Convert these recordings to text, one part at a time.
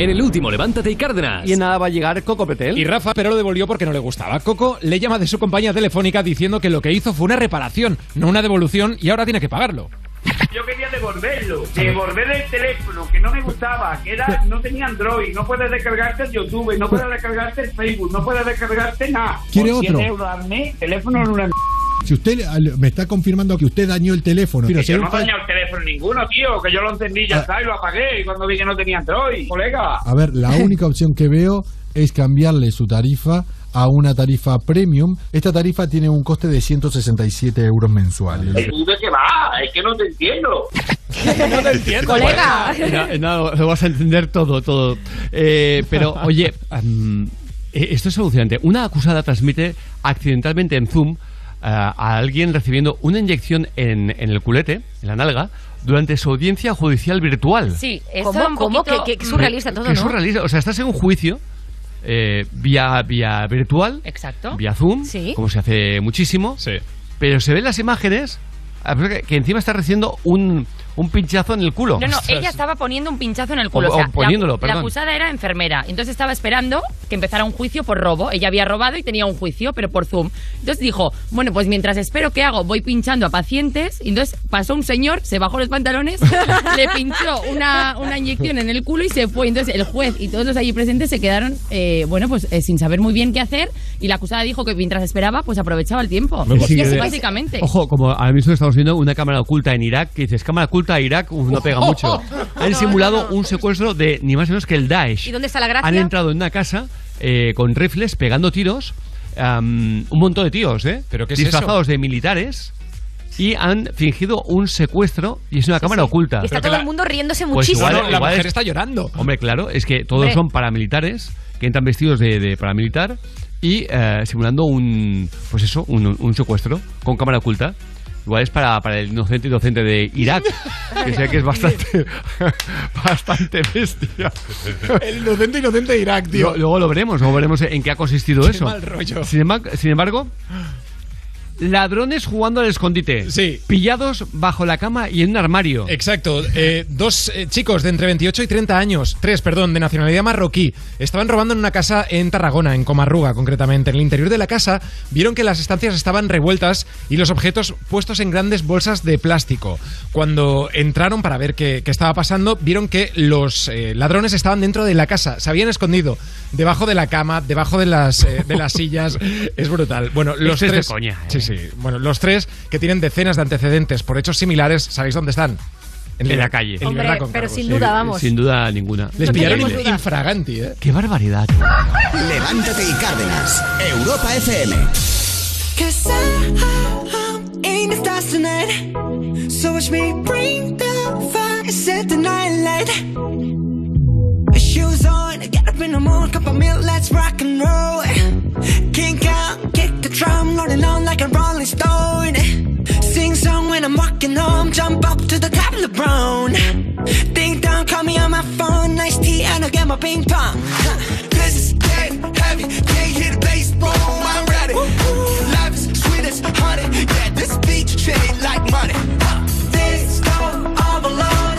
En el último, levántate y Cárdenas. Y en nada va a llegar Coco Petel. Y Rafa, pero lo devolvió porque no le gustaba. Coco le llama de su compañía telefónica diciendo que lo que hizo fue una reparación, no una devolución, y ahora tiene que pagarlo. Yo quería devolverlo, devolver el teléfono que no me gustaba, que era no tenía Android, no puedes descargarte el YouTube, no puedes descargarte el Facebook, no puedes descargarte nada. ¿Quiere Por 100 otro? euros al mes, teléfono en una Si usted me está confirmando que usted dañó el teléfono. Pero si yo no dañé el teléfono ninguno, tío, que yo lo encendí ya Ah. está y lo apagué y cuando vi que no tenía Android, colega. A ver, la única opción que veo es cambiarle su tarifa a una tarifa premium. Esta tarifa tiene un coste de 167 euros mensuales. ¿Tú de qué va? Es que no te entiendo. No te entiendo. Colega. No, no, lo vas a entender todo, todo. Eh, pero, oye, eh, esto es solucionante. Una acusada transmite accidentalmente en Zoom eh, a alguien recibiendo una inyección en, en el culete, en la nalga, durante su audiencia judicial virtual. Sí, esto ¿Cómo? un ¿Cómo? poquito- Que, que surrealista todo, Que es ¿no? surrealista. O sea, estás en un juicio eh, vía, vía virtual, Exacto. vía Zoom, Sí. como se hace muchísimo, Sí. pero se ven las imágenes a que, que encima está recibiendo un, un pinchazo en el culo. No, no, Ostras. ella estaba poniendo un pinchazo en el culo. O- O, sea, poniéndolo, la, perdón. la acusada era enfermera. Entonces estaba esperando que empezara un juicio por robo. Ella había robado y tenía un juicio, pero por Zoom. Entonces dijo, bueno, pues mientras espero, ¿qué hago? Voy pinchando a pacientes. Y entonces pasó un señor, se bajó los pantalones, le pinchó una, una inyección en el culo y se fue. Entonces el juez y todos los allí presentes se quedaron, eh, bueno, pues eh, sin saber muy bien qué hacer. Y la acusada dijo que mientras esperaba, pues aprovechaba el tiempo. Sí, y así que- básicamente. Ojo, como ahora mismo estamos viendo una cámara oculta en Irak, que dices, cámara oculta a Irak, uf, no pega mucho. Han simulado un secuestro de ni más ni menos que el Daesh. ¿Y dónde está la gracia? Han entrado en una casa eh, con rifles pegando tiros, am, un montón de tíos, ¿eh? ¿Pero qué es Disfrazados de militares y han fingido un secuestro y es una cámara oculta. Y está Pero todo la- el mundo riéndose Pues muchísimo. igual- la igual mujer es- está llorando. Hombre, claro, es que todos Hombre. son paramilitares que entran vestidos de, de paramilitar y eh, simulando un, pues eso, un, un secuestro con cámara oculta. Igual es para, para el inocente inocente de Irak, que sé que es bastante, bastante bestia. El inocente inocente de Irak, tío. Luego, luego lo veremos, luego veremos en qué ha consistido Qué eso. mal rollo. Sin sin embargo, ladrones jugando al escondite. Sí. Pillados bajo la cama y en un armario. Exacto, eh, dos eh, chicos de entre 28 y 30 años, tres, perdón, de nacionalidad marroquí, estaban robando en una casa en Tarragona, en Comarruga concretamente. En el interior de la casa vieron que las estancias estaban revueltas y los objetos puestos en grandes bolsas de plástico. Cuando entraron para ver qué, qué estaba pasando, vieron que los eh, ladrones estaban dentro de la casa, se habían escondido debajo de la cama, debajo de las, de las sillas. Es brutal. Bueno, los Esto es de tres... coña, ¿eh? Sí, sí. Bueno, los tres que tienen decenas de antecedentes por hechos similares, ¿sabéis dónde están? En la calle. en Hombre, con pero cargos. sin duda, vamos. Sin duda ninguna. Les No pillaron infraganti, ¿eh? ¡Qué barbaridad! Levántate y Cárdenas. Europa FM. Cause I ain't the stars tonight. So watch me bring the fire, set the night light. Shoes on, get up in the morning, cup of milk, let's rock and roll. Kink out, drum, rolling on like a rolling stone. Sing song when I'm walking home, jump up to the top of the brown. Ding dong, call me on my phone, nice tea, and I'll get my ping pong. This is dead heavy, can't hear the bass, boom, I'm ready. Life is sweet as honey, yeah, this beat shade like money. This go all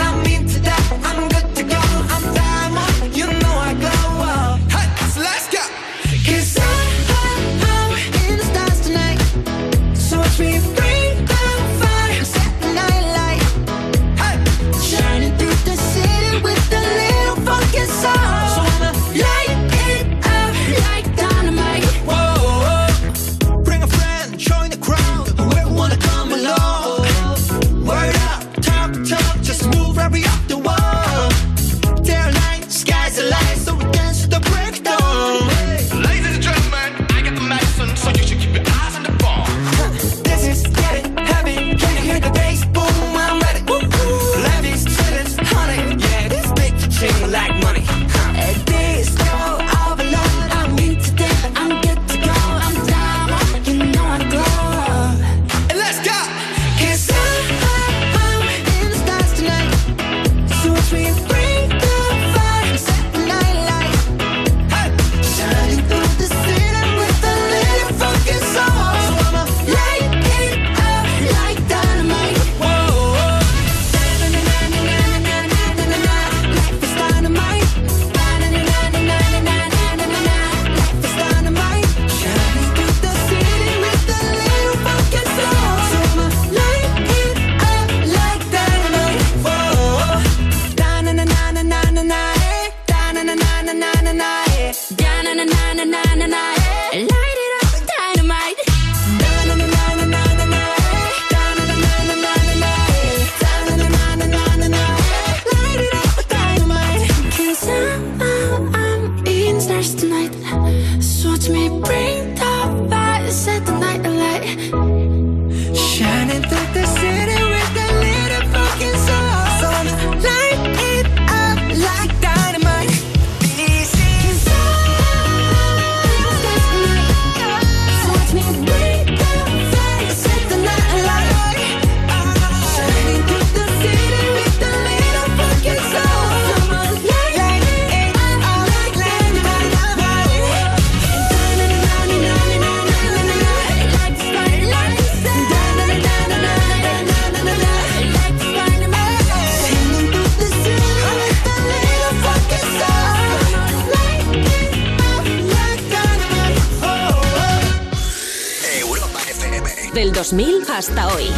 2000 hasta hoy.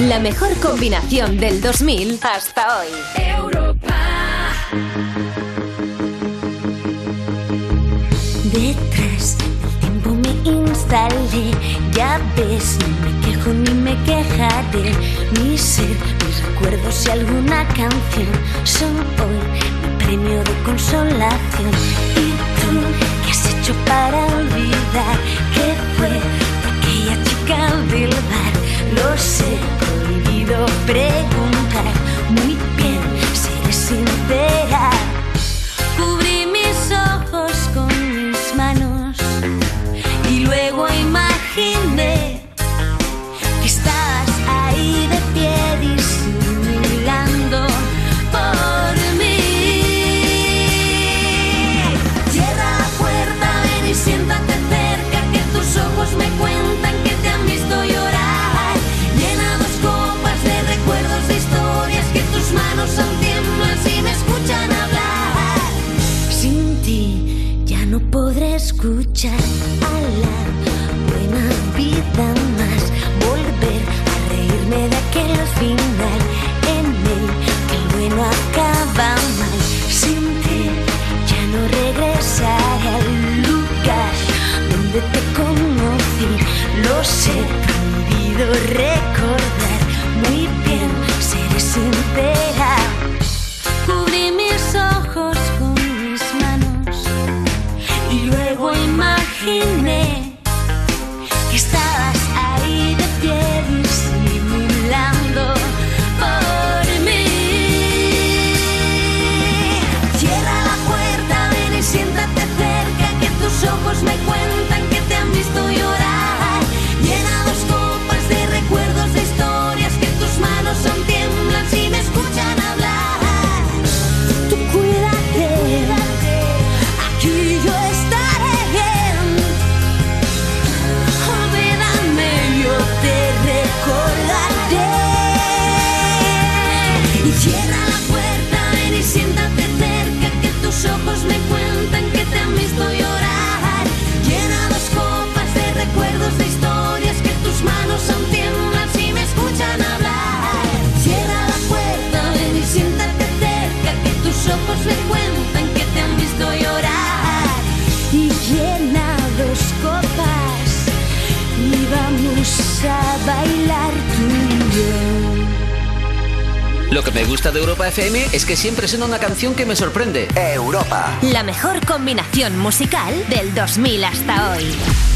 La mejor combinación del 2000 hasta hoy. Europa. Detrás del tiempo me instalé, ya ves, no me quejo ni me quejaré. Mi ser, mis recuerdos y alguna canción son hoy mi premio de consolación. ¿Y tú qué has hecho para olvidar que del bar. Los he prohibido preguntar. Muy bien, seré sincera. Cubrí mis ojos con mis manos y luego imaginé. Es que siempre suena una canción que me sorprende. Europa. La mejor combinación musical del 2000 hasta hoy.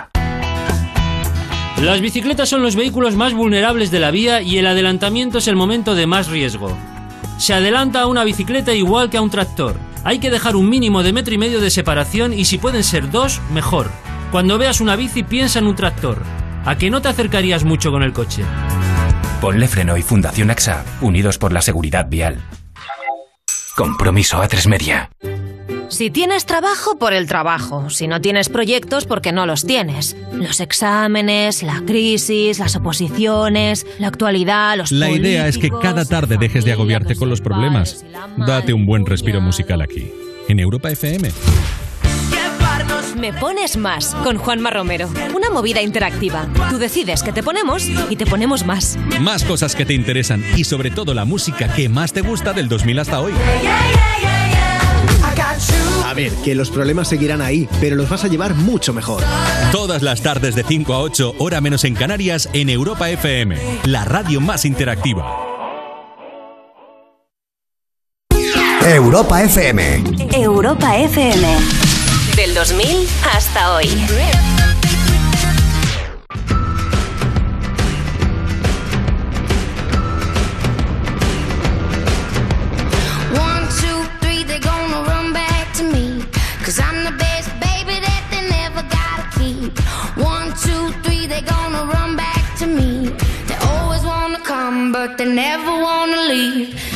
Las bicicletas son los vehículos más vulnerables de la vía y el adelantamiento es el momento de más riesgo. Se adelanta a una bicicleta igual que a un tractor. Hay que dejar un mínimo de metro y medio de separación y si pueden ser dos, mejor. Cuando veas una bici piensa en un tractor. ¿A que no te acercarías mucho con el coche? Ponle Freno y Fundación AXA, unidos por la seguridad vial. Compromiso a tres media. Si tienes trabajo, por el trabajo. Si no tienes proyectos, porque no los tienes. Los exámenes, la crisis, las oposiciones, la actualidad, los La idea es que cada tarde dejes de agobiarte con los problemas. Date un buen respiro musical aquí, en Europa FM. Me pones más con Juanma Romero. Una movida interactiva. Tú decides que te ponemos y te ponemos más. Más cosas que te interesan y sobre todo la música que más te gusta del 2000 hasta hoy. A ver, que los problemas seguirán ahí, pero los vas a llevar mucho mejor. Todas las tardes de 5 a 8, hora menos en Canarias, en Europa FM, la radio más interactiva. Europa FM. Europa FM. Del 2000 hasta hoy. Never wanna leave.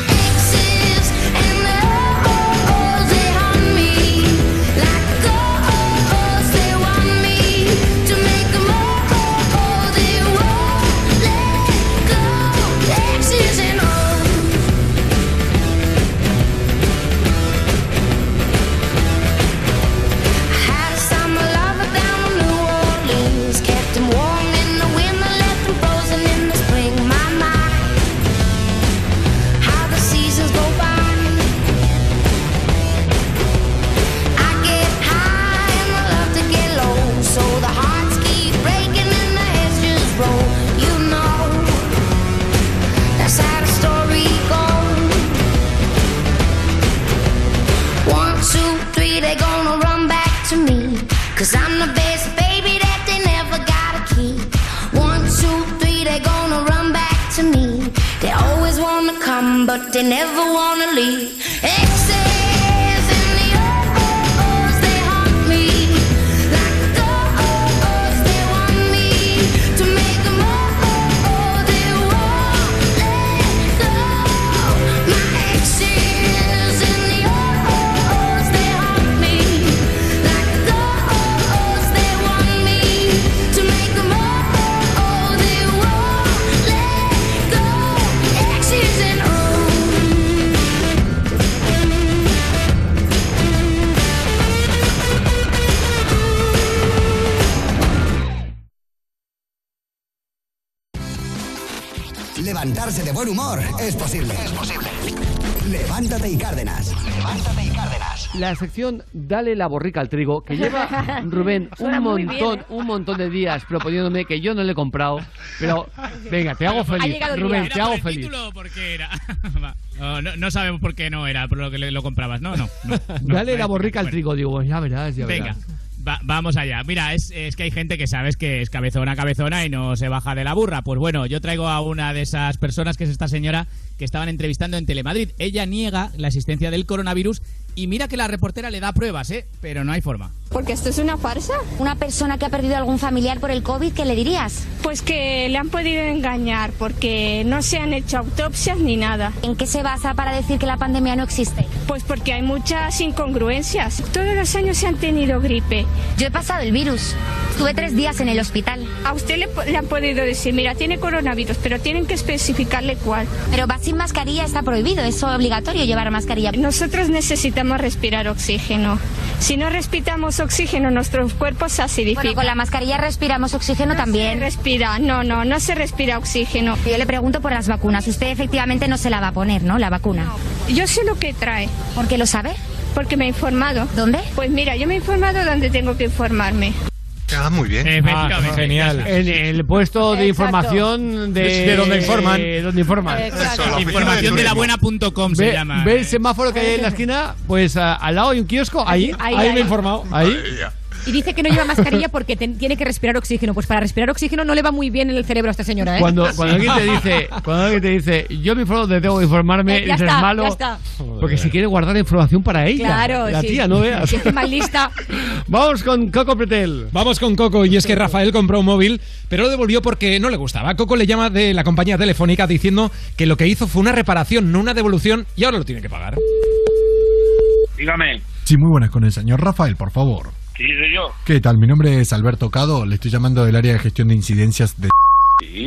But they never wanna leave. De buen humor es posible. Es posible. Levántate y Cárdenas. Levántate y Cárdenas. La sección Dale la borrica al trigo, que lleva Rubén un montón, bien, ¿eh? un montón de días proponiéndome que yo no le he comprado. Pero venga, te hago Ha feliz. Rubén, día. te hago por el feliz. título o por qué era? No, no, no sabemos por qué no era, por lo que le- lo comprabas. No, no. no, no. Dale la borrica al bueno. trigo, digo, ya verás, ya Venga, verás. Va- vamos allá. Mira, es, es que hay gente que sabes que es cabezona, cabezona y no se baja de la burra. Pues bueno, yo traigo a una de esas personas que es esta señora que estaban entrevistando en Telemadrid. Ella niega la existencia del coronavirus y mira que la reportera le da pruebas, ¿eh? Pero no hay forma. Porque esto es una farsa. Una persona que ha perdido algún familiar por el COVID, ¿qué le dirías? Pues que le han podido engañar porque no se han hecho autopsias ni nada. ¿En qué se basa para decir que la pandemia no existe? Pues porque hay muchas incongruencias. Todos los años se han tenido gripe. Yo he pasado el virus. Estuve tres días en el hospital. A usted le, le han podido decir, mira, tiene coronavirus, pero tienen que especificarle cuál. Pero va sin mascarilla está prohibido. Es obligatorio llevar mascarilla. Nosotros necesitamos respirar oxígeno. Si no respiramos oxígeno, nuestro cuerpo se acidifica. Bueno, con la mascarilla respiramos oxígeno también. Se respira, no, no, no se respira oxígeno. Yo le pregunto por las vacunas. Usted efectivamente no se la va a poner, ¿no? La vacuna. Yo sé lo que trae. ¿Por qué lo sabe? Porque me he informado. ¿Dónde? Pues mira, yo me he informado donde tengo que informarme. Ah, muy bien. Ah, genial. En el puesto de Exacto. información de, De donde informan. de donde informan. Exacto. Información de la buena.com se Ve, llama. ve el semáforo que hay en la esquina, pues a- al lado hay un kiosco, ahí, Ahí, ahí, ahí. me he informado. Ahí. Y dice que no lleva mascarilla porque tiene que respirar oxígeno. Pues para respirar oxígeno no le va muy bien en el cerebro a esta señora, ¿eh? Cuando, cuando alguien te dice, cuando alguien te dice, yo me informo que informarme, Eh, ya está, malo. ya está. Porque si quiere guardar la información para ella. Claro, La sí. tía, no veas. Y encima lista. Vamos con Coco Pretel. Vamos con Coco y es que Rafael compró un móvil, pero lo devolvió porque no le gustaba. Coco le llama de la compañía telefónica diciendo que lo que hizo fue una reparación, no una devolución, y ahora lo tiene que pagar. Dígame. Sí, muy buenas con el señor Rafael, por favor. Sí, soy yo. ¿Qué tal? Mi nombre es Alberto Cado, le estoy llamando del área de gestión de incidencias de...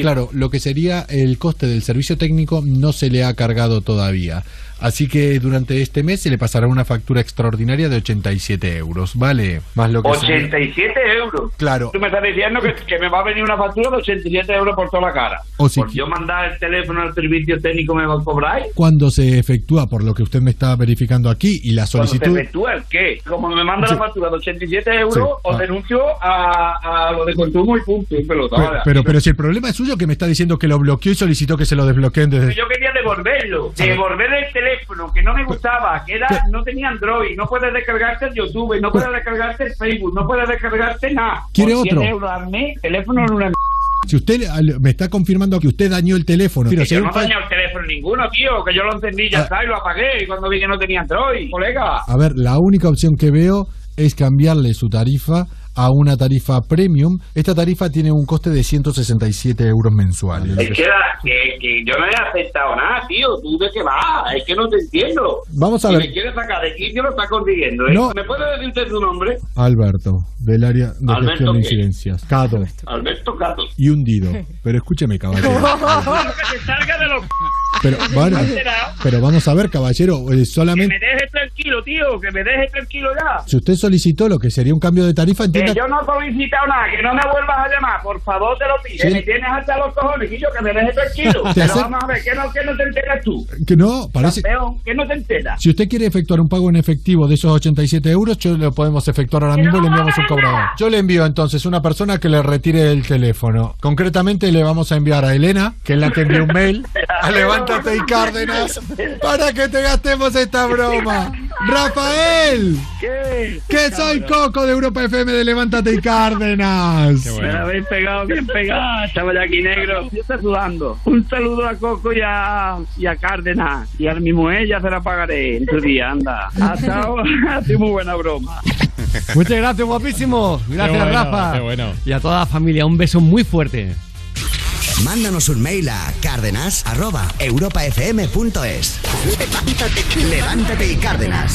Claro, lo que sería el coste del servicio técnico no se le ha cargado todavía. Así que durante este mes se le pasará una factura extraordinaria de 87 euros, ¿vale? Más lo que se- 87 euros. Claro. Tú me estás diciendo que, que me va a venir una factura de 87 euros por toda la cara. O si por yo mandar el teléfono al servicio técnico me va a cobrar. Cuando se efectúa, por lo que usted me está verificando aquí, y la Cuando se solicitud... efectúa el qué. Como me manda Sí. la factura de 87 euros, Sí. os Ah. denuncio a, a lo de consumo y punto. Y pelota, Pero, pero, pero si el problema es suyo que me está diciendo que lo bloqueó y solicitó que se lo desbloqueen desde... Yo quería devolverlo, devolver el teléfono que no me gustaba, que era no tenía Android, no puedes descargarte el YouTube, no puedes descargarte el Facebook, no puedes descargarte nada. ¿Quiere Por otro? 100 euros al mes, teléfono en una Si usted me está confirmando que usted dañó el teléfono, si yo no dañé el teléfono ninguno, tío, que yo lo encendí ya Ah. está y lo apagué y cuando vi que no tenía Android, colega. A ver, la única opción que veo es cambiarle su tarifa a una tarifa premium. Esta tarifa tiene un coste de 167 euros mensuales. Es que, la- que, que yo no he aceptado nada, tío. ¿Tú de qué vas? Es que no te entiendo. Vamos a si ver. me quieres sacar de aquí, yo lo está consiguiendo, ¿eh? No. ¿Me puede decir usted su nombre? Alberto, del área de ¿Alberto gestión de incidencias. Cado Alberto Cato. y hundido. Pero escúcheme, caballero. que se salga de los... Pero, bueno, pero vamos a ver, caballero, eh, Que solamente... me deje tranquilo, tío. Que me deje tranquilo ya. Si usted solicitó lo que sería un cambio de tarifa, Que entienda... yo no he solicitado nada, que no me vuelvas a llamar, por favor te lo pido. Sí. Me tienes hasta los cojones, y yo que me deje tranquilo. Pero hace- vamos a ver, ¿qué no, qué no te enteras tú? Que no, parece... Campeón, ¿qué no te enteras? Si usted quiere efectuar un pago en efectivo de esos 87 euros, yo lo podemos efectuar ahora mismo y le enviamos un cobrador. Yo le envío entonces una persona que le retire el teléfono. Concretamente le vamos a enviar a Elena, que es la que envió un mail, a Levántate y Cárdenas, para que te gastemos esta broma. ¡Rafael! ¿Qué? Que soy Coco de Europa FM de Levántate y Cárdenas. Me la habéis pegado bien pegada, chaval aquí negro. Yo estoy sudando. Un saludo a Coco y a, y a Cárdenas. Y a mi mujer ya se la pagaré en su día, anda. Hasta ahora, muy buena broma. Muchas gracias, guapísimo. Gracias, bueno, Rafa. qué bueno. Y a toda la familia, un beso muy fuerte. Mándanos un mail a cárdenas.europafm.es. Levántate y Cárdenas.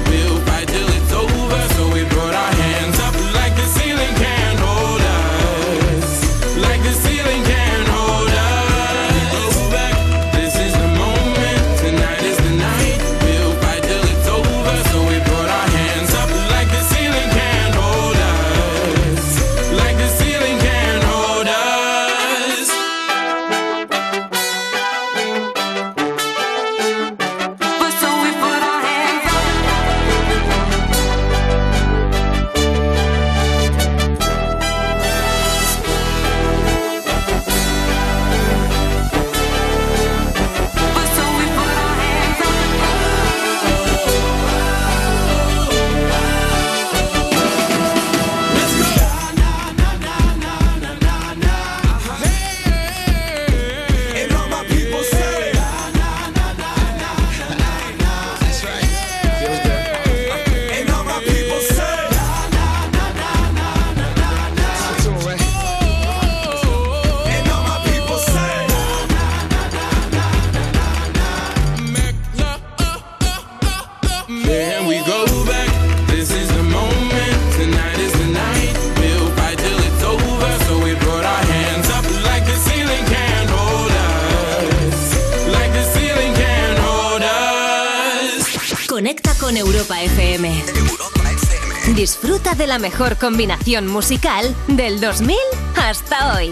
Disfruta de la mejor combinación musical del 2000 hasta hoy.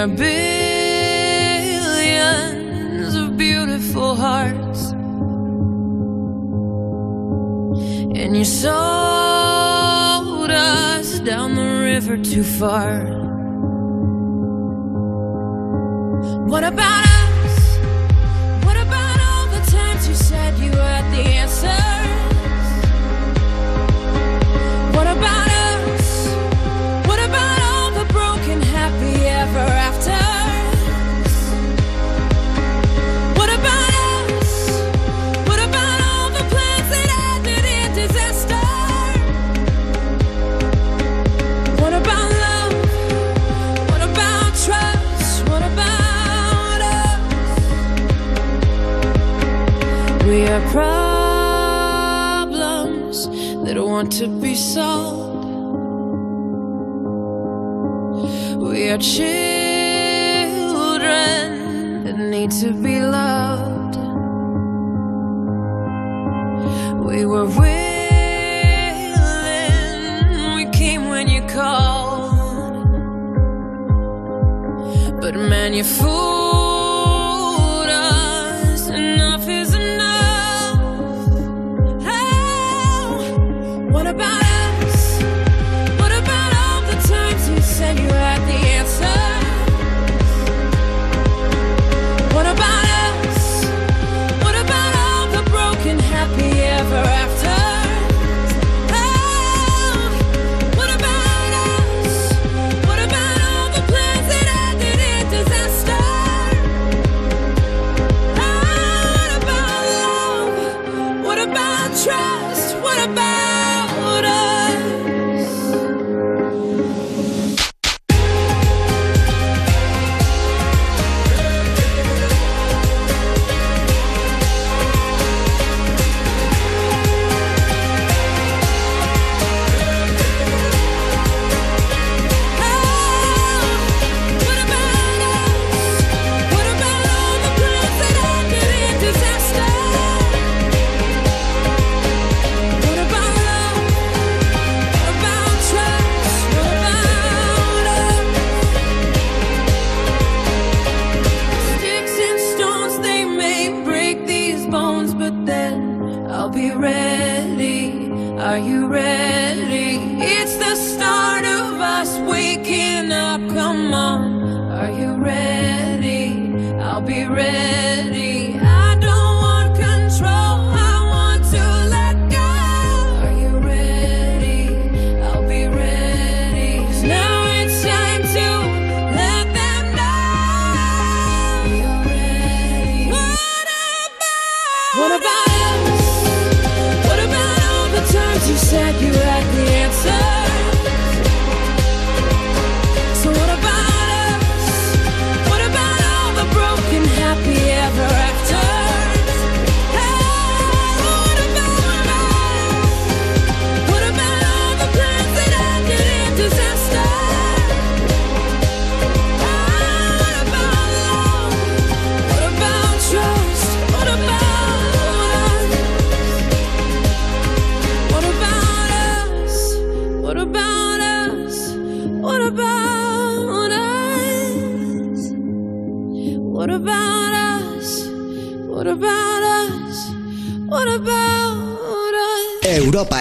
Are billions of beautiful hearts. And you sold us down the river too far.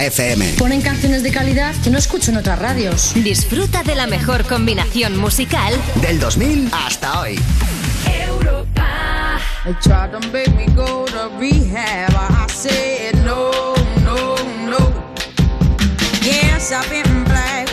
FM. Ponen canciones de calidad que no escucho en otras radios. Disfruta de la mejor combinación musical del 2000 hasta hoy. Europa. Yes, I've been black,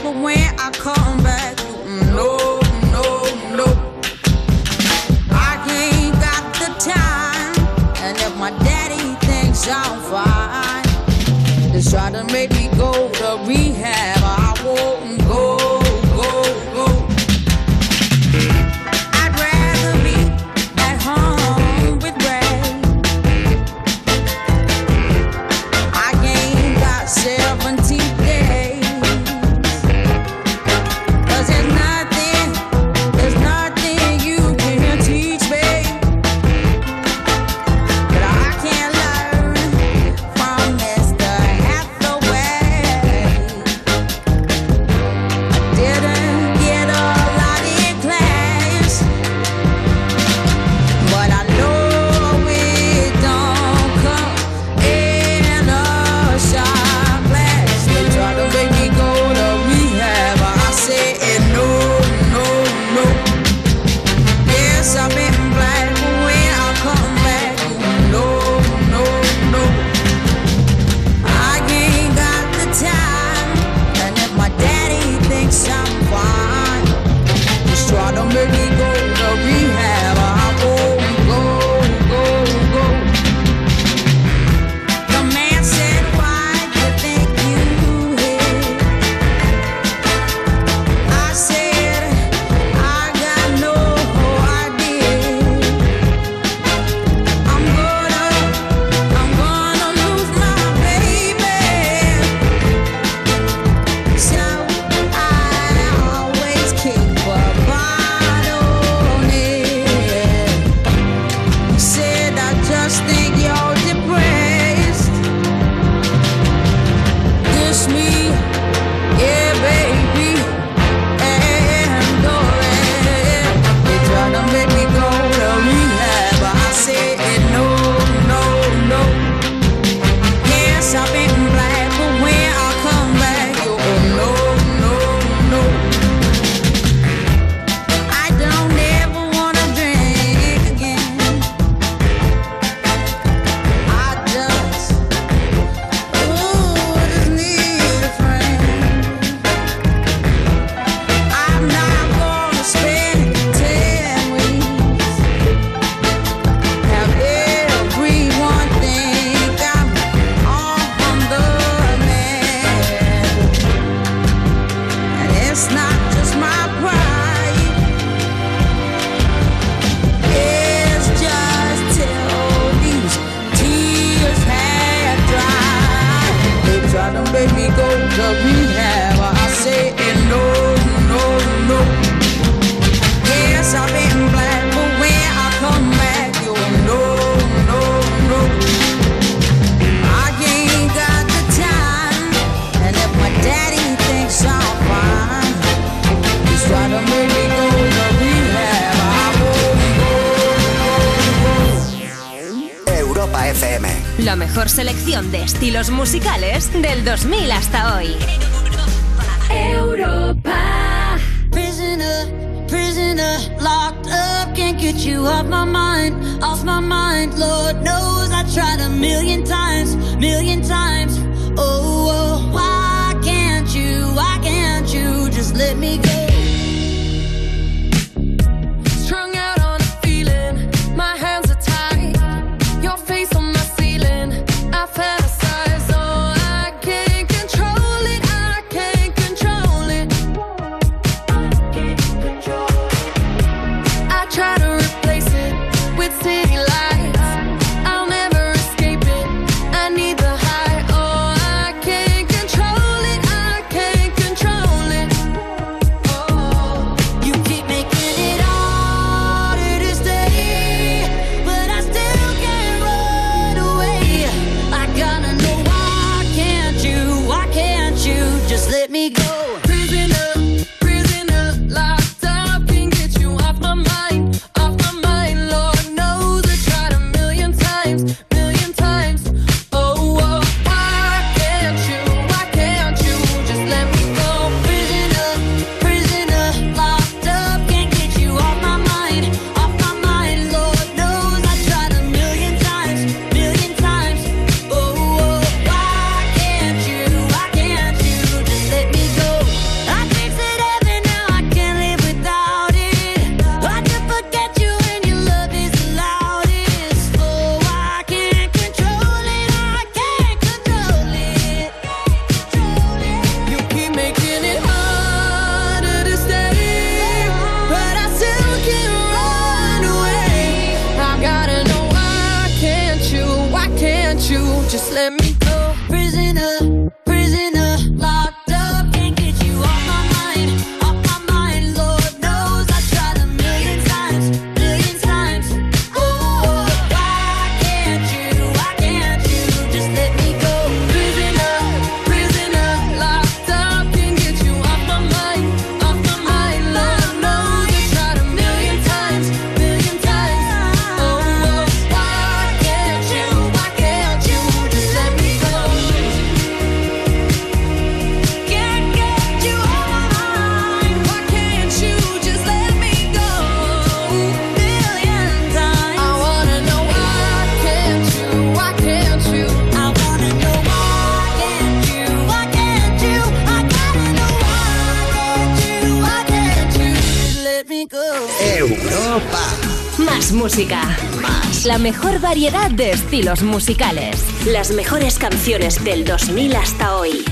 estilos musicales. Las mejores canciones del 2000 hasta hoy.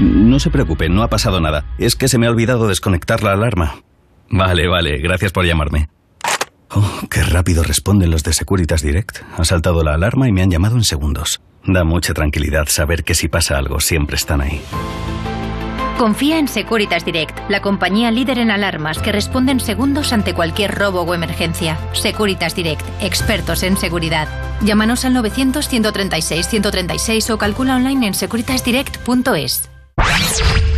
No se preocupe, no ha pasado nada. Es que se me ha olvidado desconectar la alarma. Vale, vale, gracias por llamarme. Oh, qué rápido responden los de Securitas Direct. Ha saltado la alarma y me han llamado en segundos. Da mucha tranquilidad saber que si pasa algo siempre están ahí. Confía en Securitas Direct, la compañía líder en alarmas que responde en segundos ante cualquier robo o emergencia. Securitas Direct, expertos en seguridad. Llámanos al 900-136-136 o calcula online en securitasdirect.es.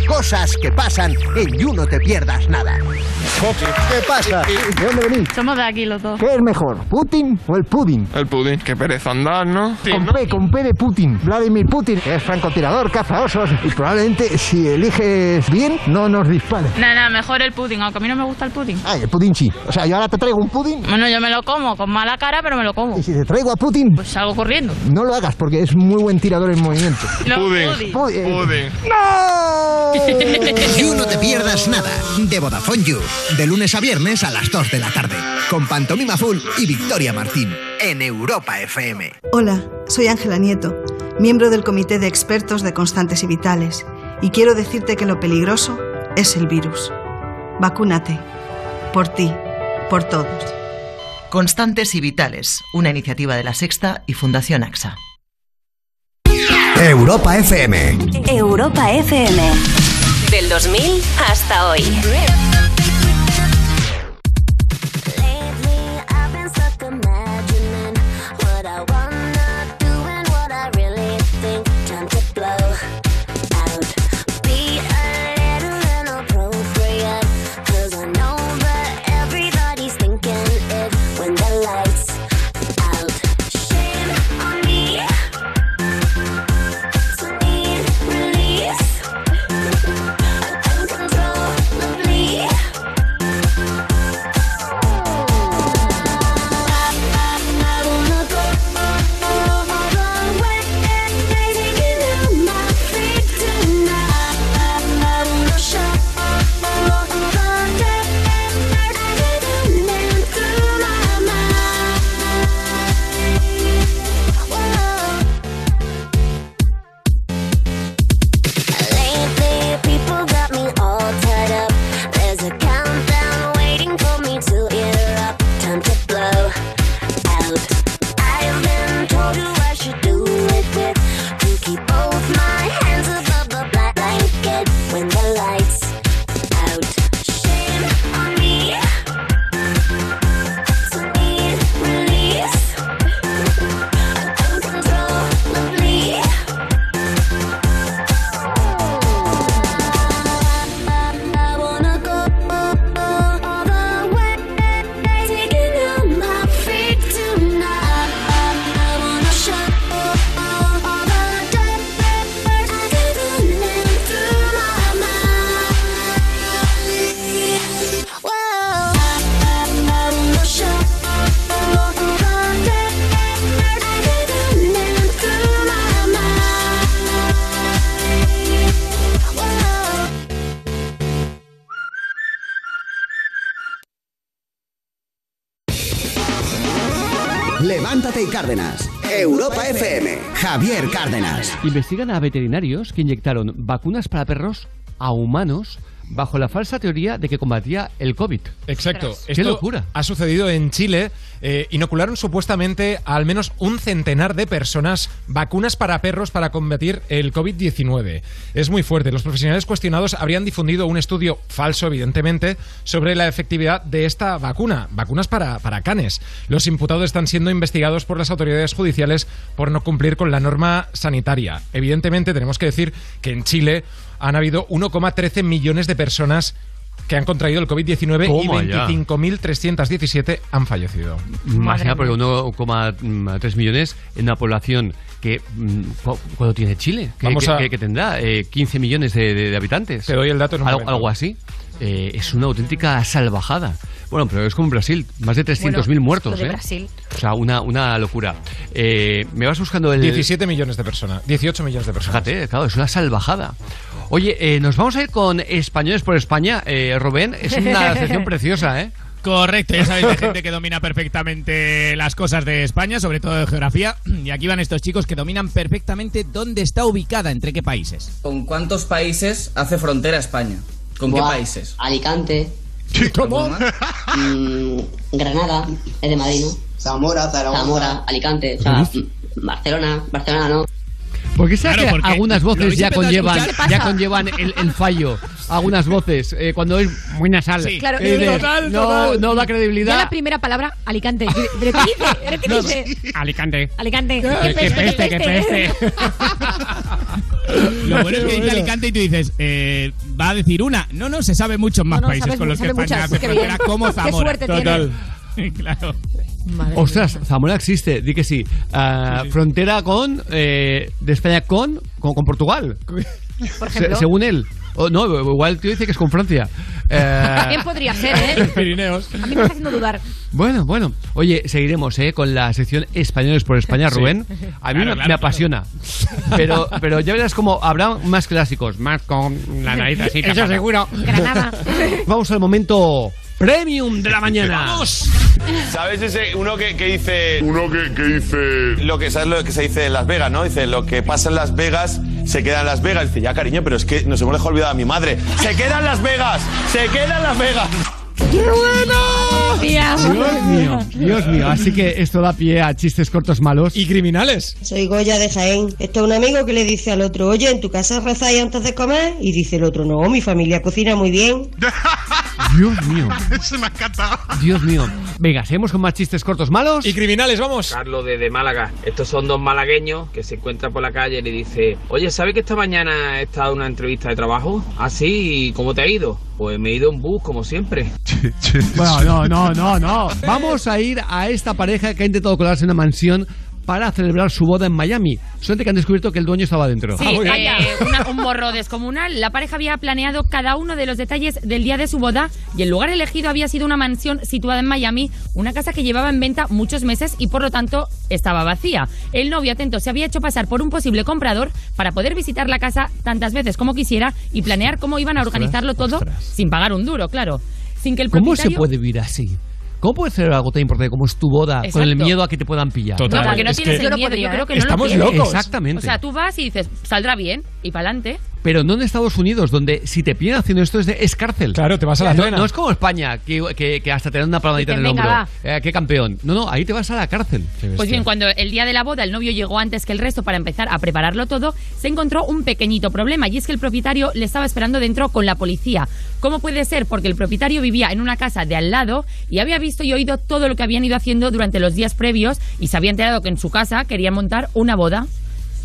Cosas que pasan en You No Te Pierdas Nada. ¿Qué pasa? ¿De dónde venís? Somos de aquí los dos. ¿Qué es mejor, Putin o el Pudding? El pudín, qué pereza andar, ¿no? Con P, con P de Putin. Vladimir Putin es francotirador, caza osos y probablemente si eliges bien no nos dispare. Nada, nada, mejor el pudding, aunque a mí no me gusta el pudding. Ay, el Putin sí. O sea, yo ahora te traigo un Pudding Bueno, yo me lo como, con mala cara, pero me lo como. y si te traigo a Putin, Pues salgo corriendo. no lo hagas porque es muy buen tirador en movimiento. No, Pudding. Pudding. ¡No! You No Te Pierdas Nada. De Vodafone You. De lunes a viernes a las 2 de la tarde. Con Pantomima Full y Victoria Martín. En Europa FM. Hola, soy Ángela Nieto, miembro del Comité de Expertos de Constantes y Vitales, y quiero decirte que lo peligroso es el virus. Vacúnate. Por ti, por todos. Constantes y Vitales, una iniciativa de la Sexta y Fundación AXA. Europa FM. Europa FM. Del 2000 hasta hoy. Investigan a veterinarios que inyectaron vacunas para perros a humanos bajo la falsa teoría de que combatía el COVID. Exacto. ¡Qué Esto locura! Ha sucedido en Chile. Eh, inocularon supuestamente a al menos un centenar de personas vacunas para perros para combatir el COVID-19. Es muy fuerte. Los profesionales cuestionados habrían difundido un estudio falso, evidentemente, sobre la efectividad de esta vacuna. Vacunas para, para canes. Los imputados están siendo investigados por las autoridades judiciales por no cumplir con la norma sanitaria. Evidentemente, tenemos que decir que en Chile han habido 1,13 millones de personas que han contraído el COVID-19 y Toma ya. 25.317 han fallecido. Más allá, porque 1,3 millones en una población que. mm, ¿cu- ¿Cuánto tiene Chile? ¿Qué, Vamos qué- a- tendrá? Eh, 15 millones de, de- de habitantes. Te doy el dato en un algo, así. Eh, es una auténtica salvajada. Bueno, pero es como en Brasil, más de 300.000 Bueno, muertos. de ¿eh? Brasil. O sea, una, una locura. Eh, me vas buscando el. 17 millones de personas. 18 millones de personas. Fíjate, claro, es una salvajada. Oye, eh, nos vamos a ir con Españoles por España, eh, Rubén. Es una sección preciosa, ¿eh? Correcto, ya sabéis, de gente que domina perfectamente las cosas de España, sobre todo de geografía. Y aquí van estos chicos que dominan perfectamente dónde está ubicada, entre qué países. ¿Con cuántos países hace frontera España? ¿Con qué países? Alicante. ¿Cómo? Mm, Granada, es de Madrid, ¿no? Zamora, Zamora, Alicante, o sea, mm, Barcelona, Barcelona no. Porque sabes Claro, que porque algunas voces ya conllevan. ¿Qué ya conllevan el, el fallo. Algunas voces, eh, cuando es muy nasal. Sí. Claro, Eh, total, no, total. no da Ya credibilidad. la primera palabra, Alicante. ¿Pero qué dice? ¿Pero qué No, dice? Alicante. Alicante. Qué- qué peste, qué peste. Lo bueno es que dice Alicante y tú dices, eh, va a decir una. No, no, se sabe muchos más No, no, países sabes- con los que España qué como Qué Zamora. suerte tiene. Claro. Ostras, Zamora existe, di que sí. Ah, Frontera con, eh, de España con, con, con Portugal. Por Se- ejemplo. según él. No, igual el tío dice que es con Francia. Eh, También podría ser, ¿eh? Pirineos. A mí me está haciendo dudar. Bueno, bueno. Oye, seguiremos ¿eh? con la sección Españoles por España, Sí. Rubén. A mí Claro, me, claro, me apasiona. Pero, pero ya verás como habrá más clásicos, más con la nariz así. Eso seguro. Granada. Vamos al momento premium de la mañana. ¡Vamos! ¿Sabes ese uno que, que dice uno que, que dice lo que sabes lo que se dice en Las Vegas, ¿no? Dice lo que pasa en Las Vegas se queda en Las Vegas. Dice, "Ya, cariño, pero es que nos hemos dejado olvidado a mi madre. Se queda en Las Vegas. Se queda en Las Vegas." ¡Qué bueno! Dios mío, Dios mío. Así que esto da pie a chistes cortos malos. Y criminales. Soy Goya de Jaén. Esto es un amigo que le dice al otro, oye, ¿en tu casa rezáis antes de comer? Y dice el otro, no, mi familia cocina muy bien. Dios mío. Se me ha encantado. Dios mío. Venga, seguimos con más chistes cortos malos. Y criminales, vamos. Carlos de, de Málaga. Estos son dos malagueños que se encuentran por la calle y le dice, oye, ¿sabe que esta mañana he estado en una entrevista de trabajo? ¿Ah, sí? ¿Y cómo te ha ido? Pues me he ido en bus, como siempre. Bueno, no, no, no, no. Vamos a ir a esta pareja que ha intentado colarse en una mansión para celebrar su boda en Miami. Suerte que han descubierto que el dueño estaba dentro. Sí, eh, una- un morro descomunal. La pareja había planeado cada uno de los detalles del día de su boda y el lugar elegido había sido una mansión situada en Miami, una casa que llevaba en venta muchos meses y por lo tanto estaba vacía. El novio atento se había hecho pasar por un posible comprador para poder visitar la casa tantas veces como quisiera y planear cómo iban a Ostras, organizarlo todo sin pagar un duro, claro. Sin que el ¿Cómo se puede vivir así? ¿Cómo puedes hacer algo tan importante como es tu boda con el miedo a que te puedan pillar? No, porque no tienes el miedo, yo creo que no lo tienes. Exactamente. O sea, tú vas y dices, saldrá bien y para adelante. Pero no en Estados Unidos, donde si te pillan haciendo esto es, de, es cárcel. Claro, te vas a la no, cena. no es como España, que, que- que hasta te dan una palmadita en el hombro. "Venga, Eh, ¡Qué campeón! No, no, ahí te vas a la cárcel. Pues bien, cuando el día de la boda el novio llegó antes que el resto para empezar a prepararlo todo, se encontró un pequeñito problema y es que el propietario le estaba esperando dentro con la policía. ¿Cómo puede ser? Porque el propietario vivía en una casa de al lado y había visto y oído todo lo que habían ido haciendo durante los días previos y se había enterado que en su casa querían montar una boda.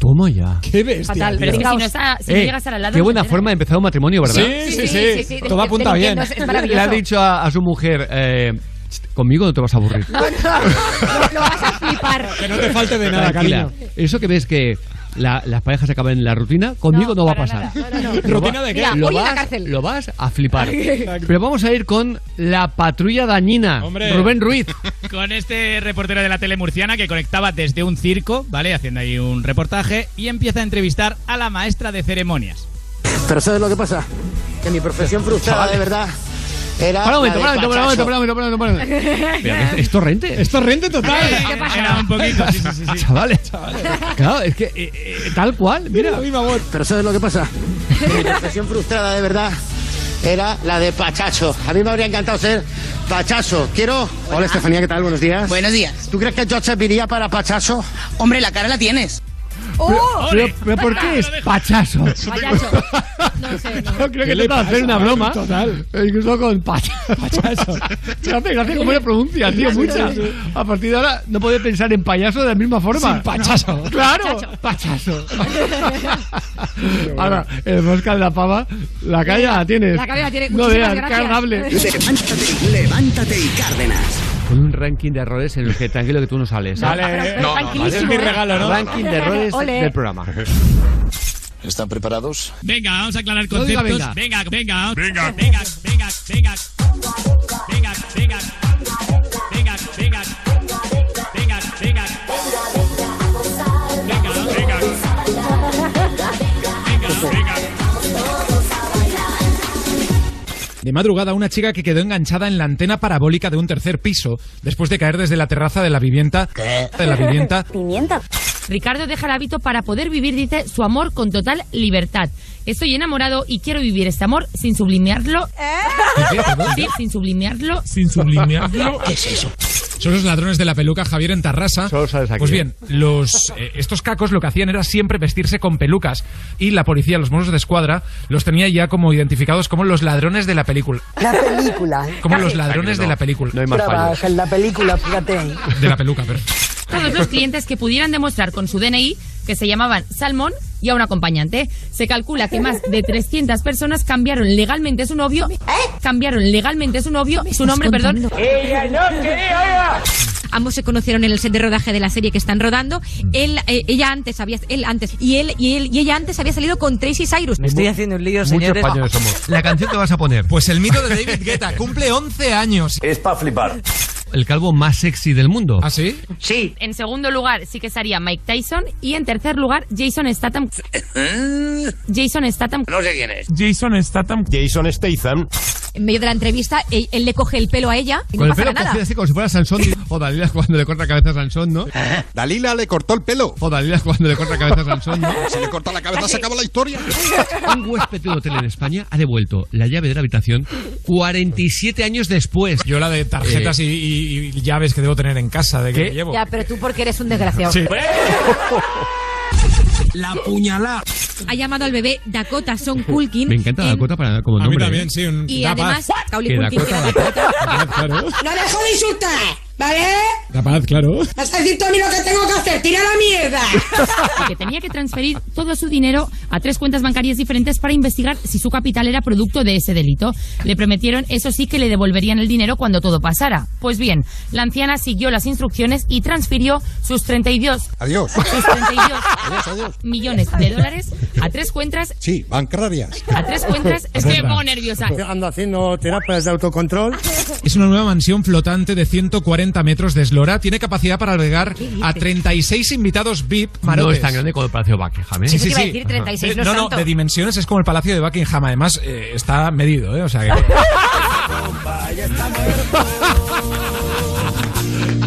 Toma ya. Qué bestia. Fatal, pero es que si no, está, si no Eh, llegas al lado... Qué no buena forma de empezar un matrimonio, ¿verdad? Sí, sí, sí. sí, sí. Todo apunta bien. Le ha dicho a, a su mujer, eh, conmigo no te vas a aburrir. No, no, lo, lo vas a flipar. Que no te falte de nada, Tranquila. cariño. Eso que ves que la- las parejas acaban en la rutina, conmigo no, va a pasar. Lo ¿Rutina va- de qué? Mira, Lo la vas, cárcel. lo vas a flipar. Pero vamos a ir con la patrulla dañina. Hombre. Rubén Ruiz. Con este reportero de la tele murciana que conectaba desde un circo, ¿vale? Haciendo ahí un reportaje y empieza a entrevistar a la maestra de ceremonias. Pero ¿sabes lo que pasa? Que mi profesión frustrada, de verdad, era Para un momento, para un momento, para un momento, Pachacho. para un momento, para un momento, para un momento. Mira, ¿Es torrente? Es torrente total. ¿Qué pasa? Era un poquito, sí, sí, sí. sí. Chavales, claro, es que eh, eh, tal cual, mira. Pero ¿sabes lo que pasa? Mi profesión frustrada de verdad era la de Pachacho. A mí me habría encantado ser Pachacho. Quiero... Hola Estefanía, ¿qué tal? Buenos días. Buenos días. ¿Tú crees que yo serviría para Pachacho? Hombre, la cara la tienes. ¡Oh! Pero, pero ¿por qué es pachazo? Payaso. No sé, no. Yo creo que ¿Qué le de hacer pasa? una broma. Total. Incluso con pacha- pachazo. Me hace gracia cómo le pronuncia, tío, mucha. A partir de ahora no puede pensar en payaso de la misma forma. Sin pachazo. Claro, pachazo. Ahora, el mosca de la pava, la calle la tienes. La calle la tiene. No veas, cargable. Levántate, levántate y Cárdenas un ranking de errores en el que tranquilo que tú no sales. ¿eh? Vale, no, eh, es mi regalo, ¿no? Ranking de errores del programa. ¿Están preparados? Venga, vamos a aclarar conceptos. Diga, venga. Venga, venga. Venga, venga, venga, venga. Venga, venga. Venga, venga. Venga, venga. Venga, venga. Venga, venga. De madrugada, una chica que quedó enganchada en la antena parabólica de un tercer piso después de caer desde la terraza de la vivienda. De la vivienda. Ricardo deja el hábito para poder vivir, dice, su amor con total libertad. Estoy enamorado y quiero vivir este amor sin sublimearlo. Sí, sin sublimearlo. Sin sublimearlo. ¿Qué es eso? Son los ladrones de la peluca Javier en Tarrasa. Solo sabes aquí. Pues bien, los, eh, estos cacos lo que hacían era siempre vestirse con pelucas y la policía, los monos de escuadra, los tenía ya como identificados como los ladrones de la película. La película. Como los ladrones de la película. No hay más fallos. Trabaja en la película, fíjate. De la peluca, pero. Todos los clientes que pudieran demostrar con su DNI que se llamaban Salmón y a un acompañante. Se calcula que más de 300 personas cambiaron legalmente su novio. Cambiaron legalmente su novio, su nombre, perdón. Ambos se conocieron en el set de rodaje de la serie que están rodando. Él, eh, ella antes había, él antes y él y él y ella antes había salido con Tracy Cyrus. Me estoy haciendo un lío, Muchos señores. españoles somos. La canción que vas a poner. Pues el mito de David Guetta cumple 11 años. Es para flipar. El calvo más sexy del mundo. ¿Ah, sí? Sí. En segundo lugar sí que estaría Mike Tyson y en tercer lugar Jason Statham. Jason Statham. No sé quién es. Jason Statham. Jason Statham. En medio de la entrevista, él, él le coge el pelo a ella y Con no el pasa pelo nada. cogido así como si fuera Sansón. O Dalila cuando le corta la cabeza a Sansón, ¿no? Dalila le cortó el pelo. O Dalila cuando le corta la cabeza a Sansón, ¿no? Si le corta la cabeza se acaba la historia. Un huésped de un hotel en España ha devuelto la llave de la habitación 47 años después. Yo la de tarjetas y, y- y llaves que debo tener en casa, de que ¿Qué? me llevo. Ya, pero tú porque eres un desgraciado. Sí. La puñalada. Ha llamado al bebé Dakota Son Culkin. Me encanta en- Dakota para, como A mí nombre. también, ¿eh? sí. Un, Y da además, paz. Cauli Que Culkin, que Dakota- era Dakota. Da paz, claro. No dejo de insultar, ¿vale? Da paz, claro. Vas a decir tú a mí lo que tengo que hacer. ¡Tira la mierda! que tenía que transferir todo su dinero a tres cuentas bancarias diferentes para investigar si su capital era producto de ese delito. Le prometieron, eso sí, que le devolverían el dinero cuando todo pasara. Pues bien, la anciana siguió las instrucciones y transfirió sus 32, Adiós. sus 32 Adiós, adiós. millones de dólares a tres cuentas, Sí, bancarias. a tres cuentas. Es que me pongo nerviosa. Ando haciendo terapias de autocontrol. Es una nueva mansión flotante de 140 metros de eslora. Tiene capacidad para albergar a 36 invitados VIP marotes. No es tan grande como el Palacio Buckingham, ¿eh? Sí, sí, sí. decir, 36 no no, no, tanto. de dimensiones es como el Palacio de Buckingham. Además, eh, está medido, ¿eh? O sea que...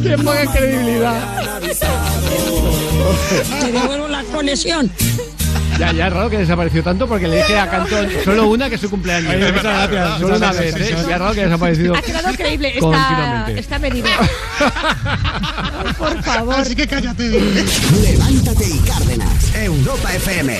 ¡Qué poca credibilidad! Te devuelvo la conexión. Ya, ya es raro que desapareció tanto porque le dije a Cantón solo una que es su cumpleaños. Oye, muchas gracias, Solo una vez, ¿eh? Ya es raro que haya desaparecido. Ha quedado creíble. Está, Continuamente. está medido. Por favor. Así que cállate. Levántate y Cárdenas. Europa FM.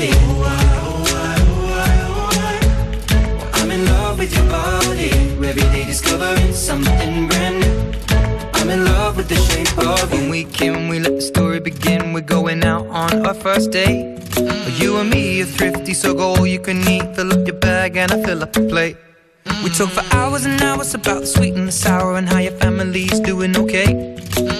Body. I'm in love with your body. Every day discovering something brand new. I'm in love with the shape of When we came, we let the story begin. We're going out on our first date. Mm. You and me are thrifty, so go all you can eat. Fill up your bag and I fill up the plate. Mm. We talk for hours and hours about the sweet and the sour and how your family's doing okay. And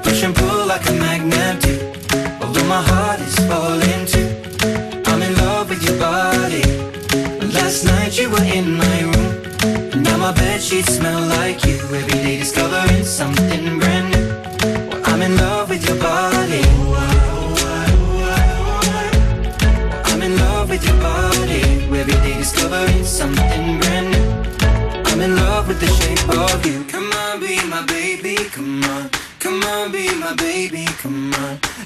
My heart is falling too. I'm in love with your body. Last night you were in my room. Now my sheets smell like you. Every day discovering something brand new. I'm in love with your body. I'm in love with your body. Every day discovering something brand new. I'm in love with the shape of you. Come on, be my baby, come on. Come on, be my baby, come on.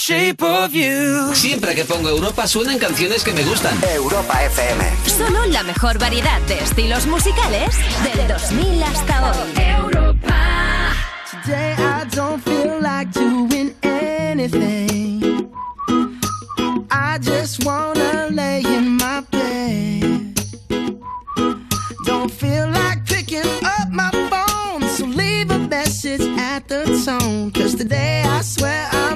Shape of you. Siempre que pongo Europa suenan canciones que me gustan. Europa FM. Solo la mejor variedad de estilos musicales del 2000 hasta hoy. Today I don't feel like doing anything. I just wanna lay in my bed. Don't feel like picking up my phone, so leave a message at the tone. Cause today I swear I'm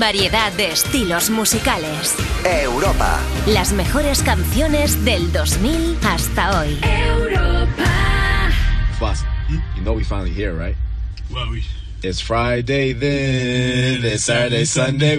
variedad de estilos musicales. Europa. Las mejores canciones del 2000 hasta hoy. Boss, you know we finally here, right? Well, we... It's Friday then, it's Saturday, Sunday.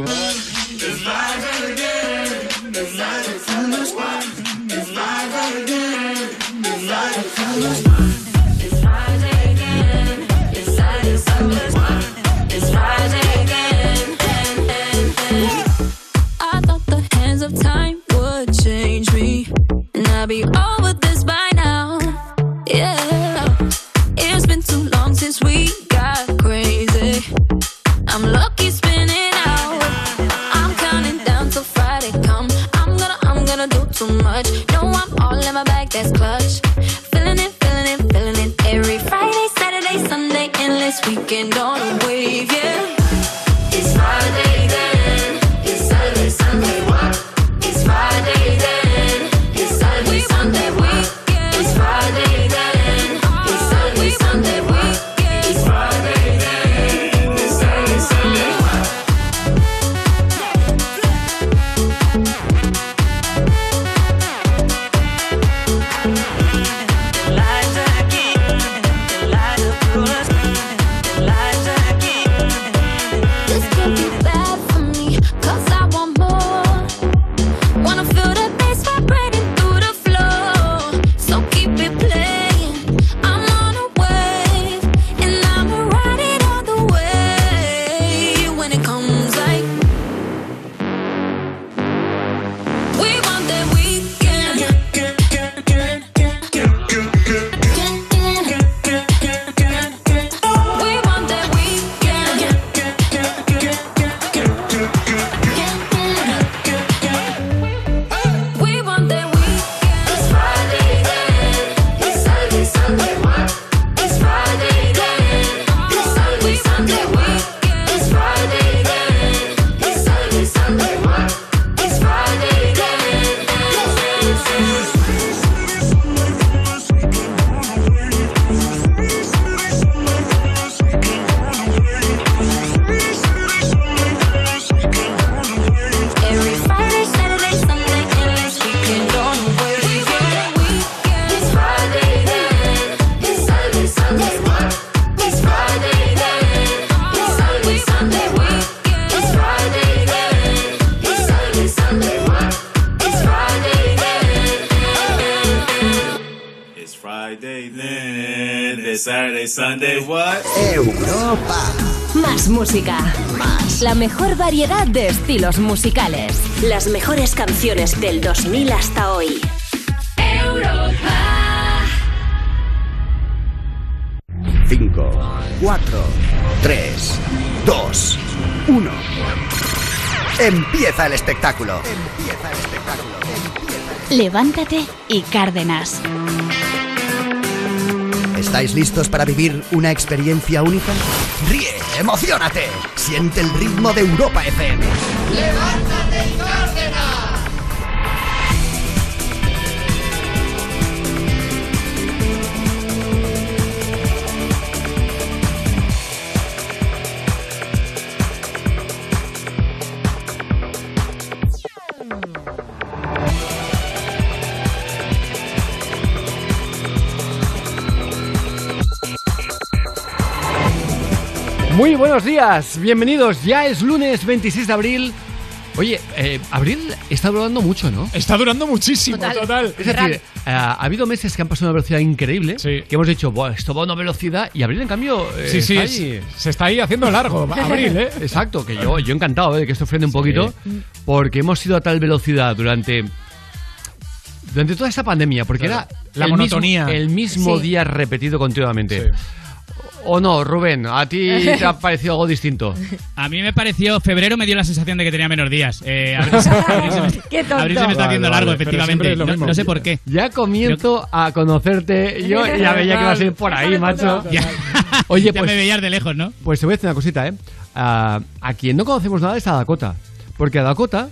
Estilos musicales. Las mejores canciones del 2000 hasta hoy. Europa. 5, 4, 3, 2, 1. Empieza el espectáculo. Levántate y Cárdenas. ¿Estáis listos para vivir una experiencia única? Ríe, emocionate, siente el ritmo de Europa FM. Levántate, Cárdenas. Muy buenos días, bienvenidos. Ya es lunes 26 de abril. Oye, eh, abril está durando mucho, ¿no? Está durando muchísimo, Total. total. Es decir, eh, ha habido meses que han pasado a una velocidad increíble, que hemos dicho, "Buah, esto va a una velocidad, y abril, en cambio, eh, Sí, sí, está es- ahí. se está ahí haciendo largo, abril, ¿eh? Exacto, que yo, yo encantado eh, de que esto frene un poquito, porque hemos ido a tal velocidad durante durante toda esta pandemia, porque Claro. era La el monotonía. mismo, el mismo Sí. día repetido continuamente. ¿O no, Rubén? ¿A ti te ha parecido algo distinto? A mí me pareció, febrero me dio la sensación de que tenía menos días. Eh, abril, se- abril se me- Qué tonto. abril se me está haciendo vale, largo, efectivamente. No, mismo. no sé por qué. Ya comienzo a conocerte. Yo ya veía que ibas a ir por ahí, macho. Ya. Oye, Ya pues, me veías de lejos, ¿no? Pues te voy a decir una cosita, ¿eh? A, a quien no conocemos nada es a Dakota. Porque a Dakota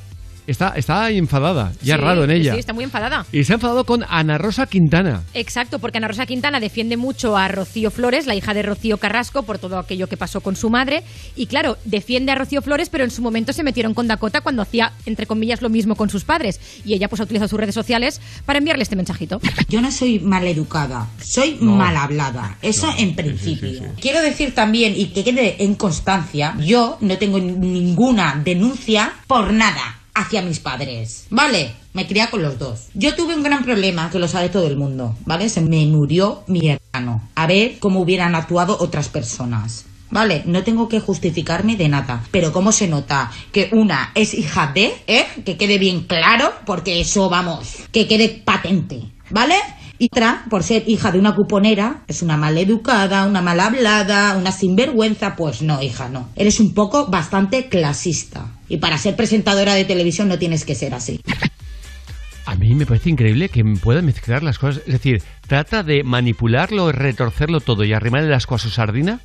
está, está enfadada. Ya Sí, raro en ella. Sí, está muy enfadada. Y se ha enfadado con Ana Rosa Quintana. Exacto, porque Ana Rosa Quintana defiende mucho a Rocío Flores, la hija de Rocío Carrasco, por todo aquello que pasó con su madre. Y claro, defiende a Rocío Flores, pero en su momento se metieron con Dakota cuando hacía, entre comillas, lo mismo con sus padres. Y ella pues ha utilizado sus redes sociales para enviarle este mensajito. Yo no soy maleducada, soy No. mal hablada. Eso en principio. Quiero decir también, y que quede en constancia, yo no tengo ni- ninguna denuncia por nada hacia mis padres. ¿Vale? Me cría con los dos. Yo tuve un gran problema, que lo sabe todo el mundo, ¿vale? Se me murió mi hermano. A ver cómo hubieran actuado otras personas. Vale, no tengo que justificarme de nada, pero ¿cómo se nota que una es hija de, eh? Que quede bien claro, porque eso, vamos, que quede patente, ¿vale? Y otra, por ser hija de una cuponera, es una maleducada, una mal hablada, una sinvergüenza, pues no, hija, no. Eres un poco bastante clasista. Y para ser presentadora de televisión no tienes que ser así. A mí me parece increíble que pueda mezclar las cosas. Es decir, trata de manipularlo, retorcerlo todo y arrimarle las cosas a su sardina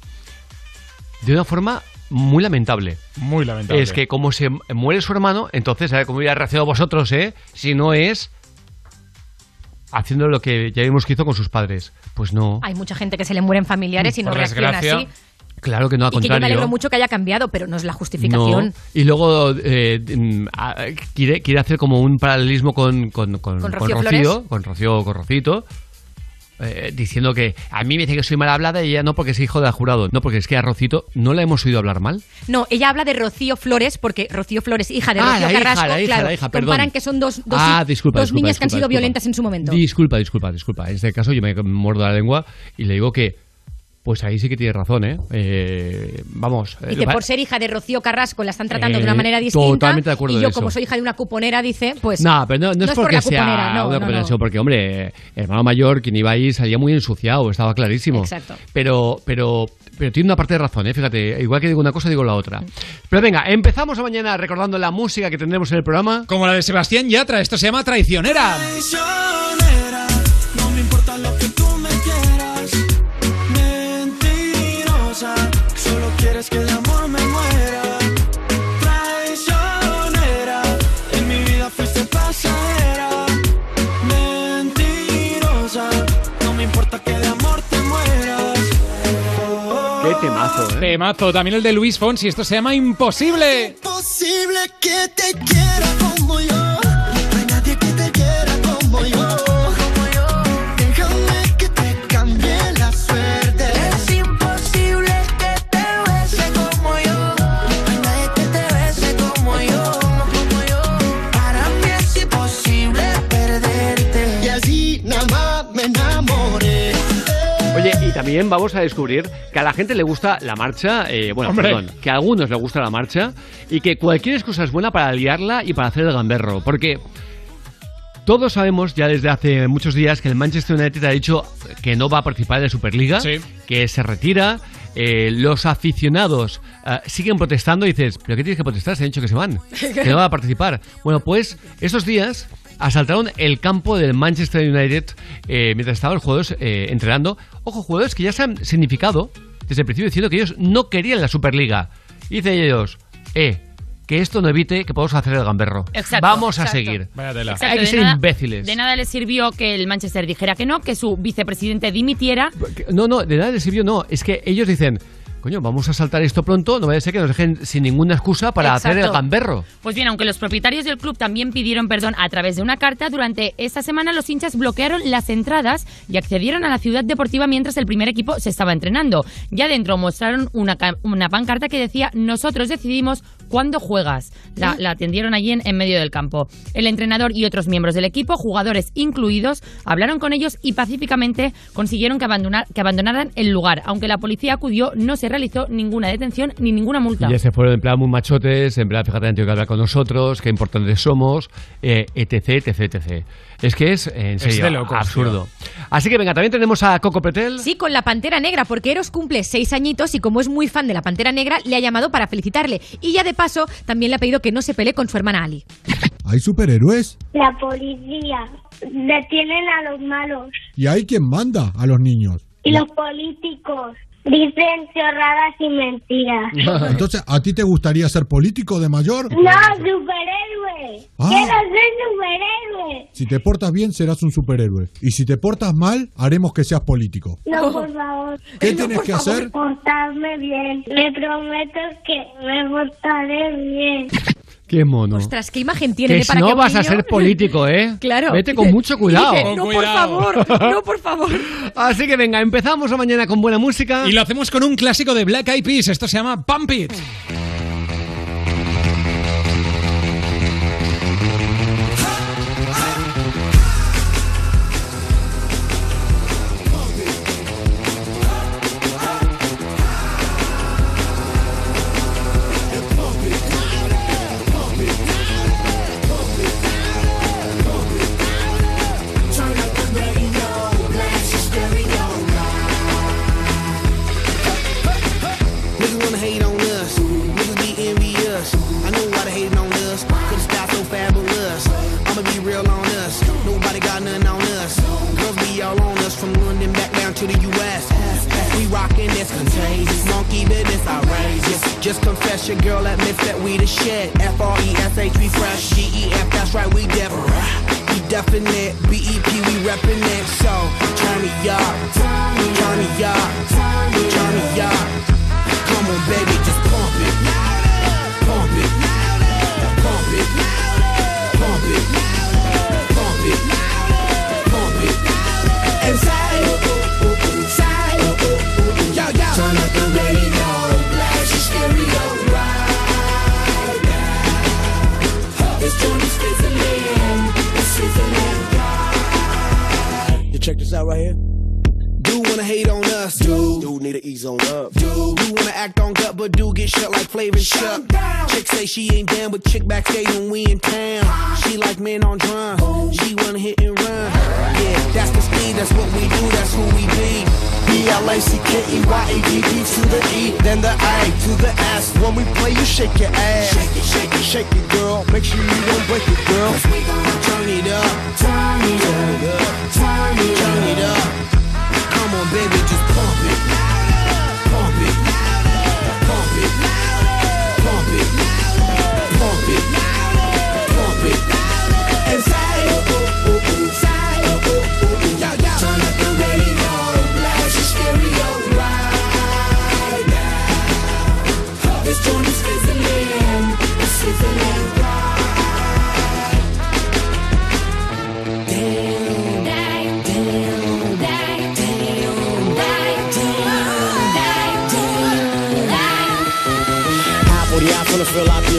de una forma muy lamentable. Muy lamentable. Es que como se muere su hermano, entonces, a ver cómo hubiera reaccionado vosotros, ¿eh? Si no es haciendo lo que ya vimos que hizo con sus padres. Pues no. Hay mucha gente que se le mueren familiares y no reacciona así. Claro que no, al Y que yo me contrario. alegro mucho que haya cambiado, pero no es la justificación. No. Y luego eh, mm, a- quiere, quiere hacer como un paralelismo con, con, con, ¿Con Rocío Rocío, Flores? con Rocío, con Rocito, eh, diciendo que a mí me dice que soy mal hablada y ella no porque es hijo del jurado. No, porque es que a Rocito no la hemos oído hablar mal. No, ella habla de Rocío Flores, porque Rocío Flores, hija de Ah, Rocío la hija, Carrasco, la hija, claro, la hija, perdón. comparan que son dos, dos, Ah, disculpa, dos disculpa, niñas que han sido violentas en su momento. Disculpa, disculpa, disculpa. En este caso yo me muerdo la lengua y le digo que pues ahí sí que tiene razón, ¿eh? Eh, vamos. Y eh, que por ser hija de Rocío Carrasco la están tratando de Eh, una manera distinta. totalmente de acuerdo y de yo, eso. como soy hija de una cuponera, dice, pues. No, pero no, no es por porque la sea cuponera, no, una no, cuponera, no. sino porque, hombre, hermano mayor, quien iba ahí salía muy ensuciado, estaba clarísimo. Exacto. Pero, pero, pero tiene una parte de razón, ¿eh? Fíjate, igual que digo una cosa, digo la otra. Pero venga, empezamos mañana recordando la música que tendremos en el programa. Como la de Sebastián Yatra, esto se llama Traicionera. Traicionera, temazo, ¿eh? Temazo, también el de Luis Fonsi, esto se llama Imposible. Imposible que te quiera como yo. También vamos a descubrir que a la gente le gusta la marcha, eh, bueno, Hombre. perdón, que a algunos le gusta la marcha y que cualquier excusa es buena para liarla y para hacer el gamberro, porque todos sabemos ya desde hace muchos días que el Manchester United ha dicho que no va a participar en la Superliga, que se retira. eh, los aficionados eh, siguen protestando y dices, ¿pero qué tienes que protestar? Se han dicho que se van, que no van a participar. Bueno, pues estos días asaltaron el campo del Manchester United eh, mientras estaban los jugadores eh, entrenando. Ojo, jugadores que ya se han significado desde el principio diciendo que ellos no querían la Superliga. Y dicen ellos, eh, que esto no evite que podamos hacer el gamberro. Exacto, Vamos a exacto. seguir. Exacto, Hay que ser nada- imbéciles. De nada le sirvió que el Manchester dijera que no, que su vicepresidente dimitiera. No, no, de nada les sirvió, no. Es que ellos dicen, coño, vamos a saltar esto pronto, no vaya a ser que nos dejen sin ninguna excusa para hacer el gamberro. Pues bien, aunque los propietarios del club también pidieron perdón a través de una carta, durante esta semana los hinchas bloquearon las entradas y accedieron a la ciudad deportiva mientras el primer equipo se estaba entrenando. Ya dentro mostraron una, una pancarta que decía nosotros decidimos cuándo juegas. La, la tendieron allí en, en medio del campo. El entrenador y otros miembros del equipo, jugadores incluidos, hablaron con ellos y pacíficamente consiguieron que, abandonar- que abandonaran el lugar. Aunque la policía acudió, no se realizó ninguna detención ni ninguna multa. Y ya se fueron en plan muy machotes, en plan, fíjate, han tenido que hablar con nosotros, qué importantes somos, eh, etc, etc, etc. Es que es, en Es serio, de locos, absurdo. Así que venga, también tenemos a Coco Pretel. Sí, con la Pantera Negra, porque Eros cumple seis añitos y como es muy fan de la Pantera Negra, le ha llamado para felicitarle. Y ya de paso, también le ha pedido que no se pelee con su hermana Ali. ¿Hay superhéroes? La policía. Detienen a los malos. ¿Y hay quien manda a los niños? Y los políticos. Dicen chorradas y mentiras. Entonces, ¿a ti te gustaría ser político de mayor? No, superhéroe. Ah. Quiero ser superhéroe. Si te portas bien, serás un superhéroe. Y si te portas mal, haremos que seas político. No, por favor. ¿Qué tienes que hacer? Portarme bien. Me prometo que me portaré bien. Qué mono. Ostras, qué imagen tiene que de para no que vas a ser político, ¿eh? Claro. Vete con mucho cuidado. Dice, no, por favor, no, por favor. Así que venga, empezamos la mañana con buena música. Y lo hacemos con un clásico de Black Eyed Peas. Esto se llama Pump It. Admits that we the shit. F-R-E-S-H, we fresh. G-E-F, that's right, we different. We definite. B-E-P, we reppin' it. So, turn me up. Turn me up. Turn me up. Come on, baby, just pump it. Pump it. Pump it. Pump You check this out right here. Do wanna hate on us. Do. Do need to ease on up. Do. Do wanna act on gut, but do get shut like Flavor Chuck. Chick say she ain't down with chick backstage when we in town. She like men on drum. She wanna hit and run. Yeah, that's the speed, that's what we do, that's who we be. B-L-A-C-K-E-Y-A-D-D to the E, then the A to the S. When we play, you shake your ass. Shake it, shake it, shake it, girl. Make sure you don't break it, girl. Turn it up. Turn it up. Turn it up. Turn it up. Come on, baby, just pump it. Pump it. Pump it. Pump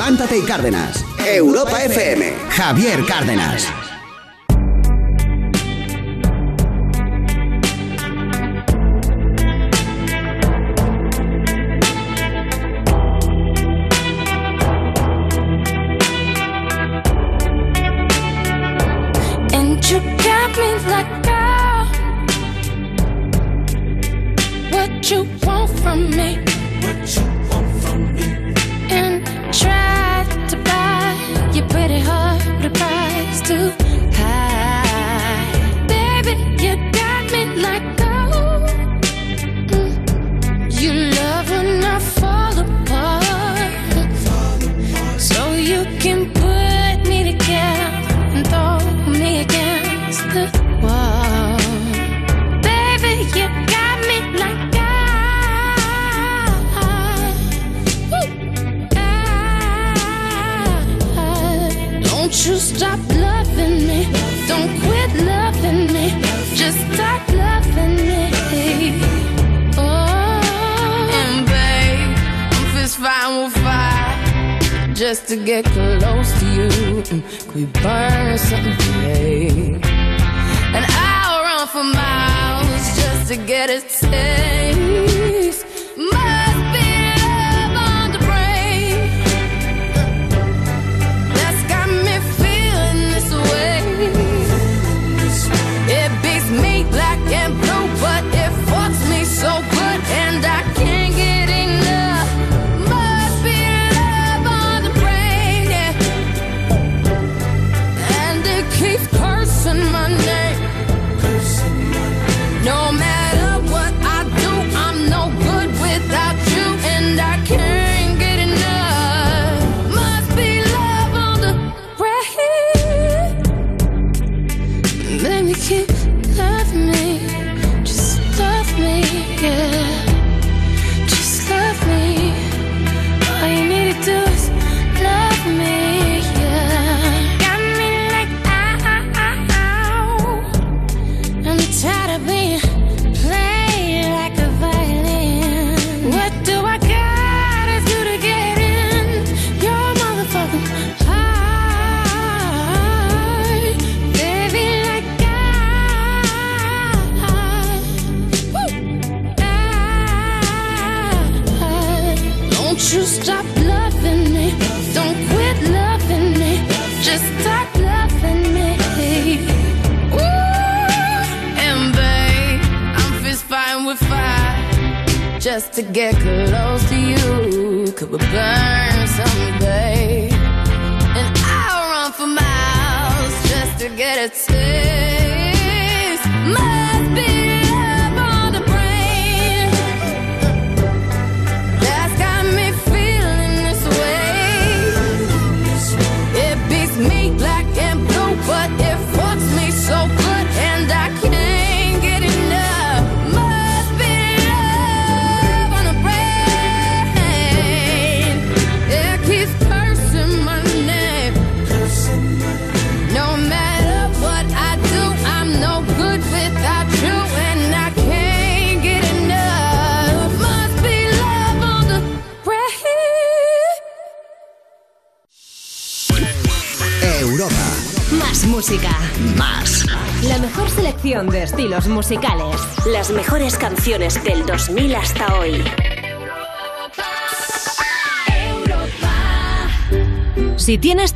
Levántate y Cárdenas. Europa FM. Javier Cárdenas.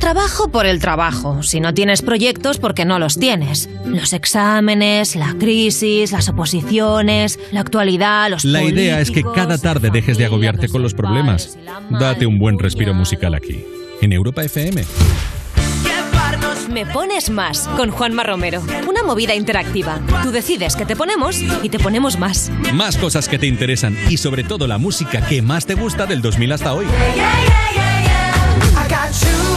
Trabajo, por el trabajo. Si no tienes proyectos, porque no los tienes. Los exámenes, la crisis, las oposiciones, la actualidad, los La idea es que cada tarde dejes de agobiarte con los problemas. Date un buen respiro musical aquí, en Europa FM. Me pones más con Juanma Romero. Una movida interactiva. Tú decides que te ponemos y te ponemos más. Más cosas que te interesan y sobre todo la música que más te gusta del 2000 hasta hoy.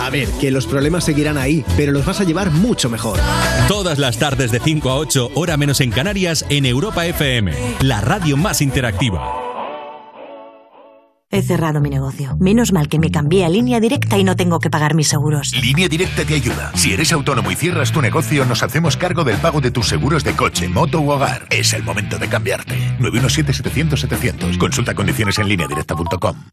A ver, que los problemas seguirán ahí, pero los vas a llevar mucho mejor. Todas las tardes de 5 a 8, hora menos en Canarias, en Europa FM, la radio más interactiva. He cerrado mi negocio. Menos mal que me cambié a línea directa y no tengo que pagar mis seguros. Línea Directa te ayuda. Si eres autónomo y cierras tu negocio, nos hacemos cargo del pago de tus seguros de coche, moto u hogar. Es el momento de cambiarte. 917-700-700. Consulta condiciones en lineadirecta.com.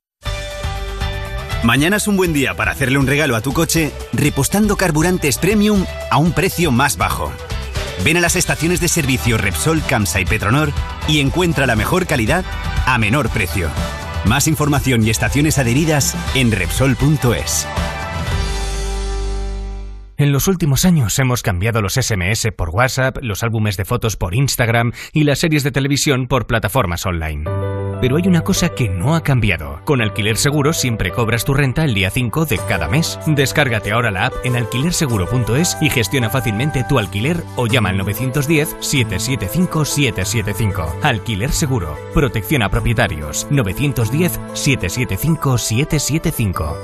Mañana es un buen día para hacerle un regalo a tu coche repostando carburantes premium a un precio más bajo. Ven a las estaciones de servicio Repsol, Camsa y Petronor y encuentra la mejor calidad a menor precio. Más información y estaciones adheridas en Repsol.es. En los últimos años hemos cambiado los SMS por WhatsApp, los álbumes de fotos por Instagram y las series de televisión por plataformas online. Pero hay una cosa que no ha cambiado. Con Alquiler Seguro siempre cobras tu renta el día 5 de cada mes. Descárgate ahora la app en alquilerseguro.es y gestiona fácilmente tu alquiler o llama al 910-775-775. Alquiler Seguro. Protección a propietarios. 910-775-775.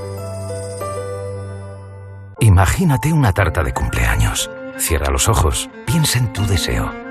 Imagínate una tarta de cumpleaños. Cierra los ojos, piensa en tu deseo.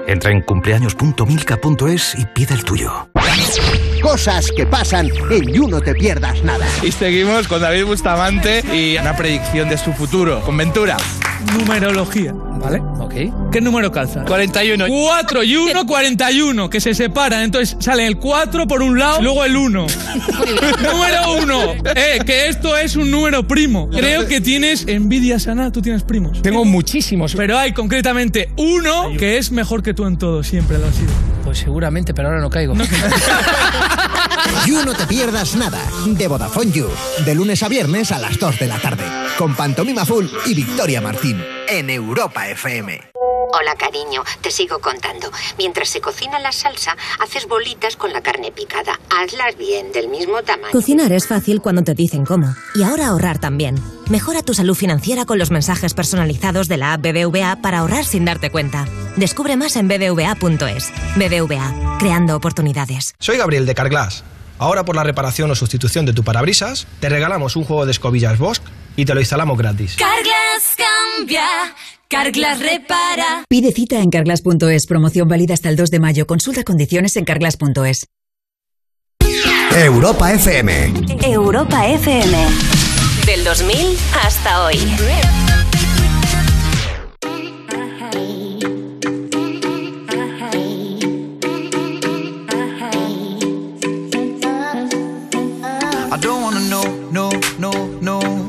Entra en cumpleaños.milka.es y pide el tuyo. Cosas que pasan en You No Te Pierdas Nada. Y seguimos con David Bustamante y una predicción de su futuro, con Ventura. Numerología, ¿vale? Ok. ¿Qué número calza? 41. 4 y 1, 41, que se separan. Entonces sale el 4 por un lado, luego el 1. número 1. Eh, que esto es un número primo. Creo que tienes envidia sana, tú tienes primos. Tengo muchísimos. Pero hay concretamente uno que es mejor que tú en todo, siempre lo ha sido. Pues seguramente, pero ahora no caigo. You No Te Pierdas Nada, de Vodafone You, de lunes a viernes a las 2 de la tarde, con Pantomima Full y Victoria Martín, en Europa FM. Hola, cariño, te sigo contando. Mientras se cocina la salsa, haces bolitas con la carne picada. Hazlas bien, del mismo tamaño. Cocinar es fácil cuando te dicen cómo. Y ahora ahorrar también. Mejora tu salud financiera con los mensajes personalizados de la app BBVA para ahorrar sin darte cuenta. Descubre más en bbva.es. BBVA, creando oportunidades. Soy Gabriel de Carglass. Ahora por la reparación o sustitución de tu parabrisas, te regalamos un juego de escobillas Bosch y te lo instalamos gratis. Carglass cambia, Carglass repara. Pide cita en carglass.es. Promoción válida hasta el 2 de mayo. Consulta condiciones en carglass.es. Europa FM. Europa FM. Del 2000 hasta hoy.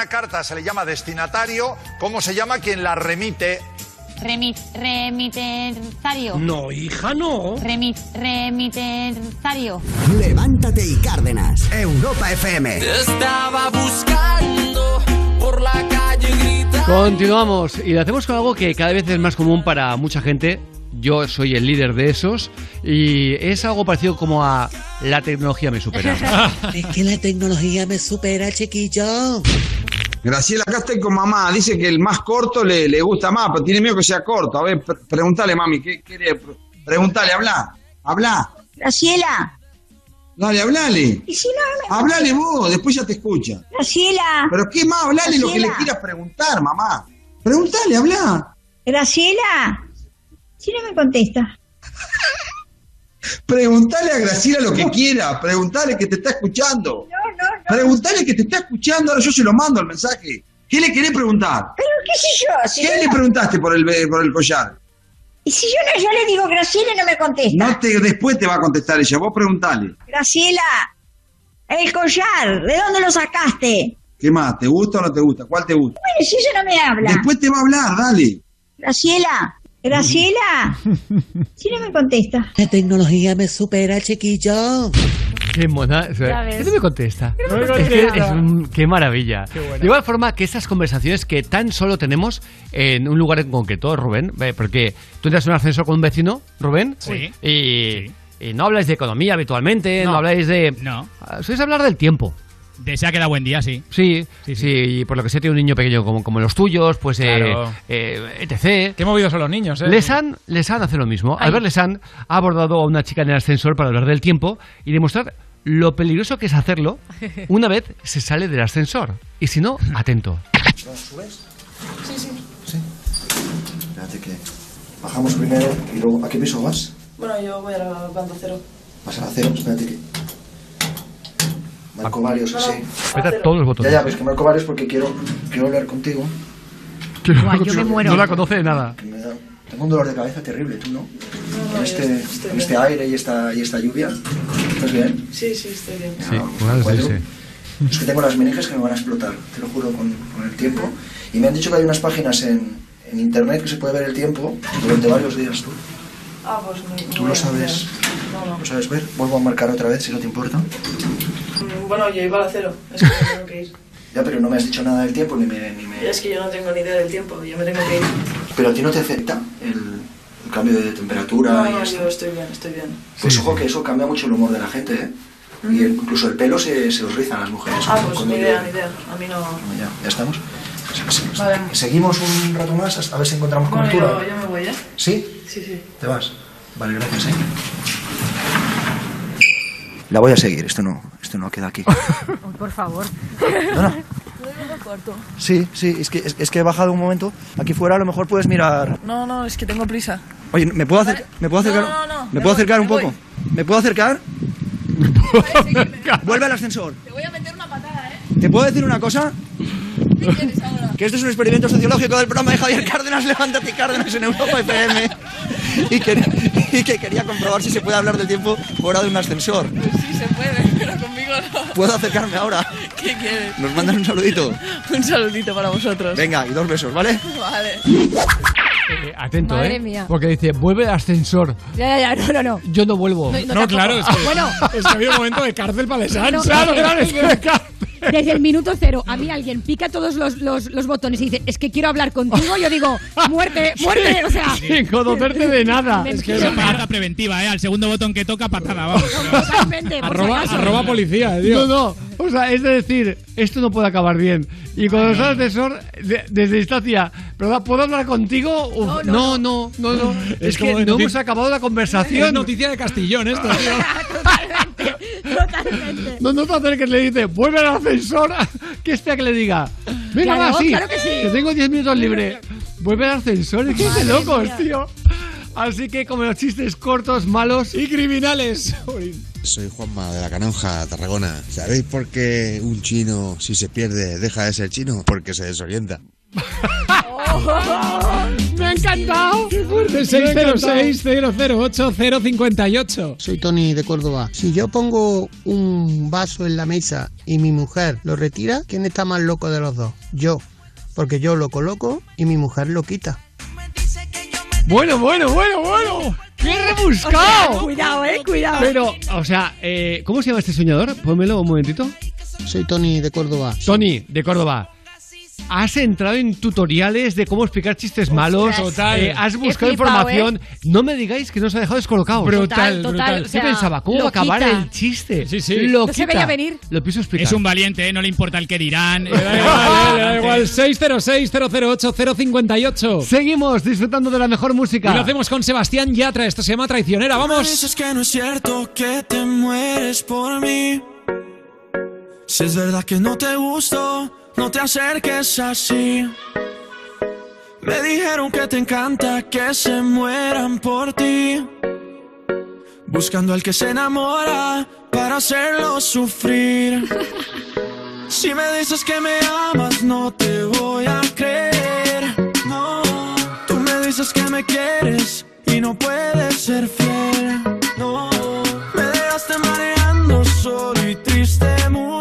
Una carta, se le llama destinatario. ¿Cómo se llama quien la remite? Remit, remitenzario. No, hija, no. Remit, remitenzario. Levántate y Cárdenas, Europa FM. Estaba buscando por la calle grita. Continuamos y lo hacemos con algo que cada vez es más común para mucha gente. Yo soy el líder de esos y es algo parecido como a la tecnología me supera. Es que la tecnología me supera, chiquillo. Graciela, acá estoy con mamá. Dice que el más corto le, le gusta más, pero tiene miedo que sea corto. A ver, pre- preguntale, mami. ¿Qué quiere? Preguntale, habla. Habla. Graciela. Dale, hablale. ¿Y si no me- Hablale vos, después ya te escucha. Graciela. Pero qué más, hablale lo que le quieras preguntar, mamá. Preguntale, habla. Graciela. Si no me contesta. Preguntale a Graciela lo que quiera. Preguntale que te está escuchando. No, no, no. Preguntale que te está escuchando. Ahora yo se lo mando el mensaje. ¿Qué le querés preguntar? Pero qué sé yo. Si ¿Qué yo le no- preguntaste por el, por el collar? Y si yo no, yo le digo Graciela y no me contesta. No te, después te va a contestar ella. Vos preguntale. Graciela. El collar, ¿de dónde lo sacaste? ¿Qué más? ¿Te gusta o no te gusta? ¿Cuál te gusta? Bueno, si ella no me habla. Después te va a hablar, dale. Graciela. Graciela. Si no me contesta. La tecnología me supera, chiquillo. Qué mona. o sea, Ya ves. ¿Qué no me contesta? ¿Qué no me Es que contesta? es un- qué maravilla. Qué. De igual forma que estas conversaciones que tan solo tenemos en un lugar en concreto, Rubén, porque tú entras en un ascensor con un vecino, Rubén, Sí. y, y no habláis de economía habitualmente, no, No. habláis de... No. Ah, Sois hablar del tiempo. Desea que da buen día, sí. Sí, sí, y por lo que sé tiene un niño pequeño como, como los tuyos, pues eh, Claro. eh, etc. Qué movidos son los niños, ¿eh? Lesan, Lesan hace lo mismo. Ay. Albert Lesan ha abordado a una chica en el ascensor para hablar del tiempo y demostrar lo peligroso que es hacerlo una vez se sale del ascensor. Y si no, atento. ¿Subes? Sí, sí. Sí. Espérate que bajamos primero y luego... ¿A qué piso vas? Bueno, yo voy a la planta cero. Vas a la cero, espérate que... Marco varios, sí. Aprieta todos los botones. Ya, ya, ves que marco varios porque quiero, quiero hablar contigo. Guau, yo me muero. No la conoce de nada. Que me da- Tengo un dolor de cabeza terrible, ¿tú no? No, Con este, con este aire y esta, y esta lluvia. ¿Estás bien? Sí, sí, estoy bien. Sí, Ah, puede bueno. decirse. Es que tengo las meninges que me van a explotar, te lo juro, con, con el tiempo. Y me han dicho que hay unas páginas en, en internet que se puede ver el tiempo durante varios días. ¿Tú, Ah, pues no. ¿Tú lo a sabes? hacer. No, no. ¿Lo sabes ver? Vuelvo a marcar otra vez, si no te importa. Bueno, yo iba a la cero. Es que me tengo que ir. Ya, pero no me has dicho nada del tiempo ni me... Ni me... Es que yo no tengo ni idea del tiempo. Yo me tengo que ir. Pero a ti no te afecta el, el cambio de temperatura No, y no, esto. yo estoy bien, estoy bien. Pues ojo que eso cambia mucho el humor de la gente, ¿eh? Y el- incluso el pelo se, se os riza a las mujeres. Ah, pues ni idea, ni idea. A mí no. Ya, ya estamos. Se- se- Vale. Seguimos un rato más a ver si encontramos Bueno, cobertura. yo, yo me voy, ¿eh? ¿Sí? Sí, sí. ¿Te vas? Vale, gracias, ¿eh? La voy a seguir, esto no, esto no queda aquí. por favor. No, no. Sí, sí, es que, es, es que he bajado un momento. Aquí fuera a lo mejor puedes mirar. No, no, es que tengo prisa. Oye, ¿me puedo, acercar? ¿me puedo acercar? No, no, no, ¿Me me puedo acercar un poco? ¿Me puedo acercar? Vuelve al ascensor. Te voy a meter una patada, ¿eh? ¿Te puedo decir una cosa? Que esto es un experimento sociológico del programa de Javier Cárdenas, Levántate Cárdenas en Europa FM. Y que, y que quería comprobar si se puede hablar del tiempo fuera de un ascensor. Sí, se puede, pero conmigo no. ¿Puedo acercarme ahora? ¿Qué quieres? Nos mandan un saludito. Un saludito para vosotros. Venga, y dos besos, ¿vale? Vale. Eh, atento, Madre ¿eh? mía. Porque dice, vuelve al ascensor. Ya, ya, ya, no, no, no. Yo no vuelvo. No, no, No, tampoco. claro, es que- Bueno. Es que había un momento de cárcel para Lesan. No, Claro, es que- claro, es que. Desde el minuto cero, a mí alguien pica todos los, los, los botones y dice, es que quiero hablar contigo, yo digo, muerte, muerte, o sea... Sin conocerte de nada. Es que es patada preventiva, ¿eh? Al segundo botón que toca, patada, vamos. Totalmente, por Arroba, si acaso. arroba policía, tío. No, no. O sea, es de decir, esto no puede acabar bien. Y cuando sale el ascensor, de- desde distancia, ¿pero ¿puedo hablar contigo? Uf, no, no, no, no. Es, Es que no hemos acabado la conversación. Es noticia de Castillón esto, tío. Totalmente. No, no hacer que le dice, vuelve al ascensor. ¿Qué espera que le diga? Venga, Claro, va, sí. claro que sí. tengo 10 minutos libre. Vuelve al ascensor. Es que es de locos, mía. tío. Así que como los chistes cortos, malos y criminales. Soy Juanma de la Canonja, Tarragona. ¿Sabéis por qué un chino, si se pierde, deja de ser chino? Porque se desorienta. Encantado. Qué fuerte, 606-008-058. Soy Tony de Córdoba. Si yo pongo un vaso en la mesa y mi mujer lo retira, ¿quién está más loco de los dos? Yo. Porque yo lo coloco y mi mujer lo quita. Bueno, bueno, bueno, bueno. ¡Qué rebuscado! O sea, cuidado, eh, cuidado. Pero, o sea, eh, ¿cómo se llama este soñador? Pónmelo un momentito. Soy Tony de Córdoba. Tony, de Córdoba. Has entrado en tutoriales de cómo explicar chistes malos. Total. Eh, has buscado flipado, información. No me digáis que nos ha dejado descolocados. Brutal, Total, brutal. o ¿Qué sea, pensaba? ¿Cómo lo va a acabar el chiste? Sí, sí. Lo No se veía venir. Lo pienso explicar. Es un valiente, ¿eh? No le importa el que dirán. Le da igual, eh, le da igual. 606-008-058. Seguimos disfrutando de la mejor Y música. lo hacemos con Sebastián Yatra. Esto se llama Traicionera. Vamos. Dices que no es cierto que te mueres por mí. Si es verdad que no te gusto, no te acerques así. Me dijeron que te encanta que se mueran por ti. Buscando al que se enamora para hacerlo sufrir. Si me dices que me amas, no te voy a creer. No, tú me dices que me quieres y no puedes ser fiel. No, me dejaste mareando solo y triste, mujer.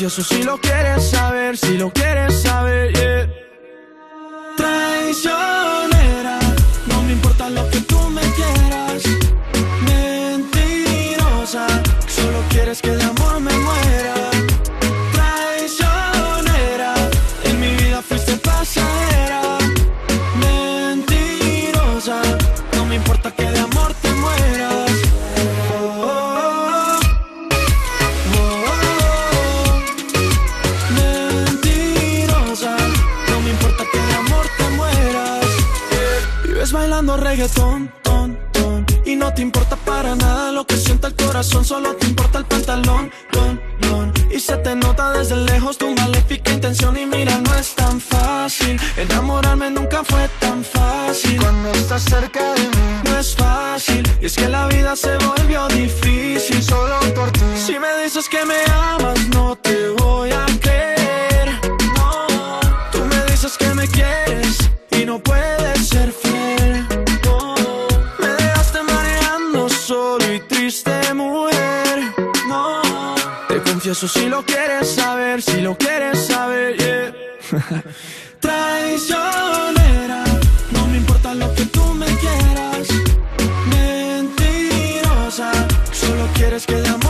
Confieso si lo quieres saber, si lo quieres saber, yeah. Traicionera, reggaetón, ton, ton, y no te importa para nada lo que sienta el corazón, solo te importa el pantalón, ton, ton, y se te nota desde lejos tu maléfica intención y mira no es tan fácil, enamorarme nunca fue tan fácil. Cuando estás cerca de mí no es fácil, y es que la vida se volvió difícil. solo por ti. Si me dices que me amas confieso si lo quieres saber, si lo quieres saber, yeah. Traicionera, no me importa lo que tú me quieras. Mentirosa, solo quieres que de amor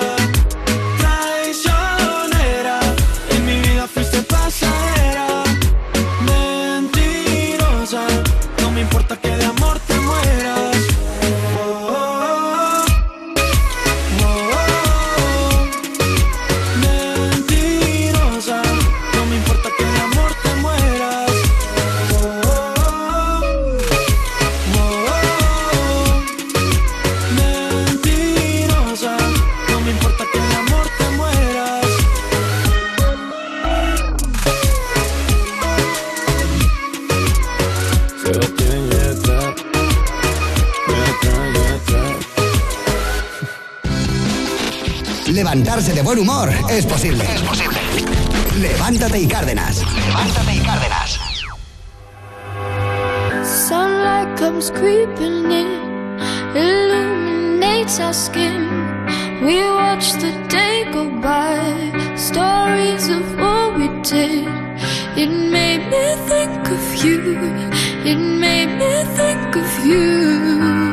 Levantarse de buen humor es posible. Es posible. Levántate y Cárdenas. Levántate y Cárdenas. Sunlight comes creeping in, illuminates our skin. We watch the day go by, stories of what we did. It made me think of you, it made me think of you.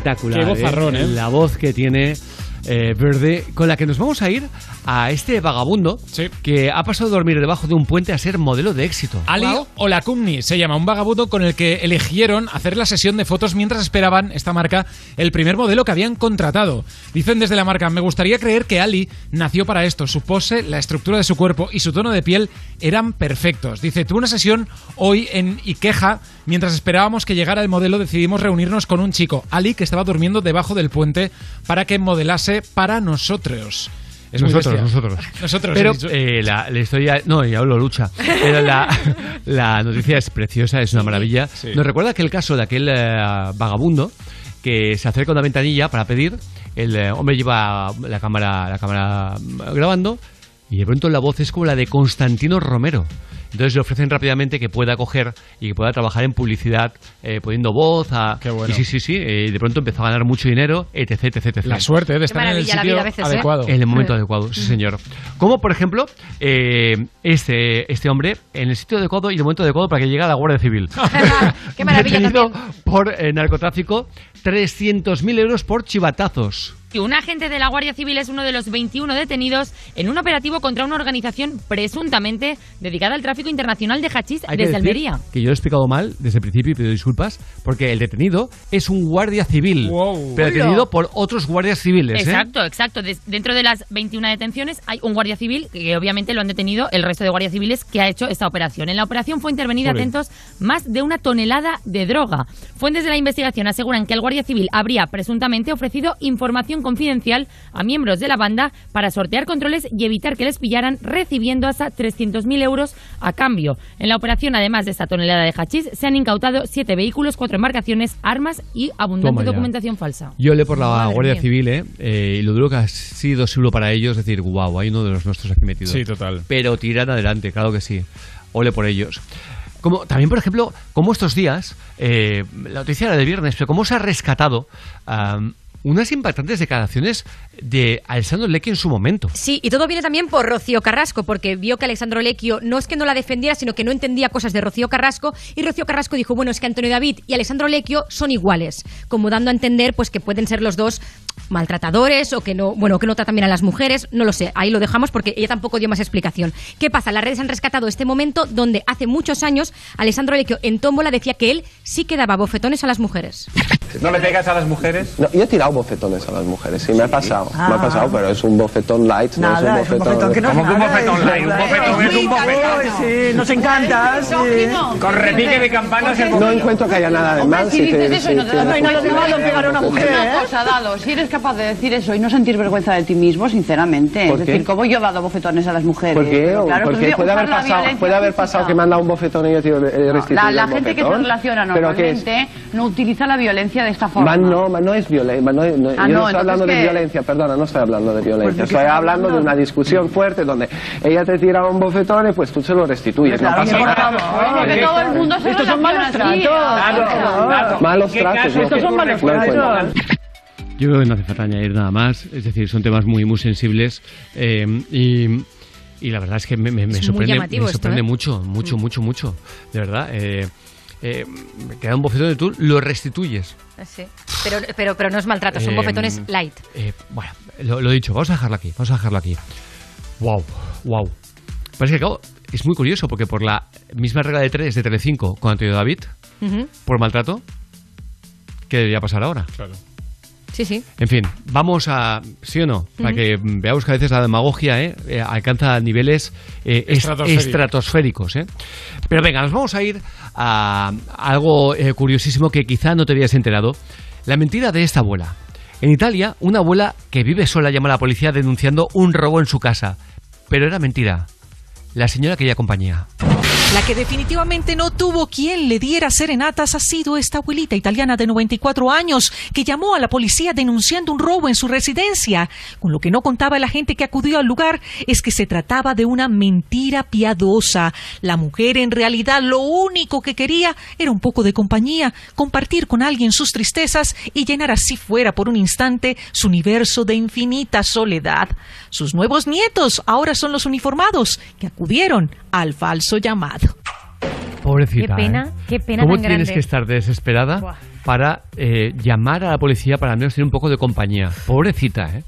Espectacular. Qué vozarrón, ¿eh? La voz que tiene eh, Verde, con la que nos vamos a ir a este vagabundo que ha pasado a dormir debajo de un puente a ser modelo de éxito. Ali Olakumni se llama, un vagabundo con el que eligieron hacer la sesión de fotos mientras esperaban esta marca el primer modelo que habían contratado. Dicen desde la marca, me gustaría creer que Ali nació para esto. Su pose, la estructura de su cuerpo y su tono de piel eran perfectos. Dice, tuve una sesión hoy en Ikeja. Mientras esperábamos que llegara el modelo decidimos reunirnos con un chico, Ali, que estaba durmiendo debajo del puente para que modelase para nosotros. Es nosotros, nosotros. Nosotros, Pero eh, la, la historia. No, y hablo lucha. Pero la, la noticia es preciosa, es una maravilla. sí. Nos recuerda aquel caso de aquel eh, vagabundo que se acerca a una ventanilla para pedir. El eh, hombre lleva la cámara, la cámara mm, grabando y de pronto la voz es como la de Constantino Romero. Entonces le ofrecen rápidamente que pueda coger y que pueda trabajar en publicidad eh, poniendo voz a... bueno. Y sí, sí, sí. eh, y de pronto empezó a ganar mucho dinero, etc, etc, etc. La suerte de estar en el sitio vida a veces, ¿eh? adecuado. En el momento adecuado, sí señor. Como por ejemplo, eh, este, este hombre en el sitio adecuado y el momento adecuado para que llegue a la Guardia Civil. Qué maravilla Detenido por eh, narcotráfico, 300.000 euros por chivatazos. Y un agente de la Guardia Civil es uno de los 21 detenidos en un operativo contra una organización presuntamente dedicada al tráfico internacional de hachís Hay que desde decir Almería. que yo lo he explicado mal desde el principio y pido disculpas porque el detenido es un guardia civil, pero detenido por otros guardias civiles. ¿eh? Exacto, exacto. Dentro de las 21 detenciones hay un guardia civil que obviamente lo han detenido el resto de guardias civiles que ha hecho esta operación. En la operación fue intervenida, Joder. atentos, más de una tonelada de droga. Fuentes de la investigación aseguran que el guardia civil habría presuntamente ofrecido información confidencial a miembros de la banda para sortear controles y evitar que les pillaran recibiendo hasta 300.000 euros a cambio. En la operación, además de esta tonelada de hachís, se han incautado siete vehículos, cuatro embarcaciones, armas y abundante documentación falsa. Yo le por la Madre Guardia mía. Civil, ¿eh? Eh, y lo duro que ha sido seguro para ellos, decir, wow, hay uno de los nuestros aquí metido. Sí, total. Pero tiran adelante, claro que sí. Ole por ellos. Como, también, por ejemplo, como estos días, eh, la noticia era del viernes, pero cómo se ha rescatado unas impactantes declaraciones de Alessandro Lecchi en su momento. Sí, y todo viene también por Rocío Carrasco, porque vio que Alexandro Lecchio no es que no la defendiera, sino que no entendía cosas de Rocío Carrasco, y Rocío Carrasco dijo, bueno, es que Antonio David y Alexandro Lecchio son iguales, como dando a entender pues que pueden ser los dos maltratadores o que no, bueno, que no tratan bien a las mujeres, no lo sé, ahí lo dejamos porque ella tampoco dio más explicación. ¿Qué pasa? Las redes han rescatado este momento donde hace muchos años Alexandro Lecchio en Tómbola decía que él sí que daba bofetones a las mujeres. ¿No le pegas a las mujeres? No, yo he tirado bofetones a las mujeres, sí, me ha pasado. Ah. Me ha pasado, pero es un bofetón light, Nada, no es es un un bofetón. bofetón que no es ¿Cómo que un bofetón light? Un bofetón es un bofetón. Sí, nos encanta. Con repique de campanas No encuentro que haya nada de mal. si dices eso y no te das pegar a una mujer. Una cosa, Dado, si eres capaz de decir eso y no sentir vergüenza de ti mismo, sinceramente. ¿Por es decir, como yo he dado bofetones a las mujeres. ¿Por qué? Porque puede haber pasado, puede haber pasado que me han dado un bofetón y yo te he restituido La, gente que se bofetón. relaciona normalmente no utiliza la violencia de esta forma. Man, no, man, no es violencia. No, no, Ah, yo no, no estoy hablando de violencia, perdona, no estoy hablando de violencia. Pues, ¿de qué estoy hablando de una discusión fuerte donde ella te tira un bofetón y pues tú se lo restituyes. Claro, no pasa nada. favor, que todo el mundo se Estos son malos tratos. claro. Malos tratos. Estos son que- malos tratos. Yo creo que no hace falta añadir nada más, es decir, son temas muy muy sensibles eh, y, y la verdad es que me, me- me Es sorprende, me esto, sorprende ¿eh? mucho, mucho, mucho, mucho, de verdad. Eh, eh, me queda un bofetón de tú lo restituyes. Sí. Pero, pero, pero no es maltrato, son Eh, bofetones light. Eh, bueno, lo, lo dicho, vamos a dejarlo aquí, vamos a dejarlo aquí. Wow, wow. Parece que claro, es muy curioso porque por la misma regla de tres de Telecinco con Antonio David, Ujú. por maltrato, ¿qué debería pasar ahora? Claro. Sí, sí. En fin, vamos a. ¿Sí o no? Para que veamos que a veces la demagogia ¿eh? Eh, alcanza niveles eh, est- Estratosféricos. estratosféricos. ¿eh? Pero venga, nos vamos a ir a algo eh, curiosísimo que quizá no te habías enterado. La mentira de esta abuela. En Italia, una abuela que vive sola llama a la policía denunciando un robo en su casa. Pero era mentira. La señora quería compañía. La que definitivamente no tuvo quien le diera serenatas ha sido esta abuelita italiana de 94 años que llamó a la policía denunciando un robo en su residencia. Con lo que no contaba la gente que acudió al lugar es que se trataba de una mentira piadosa. La mujer en realidad lo único que quería era un poco de compañía, compartir con alguien sus tristezas y llenar así fuera por un instante su universo de infinita soledad. Sus nuevos nietos ahora son los uniformados que acudieron al falso llamado. Pobrecita. Qué pena, ¿eh? qué pena ¿Cómo tan tienes grande. que estar desesperada Buah. para eh, llamar a la policía para al menos tener un poco de compañía? Pobrecita, ¿eh?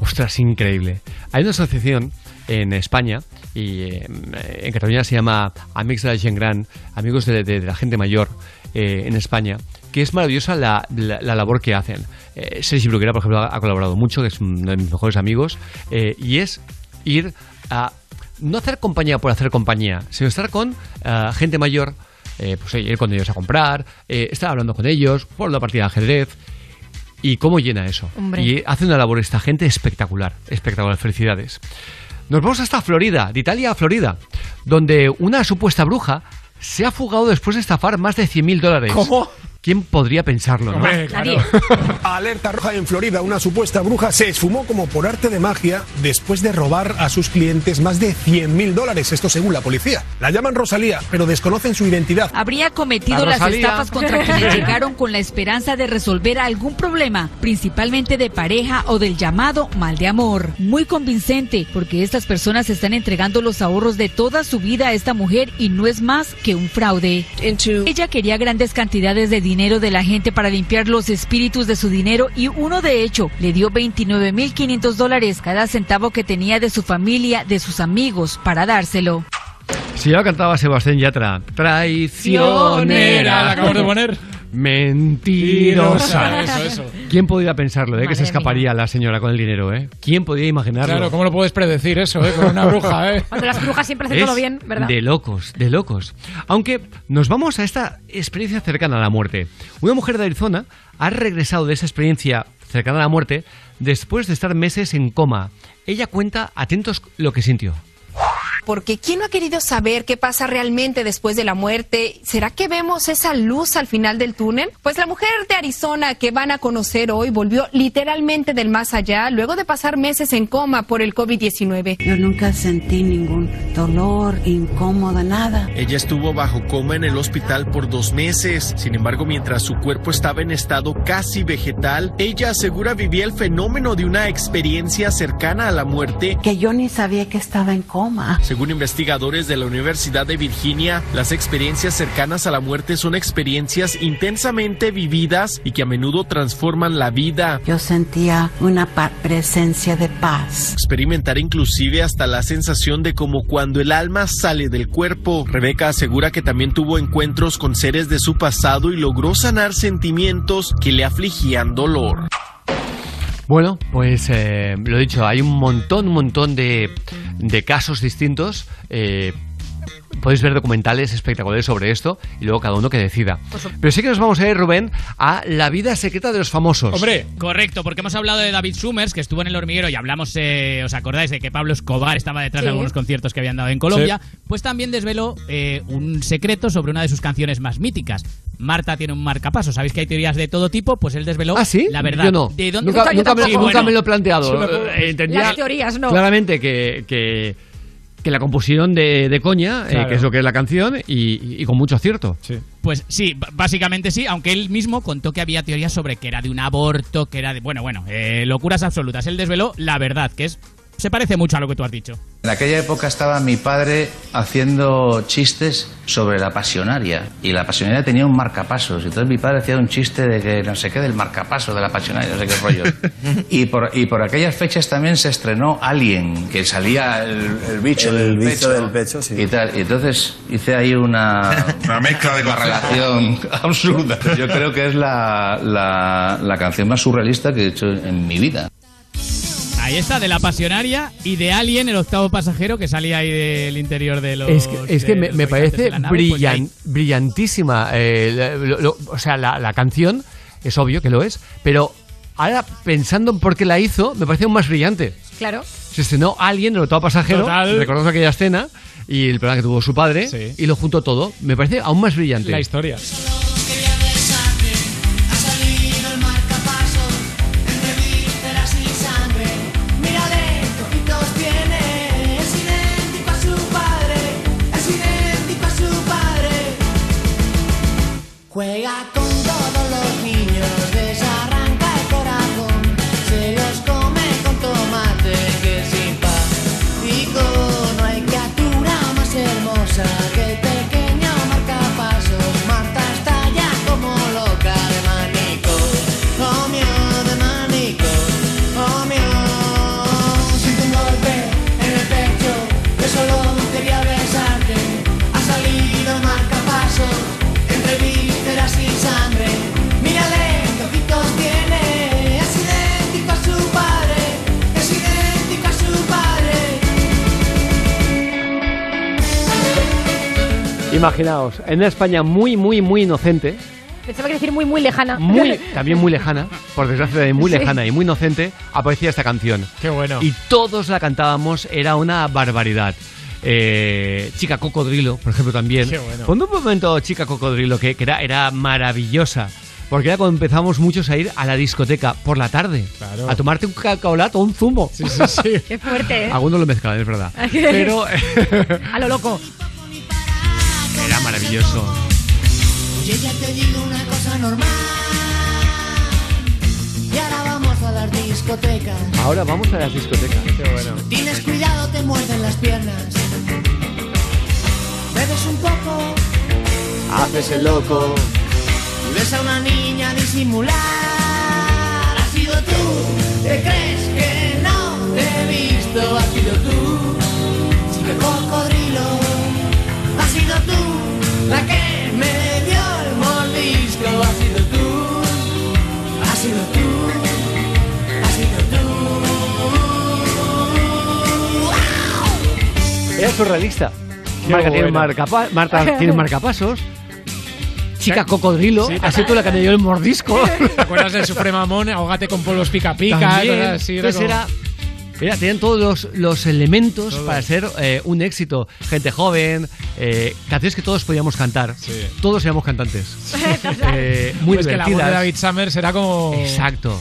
Ostras, increíble. Hay una asociación en España y eh, en Cataluña se llama Amics de la Gent Gran, amigos de, de- de la gente mayor eh, en España, que es maravillosa la, la- la labor que hacen. Eh, Sergi Bruguera, por ejemplo, ha colaborado mucho, que es uno de mis mejores amigos, eh, y es ir a no hacer compañía por hacer compañía, sino estar con eh, gente mayor, eh, pues ir con ellos a comprar, eh, estar hablando con ellos, jugar una partida de ajedrez. ¿Y cómo llena eso? Hombre. Y hace una labor esta gente espectacular, espectacular, felicidades. Nos vamos hasta Florida, de Italia a Florida, donde una supuesta bruja se ha fugado después de estafar más de 100.000 dólares. ¿Cómo? ¿Quién podría pensarlo? no? Hombre, claro. Alerta roja en Florida. Una supuesta bruja se esfumó como por arte de magia después de robar a sus clientes más de 100 mil dólares. Esto según la policía. La llaman Rosalía, pero desconocen su identidad. Habría cometido La las estafas contra quienes llegaron con la esperanza de resolver algún problema, principalmente de pareja o del llamado mal de amor. Muy convincente, porque estas personas están entregando los ahorros de toda su vida a esta mujer y no es más que un fraude. Ella quería grandes cantidades de dinero de la gente para limpiar los espíritus de su dinero y uno de hecho le dio 29.500 dólares cada centavo que tenía de su familia, de sus amigos, para dárselo. Si ya lo cantaba Sebastián Yatra, traicionera. La acabamos de poner. Mentirosa. Eso, eso. ¿Quién podría pensarlo, eh, que se escaparía la señora con el dinero, eh? ¿Quién podría imaginarlo? Claro, ¿cómo lo puedes predecir eso, eh? Con una bruja, eh. Cuando las brujas siempre hacen Es todo bien, ¿verdad? De locos, de locos. Aunque nos vamos a esta experiencia cercana a la muerte. Una mujer de Arizona ha regresado de esa experiencia cercana a la muerte después de estar meses en coma. Ella cuenta, atentos, lo que sintió. Porque ¿quién no ha querido saber qué pasa realmente después de la muerte? ¿Será que vemos esa luz al final del túnel? Pues la mujer de Arizona que van a conocer hoy volvió literalmente del más allá luego de pasar meses en coma por el COVID-19. Yo nunca sentí ningún dolor, incómoda, nada. Ella estuvo bajo coma en el hospital por dos meses. Sin embargo, mientras su cuerpo estaba en estado casi vegetal, ella asegura vivía el fenómeno de una experiencia cercana a la muerte. Que yo ni sabía que estaba en coma. Según investigadores de la Universidad de Virginia, las experiencias cercanas a la muerte son experiencias intensamente vividas y que a menudo transforman la vida. Yo sentía una presencia de paz. Experimentar inclusive hasta la sensación de como cuando el alma sale del cuerpo. Rebeca asegura que también tuvo encuentros con seres de su pasado y logró sanar sentimientos que le afligían dolor. Bueno, pues eh, lo dicho, hay un montón, un montón de, de casos distintos. eh, podéis ver documentales espectaculares sobre esto y luego cada uno que decida. Pero sí que nos vamos a ir, Rubén, a la vida secreta de los famosos. Correcto, porque hemos hablado de David Summers, que estuvo en el hormiguero y hablamos, eh, ¿os acordáis de que Pablo Escobar estaba detrás Sí. de algunos conciertos que habían dado en Colombia? Sí. Pues también desveló eh, un secreto sobre una de sus canciones más míticas. Marta tiene un marcapaso. ¿Sabéis que hay teorías de todo tipo? Pues él desveló ¿Ah, sí? la verdad. Yo no. ¿De dónde nunca, nunca me, tampoco. nunca Sí, me lo he planteado. Sí, me- Eh, entendía Las teorías, no. Claramente que, que, que la compusieron de, de coña, eh, que es lo que es la canción, y, y con mucho acierto. Pues sí, básicamente sí, aunque él mismo contó que había teorías sobre que era de un aborto, que era de... Bueno, bueno, eh, locuras absolutas. Él desveló la verdad, que es... Se parece mucho a lo que tú has dicho. En aquella época estaba mi padre haciendo chistes sobre la pasionaria y la pasionaria tenía un marcapasos. Entonces mi padre hacía un chiste de que no sé qué del marcapaso de la pasionaria, no sé qué rollo. Y por, y por aquellas fechas también se estrenó Alien, que salía el, el bicho, El del, bicho pecho del pecho, sí. Y, tal. y entonces hice ahí una, Una mezcla de una relación absurda. Yo creo que es la, la, la canción más surrealista que he hecho en mi vida. Ahí está, de la pasionaria y de Alien, el octavo pasajero que salía ahí del interior de los. Es que, es que me, los me parece nave, pues brillantísima. eh, lo- lo- o sea, la, la canción es obvio que lo es, pero ahora pensando en por qué la hizo, me parece aún más brillante. Claro. Se estrenó Alguien, el octavo pasajero, Total. recordamos aquella escena y el programa que tuvo su padre y lo juntó todo. Me parece aún más brillante. La historia. Juega con Imaginaos, en una España muy, muy, muy inocente, Pensaba que decir muy, muy lejana. muy, también muy lejana, por desgracia de muy Sí. lejana y muy inocente, aparecía esta canción. Qué bueno. Y todos la cantábamos, era una barbaridad. Eh, Chica Cocodrilo, por ejemplo, también. Qué bueno. Pon un momento Chica Cocodrilo, que, que era, era maravillosa. Porque era cuando empezamos muchos a ir a la discoteca por la tarde. Claro. A tomarte un cacaolato o un zumo. Sí, sí, sí. Qué fuerte, ¿eh? Algunos lo mezclan, es verdad. Pero A lo loco. Era maravilloso. Oye, ya te digo una cosa normal. Y ahora vamos a las discotecas. Ahora vamos a las discotecas. Qué bueno. Tienes cuidado, te muerden las piernas. Bebes un poco Haces el loco. y ves a una niña disimular. Has sido tú, te crees que no te he visto. Has sido tú, chica cocodrilo. La que me dio el mordisco. Has sido tú, has sido tú, has sido tú. Era surrealista. Qué Marta tiene, marcapa- Marta tiene marcapasos. Chica cocodrilo. Sí, Así tú la que me dio el mordisco. ¿Te acuerdas del Supremamón? Ahogate con polvos pica pica. Entonces como- era. Mira, tenían todos los, los elementos para ser eh, un éxito. Gente joven, eh, canciones que todos podíamos cantar. Todos éramos cantantes. Eh, muy Pues que la voz de. David Summers era como. Exacto.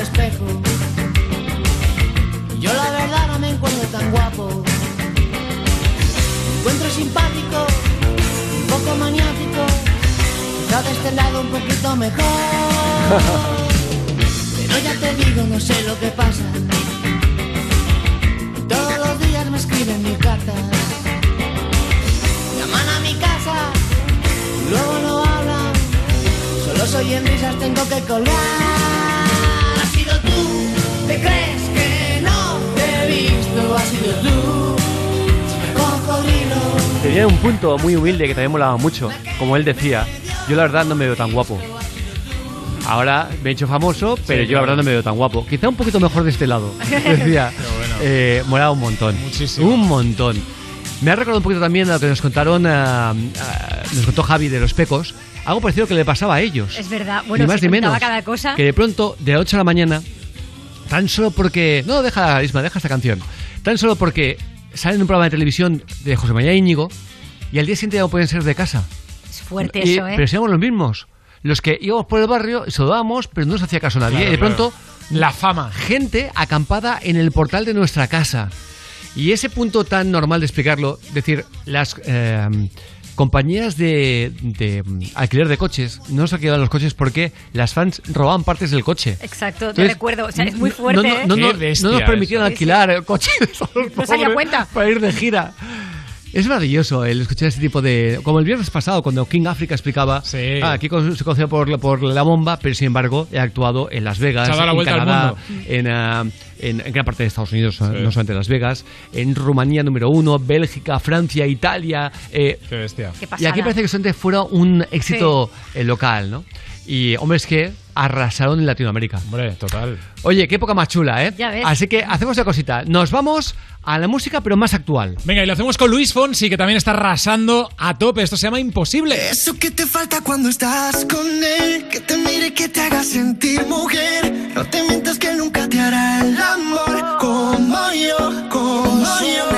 Espejo. Yo la verdad no me encuentro tan guapo. Encuentro simpático, un poco maniático. Quizá de este lado un poquito mejor. Pero ya te digo, no sé lo que pasa. Todos los días me escriben mis cartas. Llaman a mi casa, luego no hablan. Solo soy en risas, tengo que colgar. Tú, te crees que no te he visto. Has sido tú. Tenía un punto muy humilde que también molaba mucho. Como él decía, yo la verdad no me veo tan guapo. Ahora me he hecho famoso, pero yo la verdad no me veo tan guapo. Quizá un poquito mejor de este lado. Decía, eh, molaba un montón. Un montón. Me ha recordado un poquito también a lo que nos contaron, ah, ah, nos contó Javi de los Pecos, algo parecido que le pasaba a ellos. Es verdad. Bueno, ni más se ni menos. cada cosa. Que de pronto, de la 8 a la mañana, tan solo porque. No, deja, Isma, deja esta canción. Tan solo porque sale en un programa de televisión de José María Íñigo y al día siguiente ya no pueden ser de casa. Es fuerte Y- eso, ¿eh? Pero seamos los mismos. Los que íbamos por el barrio, saludábamos, pero no nos hacía caso nadie. Claro, y de claro. pronto La fama. Gente acampada en el portal de nuestra casa. Y ese punto tan normal de explicarlo, es decir, las eh, compañías de, de, mm, alquiler de coches no se quedado los coches porque las fans robaban partes del coche. Exacto, te Entonces, recuerdo. O sea, es muy fuerte. No, no, ¿eh? no, no- nos permitieron eso. alquilar coches No se cuenta. para ir de gira. Es maravilloso el escuchar este tipo de... Como el viernes pasado, cuando King Africa explicaba... Ah, aquí se conocía por, la- por la bomba, pero sin embargo he actuado en Las Vegas, Se ha dado la en Canadá, mundo. en, ah, en, en gran parte de Estados Unidos, no solamente Las Vegas, en Rumanía número uno, Bélgica, Francia, Italia... eh, Qué bestia. Qué y aquí parece que solamente fuera un éxito eh, local, ¿no? Y hombres que arrasaron en Latinoamérica. Hombre, total. Oye, qué época más chula, ¿eh? Ya ves. Así que hacemos una cosita. Nos vamos a la música, pero más actual. Venga, y lo hacemos con Luis Fonsi, que también está arrasando a tope. Esto se llama Imposible. Eso que te falta cuando estás con él, que te mire, que te haga sentir mujer. No te mientas que nunca te hará el amor como yo, como yo.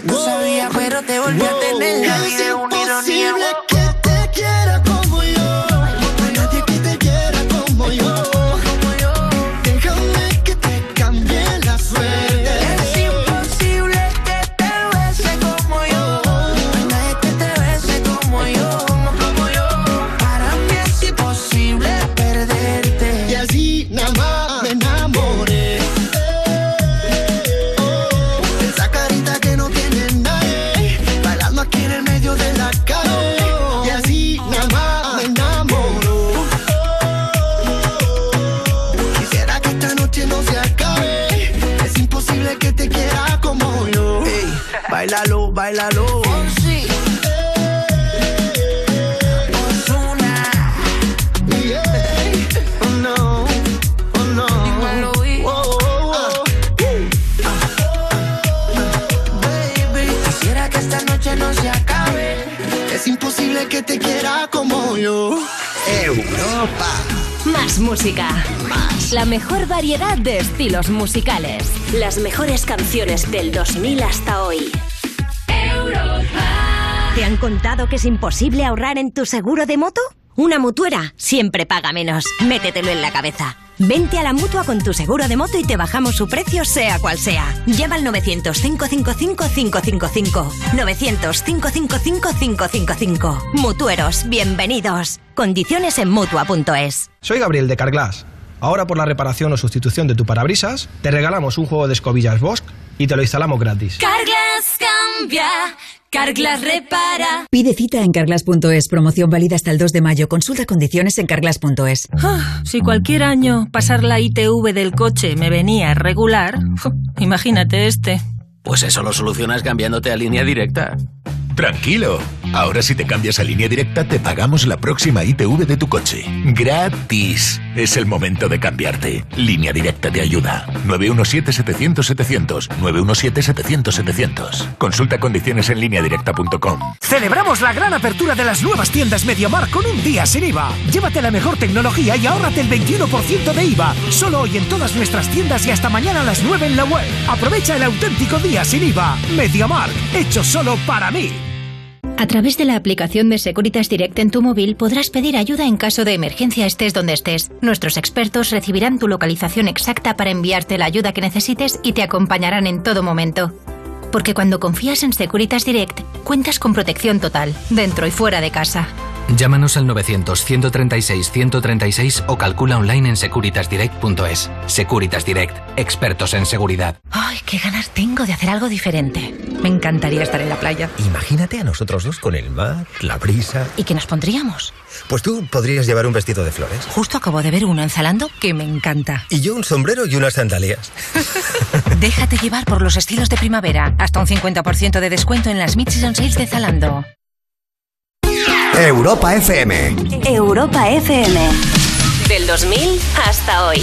que tú sabías, pero te volví a tener. La vida es una ironía. Esta noche no se acabe. Es imposible que te quiera como yo. Europa. Más música. La mejor variedad de estilos musicales. Las mejores canciones del 2000 hasta hoy. ¿Te han contado que es imposible ahorrar en tu seguro de moto? Una mutuera siempre paga menos. Métetelo en la cabeza. Vente a la mutua con tu seguro de moto y te bajamos su precio, sea cual sea. Llama al 900-555-555. 900-555-555. Mutueros, bienvenidos. Condiciones en mutua.es. Soy Gabriel de Carglass. Ahora por la reparación o sustitución de tu parabrisas, te regalamos un juego de escobillas Bosch y te lo instalamos gratis. Carglass cambia, Carglass repara. Pide cita en carglass.es. Promoción válida hasta el 2 de mayo. Consulta condiciones en carglass.es. Ah, si cualquier año pasar la ITV del coche me venía regular, imagínate este. Pues eso lo solucionas cambiándote a línea directa. Tranquilo. Ahora si te cambias a línea directa te pagamos la próxima ITV de tu coche. Gratis. Es el momento de cambiarte. Línea directa te ayuda. 917-700-700. 917-700-700. Consulta condiciones en lineadirecta.com. Celebramos la gran apertura de las nuevas tiendas Mediamar con un día sin IVA. Llévate la mejor tecnología y ahórrate el 21% de IVA. Solo hoy en todas nuestras tiendas y hasta mañana a las 9 en la web. Aprovecha el auténtico día sin IVA. Mediamar, hecho solo para mí. A través de la aplicación de Securitas Direct en tu móvil podrás pedir ayuda en caso de emergencia estés donde estés. Nuestros expertos recibirán tu localización exacta para enviarte la ayuda que necesites y te acompañarán en todo momento. Porque cuando confías en Securitas Direct, cuentas con protección total, dentro y fuera de casa. Llámanos al 900-136-136 o calcula online en securitasdirect.es. Securitas Direct, expertos en seguridad. Ay, qué ganas tengo de hacer algo diferente. Me encantaría estar en la playa. Imagínate a nosotros dos con el mar, la brisa. ¿Y qué nos pondríamos? Pues tú podrías llevar un vestido de flores. Justo acabo de ver uno en Zalando que me encanta. Y yo un sombrero y unas sandalias. Déjate llevar por los estilos de primavera. Hasta un 50% de descuento en las Mid-Season Sales de Zalando. Europa FM. Europa FM. Del 2000 hasta hoy.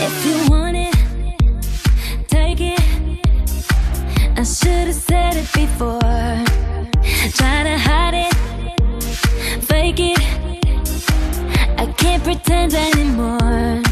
If you want it, take it. I should have said it before. Try to hide it, fake it. I can't pretend anymore.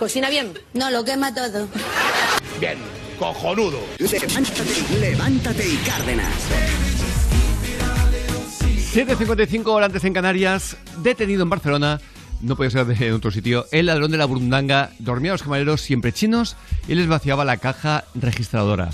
¿Cocina bien? No, lo quema todo. Bien, cojonudo. Levántate, levántate y Cárdenas. 7.55 horas antes en Canarias, detenido en Barcelona, no puede ser de otro sitio, el ladrón de la burundanga dormía a los camareros siempre chinos y les vaciaba la caja registradora.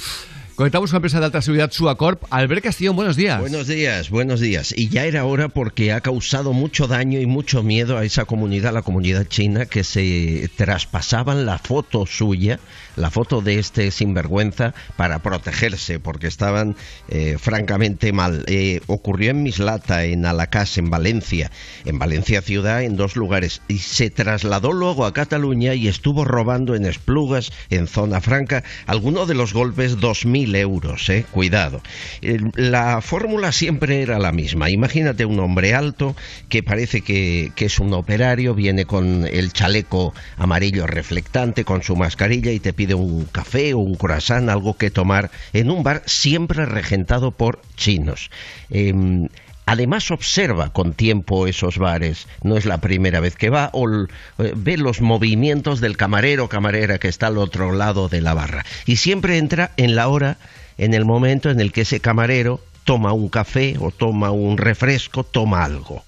Conectamos con la empresa de alta seguridad Suacorp. Albert Castillo, buenos días. Buenos días, buenos días. Y ya era hora porque ha causado mucho daño y mucho miedo a esa comunidad, la comunidad china, que se traspasaban la foto suya, la foto de este sinvergüenza, para protegerse, porque estaban eh, francamente mal. Eh, ocurrió en Mislata, en Alacás, en Valencia, en Valencia ciudad, en dos lugares, y se trasladó luego a Cataluña y estuvo robando en Esplugas, en Zona Franca, algunos de los golpes 2.000 euros, ¿eh? Cuidado. Eh, La fórmula siempre era la misma. Imagínate un hombre alto que parece que, que es un operario, viene con el chaleco amarillo reflectante, con su mascarilla y te pide un café o un croissant, algo que tomar en un bar siempre regentado por chinos. Em, Además observa con tiempo esos bares, no es la primera vez que va, o eh, ve los movimientos del camarero o camarera que está al otro lado de la barra. Y siempre entra en la hora, en el momento en el que ese camarero toma un café o toma un refresco, toma algo.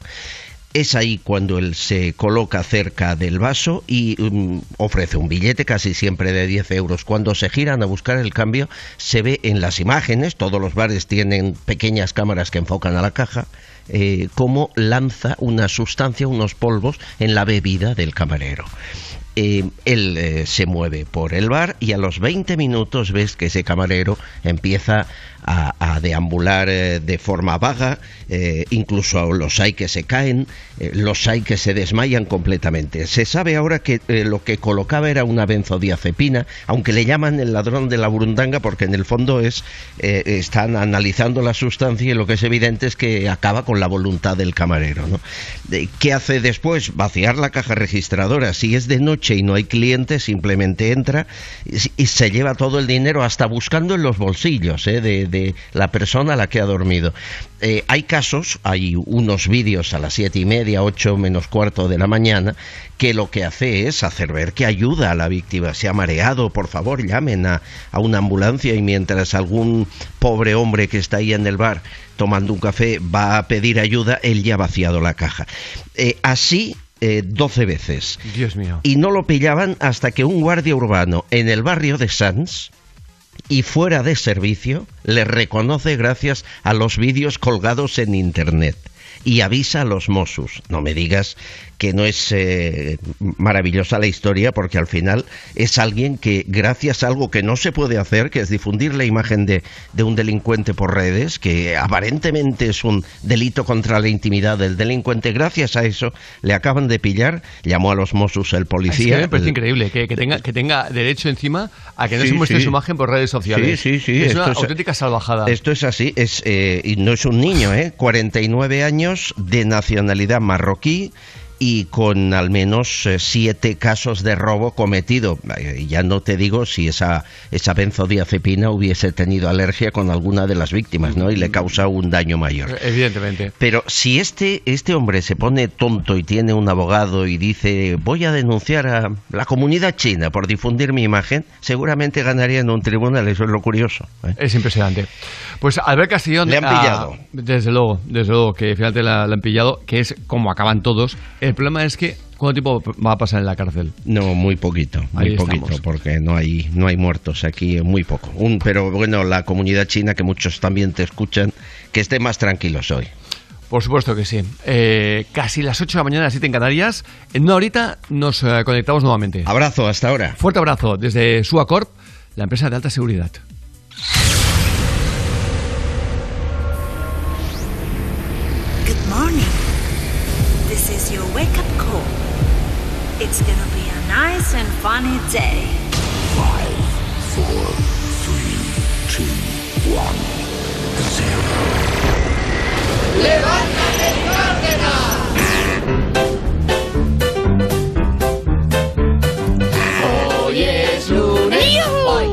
Es ahí cuando él se coloca cerca del vaso y mm, ofrece un billete casi siempre de 10 euros. Cuando se giran a buscar el cambio, se ve en las imágenes, todos los bares tienen pequeñas cámaras que enfocan a la caja, eh, cómo lanza una sustancia, unos polvos en la bebida del camarero. Eh, él eh, se mueve por el bar y a los 20 minutos ves que ese camarero empieza a, deambular eh, de forma vaga, eh, incluso los hay que se caen, eh, los hay que se desmayan completamente. Se sabe ahora que lo que colocaba era una benzodiazepina, aunque le llaman el ladrón de la burundanga porque en el fondo es están analizando la sustancia y lo que es evidente es que acaba con la voluntad del camarero. ¿no? ¿Qué hace después? Vaciar la caja registradora. Si es de noche y no hay clientes, simplemente entra y, se lleva todo el dinero hasta buscando en los bolsillos de, de la persona a la que ha dormido. Eh, hay casos, hay unos vídeos a las siete y media, ocho menos cuarto de la mañana, que lo que hace es hacer ver que ayuda a la víctima. Se ha mareado, por favor, llamen a, a una ambulancia y mientras algún pobre hombre que está ahí en el bar tomando un café va a pedir ayuda, él ya ha vaciado la caja. Eh, así, eh, 12 veces. Dios mío. Y no lo pillaban hasta que un guardia urbano en el barrio de Sanz y fuera de servicio le reconoce gracias a los vídeos colgados en internet y avisa a los Mossos. No me digas que no es eh, maravillosa la historia porque al final es alguien que gracias a algo que no se puede hacer, que es difundir la imagen de, de un delincuente por redes, que aparentemente es un delito contra la intimidad del delincuente, gracias a eso le acaban de pillar, llamó a los Mossos el Es que policía. me parece increíble que, que tenga, que tenga derecho encima a que no Sí, se muestre sí. su imagen por redes sociales. Sí, sí, sí. Es esto una auténtica salvajada. Esto es así, es, eh, y no es un niño, ¿eh? 49 años de nacionalidad marroquí y con al menos eh, siete casos de robo cometido. Ya no te digo si esa, esa benzodiazepina hubiese tenido alergia con alguna de las víctimas, ¿no? Y le causa un daño mayor. Evidentemente. Pero si este, este hombre se pone tonto y tiene un abogado y dice voy a denunciar a la comunidad china por difundir mi imagen, seguramente ganaría en un tribunal, eso es lo curioso. ¿eh? Es impresionante. Pues Albert Castillón. Le han ah, pillado. desde luego, desde luego que finalmente la, la han pillado, que es como acaban todos. El problema es que, ¿cuánto tiempo va a pasar en la cárcel? No, muy poquito, muy Ahí poquito, estamos. porque no hay, no hay muertos aquí, muy poco. Un, pero bueno, la comunidad china, que muchos también te escuchan, que esté más tranquilos hoy. Por supuesto que sí. Eh, casi las 8 de la mañana, las 7 en Canarias. En una horita nos eh, conectamos nuevamente. Abrazo, hasta ahora. Fuerte abrazo desde Suacorp, la empresa de alta seguridad. It's gonna be a nice and funny day. Five, four, three, two, one, zero. ¡Levántate, Cárdenas! Hoy es lunes. Hoy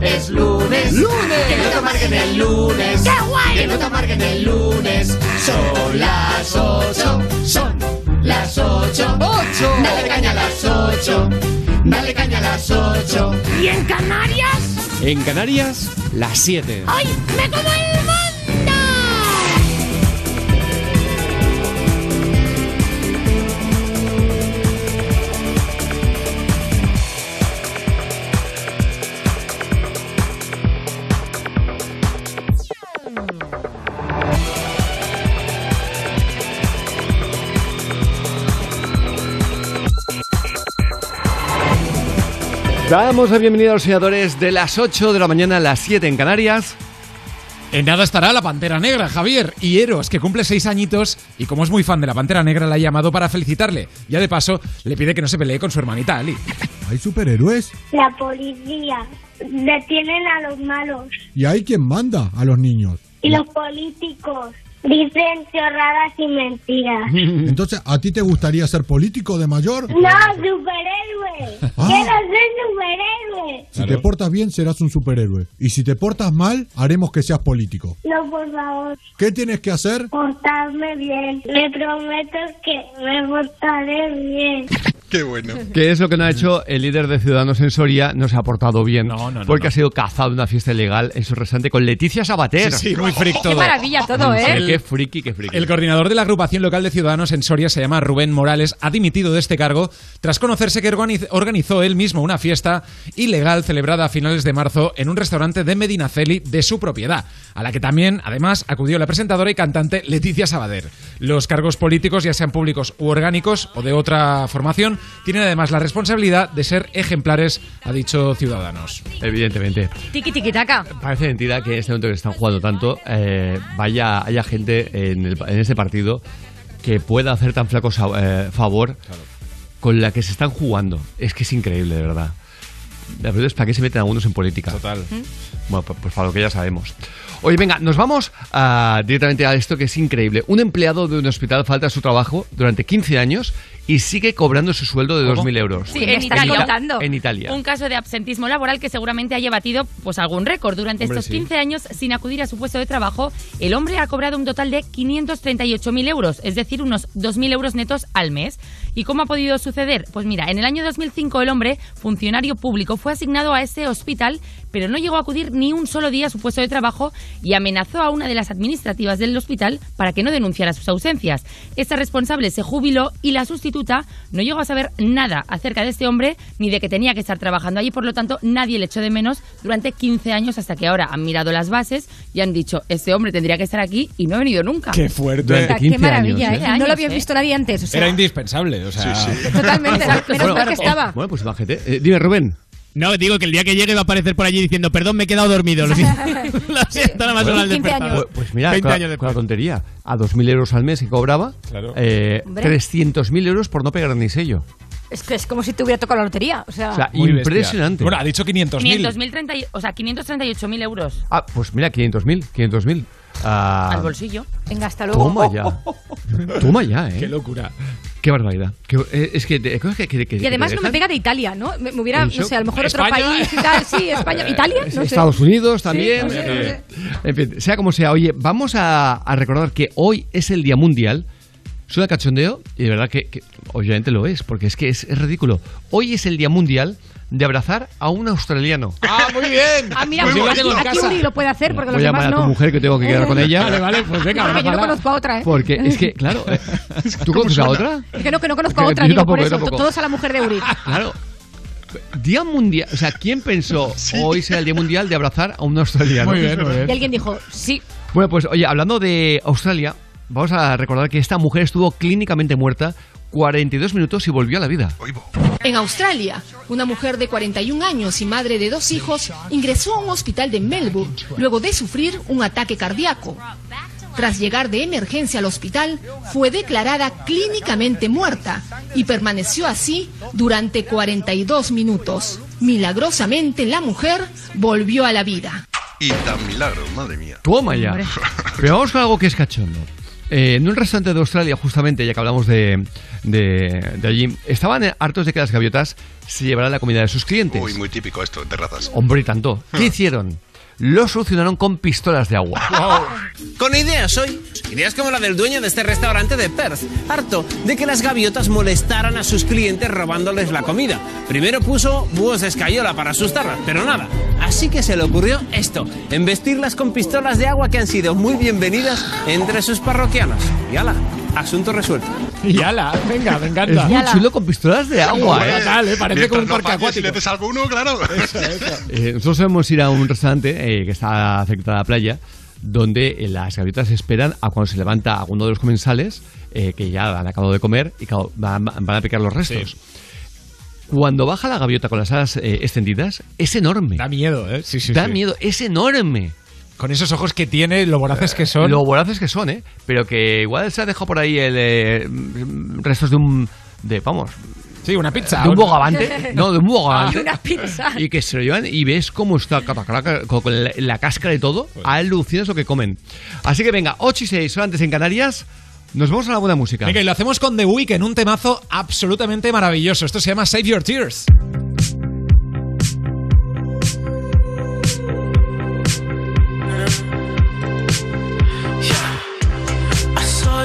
es lunes. ¡Lunes! Que no te amarguen el lunes. ¡Qué guay! Que no te amarguen el lunes. Son las 8. Dale caña a las 8. Dale caña a las 8. ¿Y en Canarias? En Canarias, las 7. ¡Ay! ¡Me como el Damos la bienvenida a los soñadores de las 8 de la mañana a las 7 en Canarias. En nada estará la Pantera Negra, Javier. Y Eros, que cumple seis añitos y como es muy fan de la Pantera Negra, la ha llamado para felicitarle. Ya de paso, le pide que no se pelee con su hermanita Ali. ¿Hay superhéroes? La policía. Detienen a los malos. ¿Y hay quien manda a los niños? Y los políticos. Dicen chorradas y mentiras. Entonces, ¿a ti te gustaría ser político de mayor? No, superhéroe. Ah. Quiero ser superhéroe. Si te portas bien, serás un superhéroe. Y si te portas mal, haremos que seas político. No, por favor. ¿Qué tienes que hacer? Portarme bien. Le prometo que me portaré bien. Qué bueno. ¿Qué es lo que no ha hecho el líder de Ciudadanos en Soria? No se ha portado bien. no, porque no. ha sido cazado en una fiesta ilegal en su restaurante con Leticia Sabater. Sí, sí, muy freak todo. Qué maravilla todo, ¿eh? Qué friki, qué friki. El coordinador de la agrupación local de Ciudadanos en Soria se llama Rubén Morales, ha dimitido de este cargo tras conocerse que organiz- organizó él mismo una fiesta ilegal celebrada a finales de marzo en un restaurante de Medinaceli de su propiedad, a la que también, además, acudió la presentadora y cantante Leticia Sabader. Los cargos políticos, ya sean públicos u orgánicos o de otra formación, tienen además la responsabilidad de ser ejemplares, ha dicho Ciudadanos. Evidentemente. Tiki tiki taka. Parece mentira que en este momento que están jugando tanto, eh, vaya, haya gente en, el- en este partido que pueda hacer tan flaco eh, favor con la que se están jugando. Es que es increíble, de verdad. La verdad es para qué se meten algunos en política. Total. Bueno, pues, pues para lo que ya sabemos. Oye, venga, nos vamos a- directamente a esto que es increíble. Un empleado de un hospital falta a su trabajo durante 15 años y sigue cobrando su sueldo de 2.000 euros. Sí, en Italia. En Italia. Un caso de absentismo laboral que seguramente haya batido pues algún récord. Durante Hombre, estos sí. 15 años, sin acudir a su puesto de trabajo, el hombre ha cobrado un total de 538.000 euros, es decir, unos 2.000 euros netos al mes. ¿Y cómo ha podido suceder? Pues mira, en el año 2005 el hombre, funcionario público, fue asignado a ese hospital, pero no llegó a acudir ni un solo día a su puesto de trabajo y amenazó a una de las administrativas del hospital para que no denunciara sus ausencias. Esta responsable se jubiló y la sustituta no llegó a saber nada acerca de este hombre ni de que tenía que estar trabajando allí, por lo tanto nadie le echó de menos durante 15 años hasta que ahora han mirado las bases y han dicho, este hombre tendría que estar aquí y no ha venido nunca. Qué fuerte. Durante Qué 15 maravilla, años, ¿eh? ¿eh? No lo habían visto nadie antes. O sea, Era indispensable, o sea... Totalmente. Menos mal que estaba. Bueno, pues imagínate. Eh, dime, Rubén. No, digo que el día que llegue va a aparecer por allí diciendo, perdón, me he quedado dormido. Lo siento, lo siento, nada más Bueno, al despertar. Pues, pues mira, 20 con, años con la tontería. A 2.000 euros al mes que cobraba, Claro. eh, Hombre. 300.000 euros por no pegar ni sello. Es que es como si te hubiera tocado la lotería. O sea, O sea, Muy bestia. impresionante. Bueno, ha dicho 500.000. 500.000 treinta y- o sea, 538.000 euros Ah, pues mira, 500.000, 500.000. Ah, al bolsillo. venga, hasta luego. Toma ya. Toma ya, ¿eh? Qué locura. Qué barbaridad. Qué- eh, es que, que- que- que- Y además no me pega de Italia, ¿no? Me, me hubiera, ¿En no sé, a lo mejor otro ¿España? país y tal. Sí, España. ¿Italia? No sé. Estados Unidos también. no sé, no sé. En fin, sea como sea, oye, vamos a, a recordar que hoy es el Día Mundial. Suena cachondeo y de verdad que, que obviamente lo es, porque es que es, es ridículo. Hoy es el Día Mundial de abrazar a un australiano. ¡Ah, muy bien! Ah, mira, Pues yo lo aquí. Uri lo puede hacer porque Voy los a llamar demás a tu no. mujer que tengo que quedar con ella. Vale, vale, pues venga, Porque yo no conozco a otra, ¿eh? Porque es que, claro, eh, ¿tú conoces a otra? Es que no, que no conozco a otra, digo tampoco, por eso. Todos a la mujer de Uri. Claro. Día Mundial, o sea, ¿quién pensó hoy será el Día Mundial de abrazar a un australiano? Muy bien, muy bien. Y alguien dijo, sí. Bueno, pues oye, hablando de Australia, vamos a recordar que esta mujer estuvo clínicamente muerta 42 minutos y volvió a la vida. En Australia, una mujer de 41 años y madre de dos hijos ingresó a un hospital de Melbourne luego de sufrir un ataque cardíaco. Tras llegar de emergencia al hospital, fue declarada clínicamente muerta y permaneció así durante 42 minutos. Milagrosamente, la mujer volvió a la vida. Y tan milagro, madre mía. Toma ya. Pero vamos con algo que es cachondo. Eh, en un restaurante de Australia, justamente, ya que hablamos de, de, de allí, estaban hartos de que las gaviotas se llevaran la comida de sus clientes. Uy, muy típico esto, de razas. Hombre, y tanto. ¿Qué hicieron? Lo solucionaron con pistolas de agua. Con ideas hoy. Ideas como la del dueño de este restaurante de Perth, harto de que las gaviotas molestaran a sus clientes robándoles la comida. Primero puso búhos de escayola para asustarlas, pero nada. Así que se le ocurrió esto, embestirlas con pistolas de agua que han sido muy bienvenidas entre sus parroquianos. Y ala, asunto resuelto. Y ala, venga, me encanta. Es muy chulo con pistolas de agua, ¿eh? Total, ¿eh? Parece como un Mientras no parque falles, Si acuático. le des alguno, claro. Eh, nosotros solemos ir a un restaurante eh, que está cerca de la playa donde eh, las gaviotas esperan a cuando se levanta alguno de los comensales eh, que ya han acabado de comer y claro, van, van a picar los restos. Cuando baja la gaviota con las alas eh, extendidas, es enorme. Da miedo, ¿eh? Sí, sí, da miedo, es enorme. Con esos ojos que tiene, lo voraces que son. Lo voraces que son, ¿eh? Pero que igual se ha dejado por ahí el, restos de un... De, vamos, Sí, una pizza. ¿De un bogavante? No, de un bogavante. Ah, una pizza. Y que se lo llevan y ves cómo está con la, la cáscara y todo. Pues. Alucinas lo que comen. Así que venga, 8 y 6 son antes en Canarias. Nos vamos a la buena música. Venga, y lo hacemos con The Weeknd, un temazo absolutamente maravilloso. Esto se llama Save Your Tears. Yeah. I saw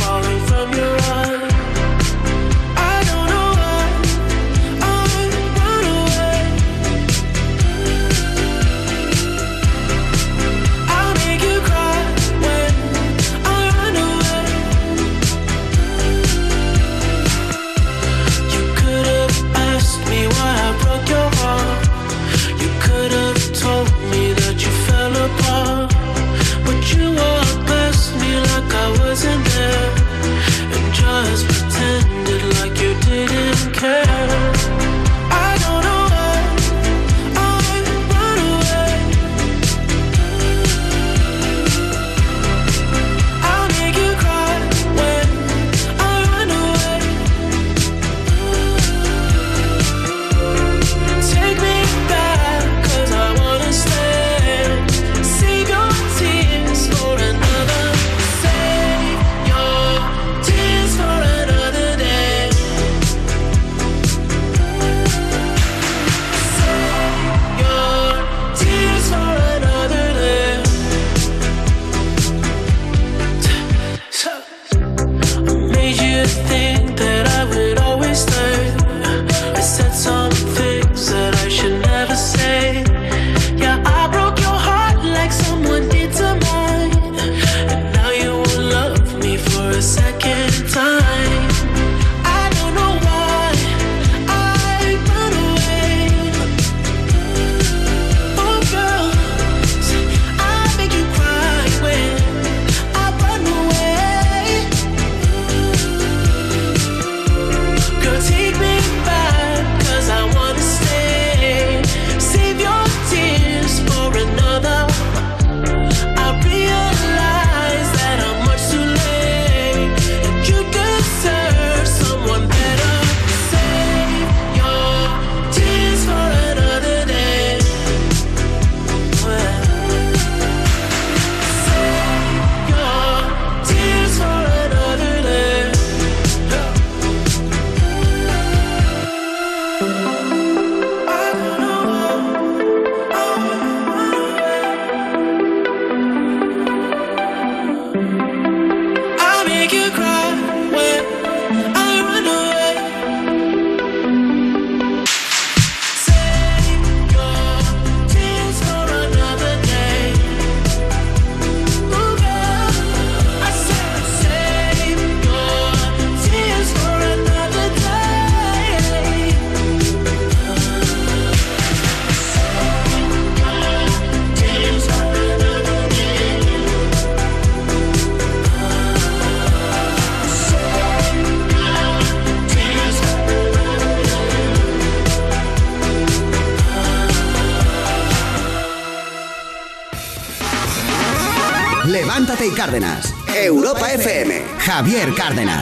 Europa FM, Javier Cárdenas.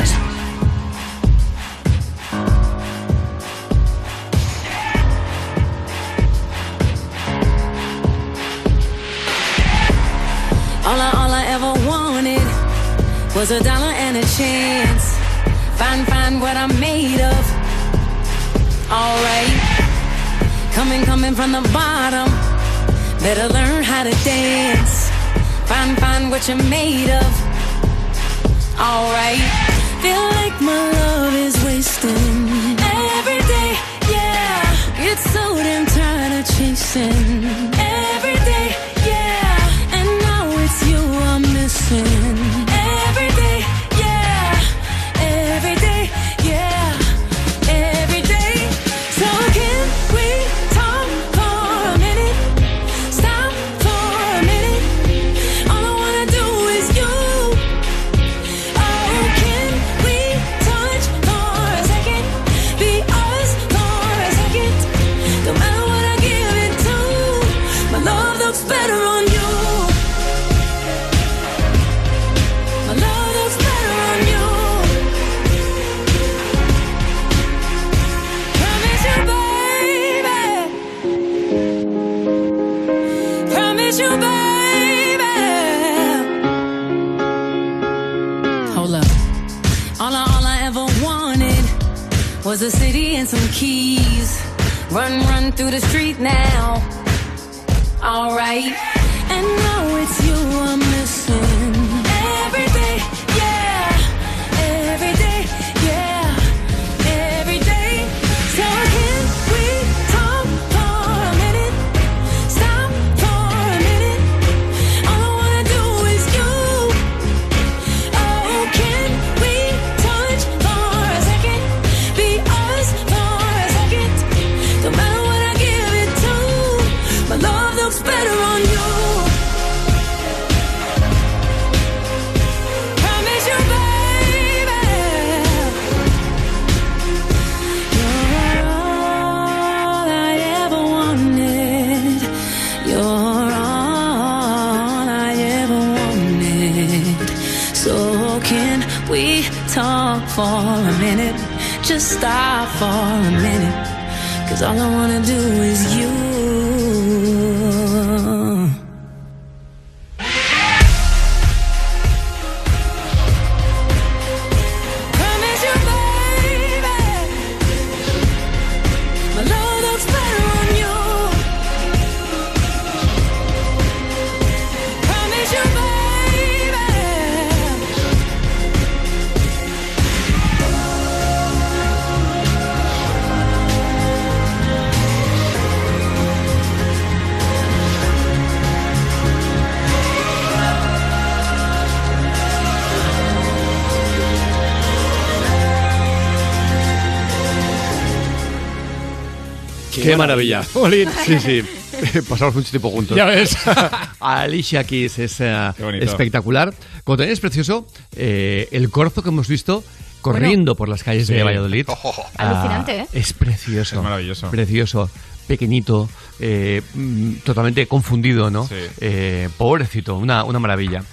Qué, maravilla. Sí, sí. Pasamos mucho tiempo juntos. Ya ves. Alicia Keys es eh, espectacular. Como también es precioso eh, el corzo que hemos visto corriendo por las calles Sí. de Valladolid. Ah, Alucinante, ¿eh? Es precioso. Es maravilloso. Precioso. Pequeñito, eh, mm, totalmente confundido, ¿no? Sí. Eh, pobrecito, una, una maravilla.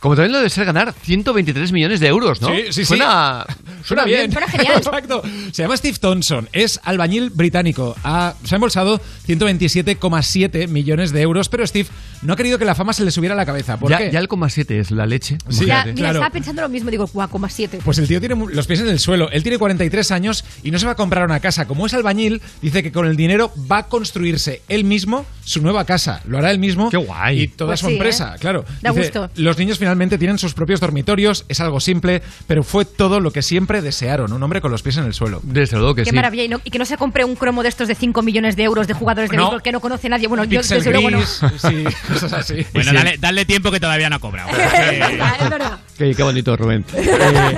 Como también lo debe ser ganar 123 millones de euros, ¿no? Sí, sí, sí. Suena, bien. Suena genial. Exacto. Se llama Steve Thompson. Es albañil británico. Ha- se ha embolsado 127,7 millones de euros, pero Steve no ha querido que la fama se le subiera a la cabeza. ¿Por Ya, qué? ya el coma 7 es la leche. Sí, Ya, mira, claro. estaba pensando lo mismo, digo, guau, coma. Pues el tío tiene los pies en el suelo. Él tiene 43 años y no se va a comprar una casa. Como es albañil, dice que con el dinero va a construirse él mismo su nueva casa. Lo hará él mismo. Qué guay. Y toda Pues su sí, empresa, ¿eh? claro. Da Dice, gusto. Los niños finalmente tienen sus propios dormitorios. Es algo simple, pero fue todo lo que siempre desearon. Un hombre con los pies en el suelo. Desde luego que Qué sí. maravilla. Y, no- y que no se compre un cromo de estos de 5 millones de euros de jugadores de No. béisbol que no conoce nadie. Bueno, yo desde luego no. sí, cosas así. Bueno, Sí. dale, dale tiempo que todavía no ha cobrado. es verdad. Qué, qué bonito, Rubén. Eh,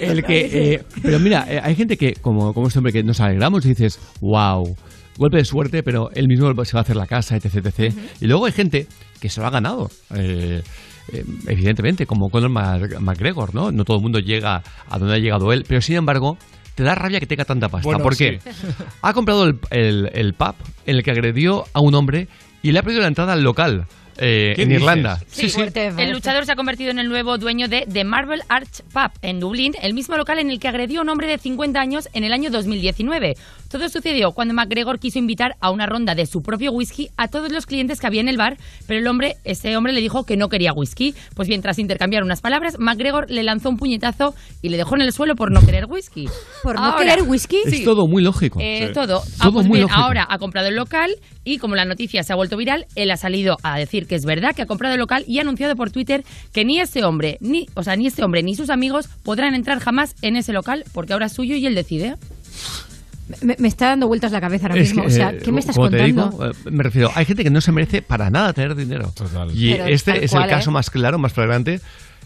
el que, eh, pero mira, hay gente que, como, como este hombre, que nos alegramos y dices, wow, golpe de suerte, pero él mismo se va a hacer la casa, etc. etc. Y luego hay gente que se lo ha ganado. eh, eh, evidentemente, como Conor Mac- McGregor, ¿no? No todo el mundo llega a donde ha llegado él, pero sin embargo, te da rabia que tenga tanta pasta. Bueno, porque sí. ha comprado el, el- el pub en el que agredió a un hombre y le ha perdido la entrada al local eh, ¿Qué en dices? Irlanda. Sí, el luchador se ha convertido en el nuevo dueño de The Marble Arch Pub en Dublín, el mismo local en el que agredió a un hombre de 50 años en el año 2019. Todo sucedió cuando McGregor quiso invitar a una ronda de su propio whisky a todos los clientes que había en el bar, pero el hombre, ese hombre le dijo que no quería whisky. Pues bien, tras intercambiar unas palabras, McGregor le lanzó un puñetazo y le dejó en el suelo por no querer whisky. ¿Por no Ahora- querer whisky? Es todo muy lógico. eh, Todo. Ah, Todo pues muy bien, lógico. ahora ha comprado el local y como la noticia se ha vuelto viral, él ha salido a decir que es verdad que ha comprado el local y ha anunciado por Twitter que ni ese hombre, ni, o sea, ni este hombre ni sus amigos podrán entrar jamás en ese local porque ahora es suyo y él decide. Me, me está dando vueltas la cabeza ahora Es mismo. que, o sea, eh, ¿qué me estás como te contando? digo, eh, me refiero, hay gente que no se merece para nada tener dinero. Y Pero este es cual, el caso ¿eh? más claro, más flagrante.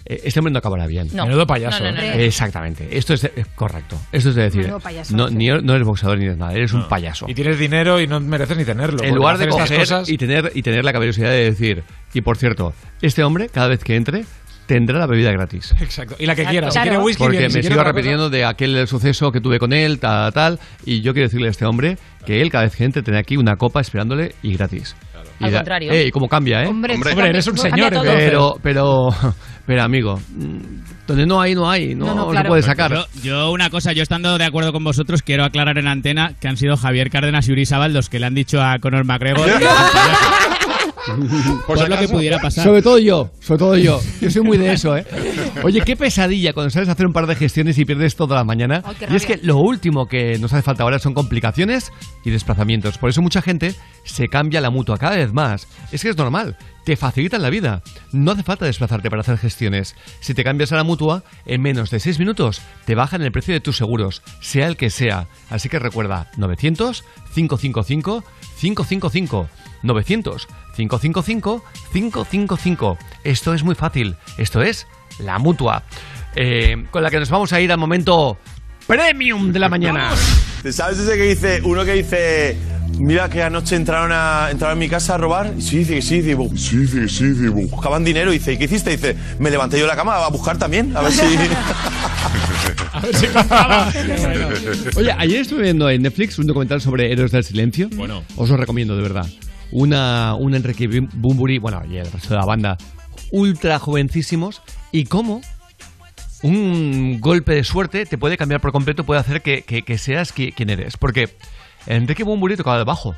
Eh, Este hombre no acabará bien. No. Menudo payaso, No, no, no, ¿eh? no. Exactamente. Esto es eh, correcto. Esto es de decir, Menudo payaso, no, sí. ni, no eres boxeador ni eres nada, eres un payaso. Y tienes dinero y no mereces ni tenerlo. En lugar de coger cosas- y tener y tener la caballerosidad de decir, y por cierto, este hombre cada vez que entre tendrá la bebida gratis. Exacto. Y la que quiera. Si quiere whisky, Porque bien. Si me quiere sigo cosa- repitiendo de aquel suceso que tuve con él, tal, tal, y yo quiero decirle a este hombre que él cada vez que entre tiene aquí una copa esperándole y gratis. Y Al da- contrario. Eh, y cómo cambia, ¿eh? Hombre, Hombre. cambia- eres un señor. Pero, pero, pero amigo, donde no hay, no hay, no, No, no, se claro. puede sacar. Yo, yo una cosa, yo estando de acuerdo con vosotros, quiero aclarar en antena que han sido Javier Cárdenas y Uri Sabal los que le han dicho a Conor McGregor. Por, lo que pudiera pasar. Sobre todo yo, sobre todo yo. Yo soy muy de eso, ¿eh? Oye, qué pesadilla cuando sabes hacer un par de gestiones y pierdes toda la mañana. Y es que lo último que nos hace falta ahora son complicaciones y desplazamientos. Por eso mucha gente se cambia la mutua cada vez más. Es que es normal. Te facilitan la vida. No hace falta desplazarte para hacer gestiones. Si te cambias a la mutua, en menos de 6 minutos te bajan el precio de tus seguros, sea el que sea. Así que recuerda, 900 555 555 900 555 555. Esto es muy fácil. Esto es la mutua. Eh, con la que nos vamos a ir al momento premium de la mañana. ¿Sabes ese que dice, uno que dice, mira que anoche entraron a, entraron en mi casa a robar? Y Sí, sí, sí, que sí, dice, bu- buscaban dinero. Y dice, ¿y qué hiciste? Y dice, me levanté yo de la cama a buscar también, a ver si... A ver si Oye, ayer estuve viendo en Netflix un documental sobre Héroes del Silencio. Bueno. Os lo recomiendo, de verdad. Una, un Enrique Bum- Bumburi, bueno, y el resto de la banda, ultra jovencísimos. Y cómo un golpe de suerte te puede cambiar por completo, puede hacer que, que- seas qui- quien eres. Porque Enrique Bumburi tocaba el bajo.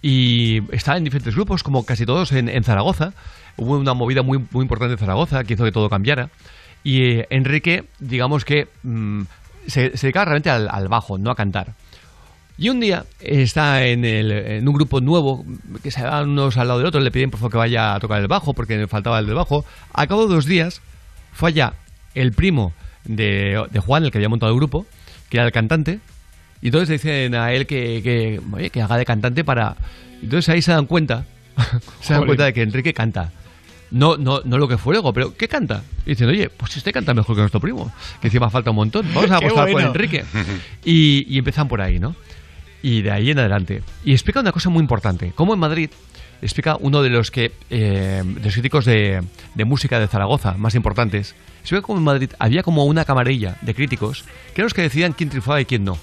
Y estaba en diferentes grupos, como casi todos en, en Zaragoza. Hubo una movida muy, muy importante en Zaragoza que hizo que todo cambiara. Y eh, Enrique, digamos que mm, se, se dedicaba realmente al, al bajo, no a cantar. Y un día está en, el- en un grupo nuevo, que se van unos al lado del otro, le piden por favor que vaya a tocar el bajo, porque faltaba el del bajo. A cabo de dos días, fue allá el primo de, de Juan, el que había montado el grupo, que era el cantante, y entonces le dicen a él que, que, oye, que haga de cantante para... Entonces ahí se dan cuenta, se dan cuenta de que Enrique canta. No, no, no lo que fue luego, pero ¿qué canta? Y dicen, oye, pues este canta mejor que nuestro primo, que encima falta un montón. Vamos a apostar por bueno. Enrique. Y, y empiezan por ahí, ¿no? Y de ahí en adelante. Y explica una cosa muy importante. Como en Madrid, explica uno de los que eh, de los críticos de, de música de Zaragoza más importantes. Explica como en Madrid había como una camarilla de críticos que eran los que decían quién triunfaba y quién no.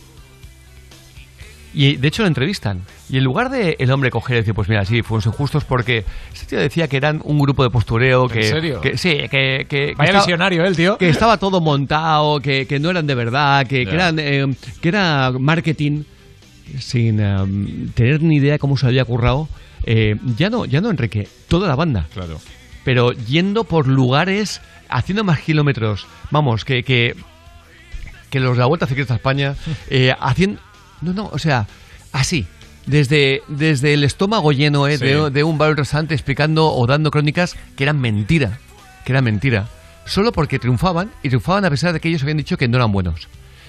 Y de hecho lo entrevistan. Y en lugar de el hombre coger y decir, pues mira, sí, fuimos injustos porque este tío decía que eran un grupo de postureo que. serio? que- sí, que. Vaya estaba- visionario, ¿eh, el tío? Que estaba todo montado, que, que no eran de verdad, que, eran. eh, que era marketing sin tener ni idea cómo se había currado. eh, ya no, ya no Enrique, toda la banda. Claro. Pero yendo por lugares, haciendo más kilómetros, vamos, que, que, que los de la Vuelta Ciclista a España, eh, haciendo... No, no, o sea, así, desde, desde el estómago lleno eh, Sí. de, de un bar o restaurante explicando o dando crónicas que eran mentira, que eran mentira, solo porque triunfaban y triunfaban a pesar de que ellos habían dicho que no eran buenos.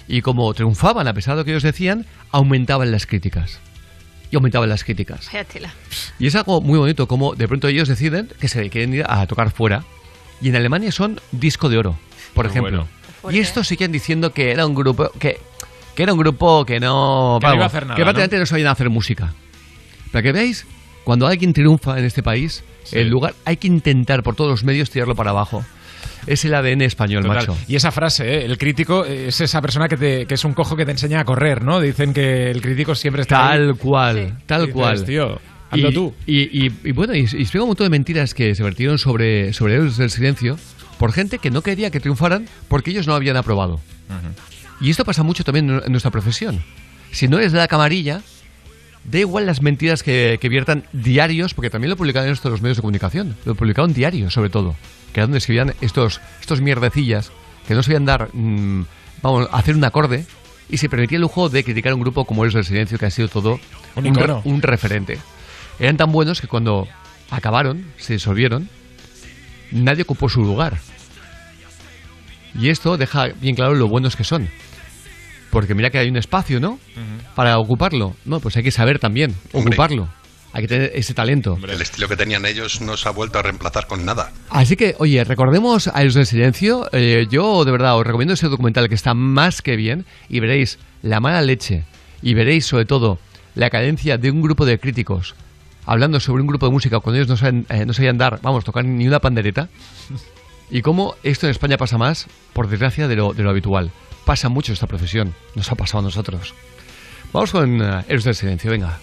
Y como triunfaban a pesar de lo que ellos decían, aumentaban las críticas. Y aumentaban las críticas. Y es algo muy bonito, como de pronto ellos deciden que se quieren ir a tocar fuera. Y en Alemania son disco de oro, por Qué ejemplo. bueno. Y estos siguen diciendo que era un grupo que, que era un grupo que no, Que no iba a hacer nada, que prácticamente no, sabían hacer música. Para que veáis, cuando alguien triunfa en este país, el lugar hay que intentar por todos los medios tirarlo para abajo. Es el ADN español, Total. macho. Y esa frase, ¿eh? el crítico es esa persona que, te- que es un cojo que te enseña a correr, ¿no? Dicen que el crítico siempre está ahí. Tal cual, tal Dices, cual. tío, hazlo y, tú. Y, y- y bueno, y, y explica un montón de mentiras que se vertieron sobre, sobre Héroes del Silencio por gente que no quería que triunfaran porque ellos no habían aprobado. Y esto pasa mucho también en en nuestra profesión. Si no eres de la camarilla, da igual las mentiras que, que viertan diarios, porque también lo publicaban esto los medios de comunicación. Lo publicaban diarios, sobre todo. Que era donde escribían estos, estos mierdecillas que no sabían dar, mm, vamos, hacer un acorde y se permitía el lujo de criticar a un grupo como Héroes del Silencio, que ha sido todo Un re- icono. un referente. Eran tan buenos que cuando acabaron, se disolvieron, nadie ocupó su lugar. Y esto deja bien claro lo buenos que son. Porque mira que hay un espacio, ¿no? Para ocuparlo. No, pues hay que saber también Hombre. ocuparlo. Hay que tener ese talento. El estilo que tenían ellos no se ha vuelto a reemplazar con nada. Así que, oye, recordemos a Héroes del Silencio. Eh, yo, de verdad, os recomiendo ese documental que está más que bien y veréis la mala leche y veréis, sobre todo, la cadencia de un grupo de críticos hablando sobre un grupo de música cuando ellos no saben, eh, no sabían dar, vamos, tocar ni una pandereta. Y cómo esto en España pasa más, por desgracia, de lo, de lo habitual. Pasa mucho esta profesión. Nos ha pasado a nosotros. Vamos con eh, Héroes del Silencio, venga.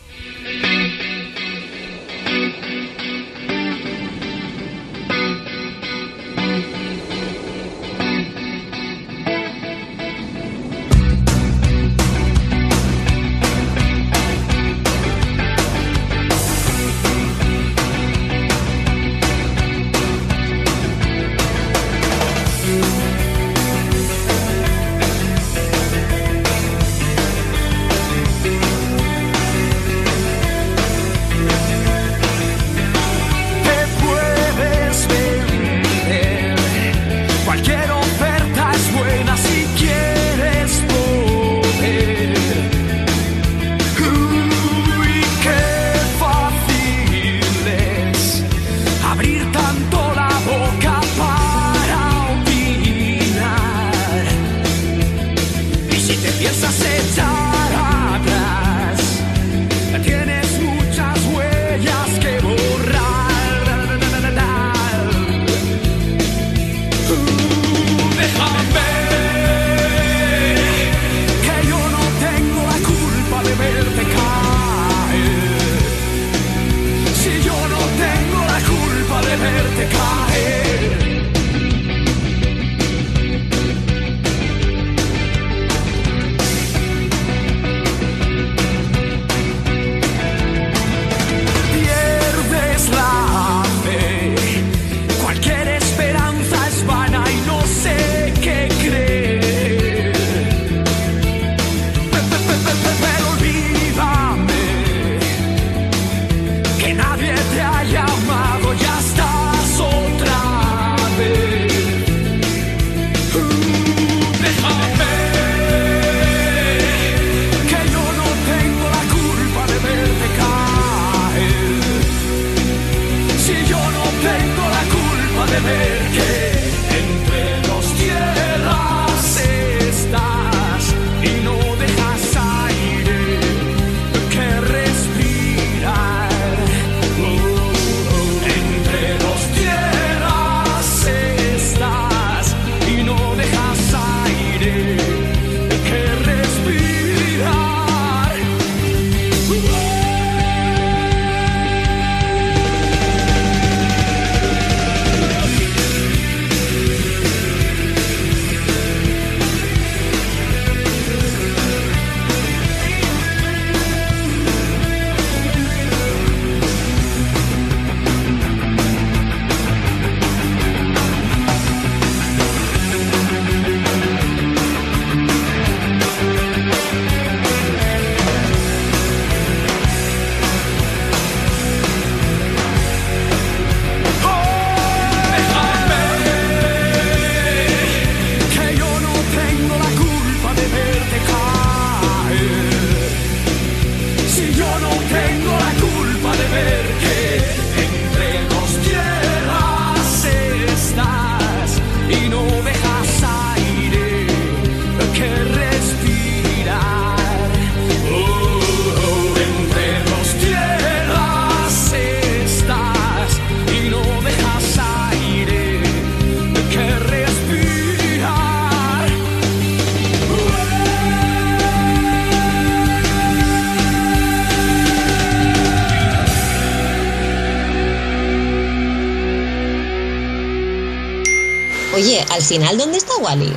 Final, ¿dónde está Wally?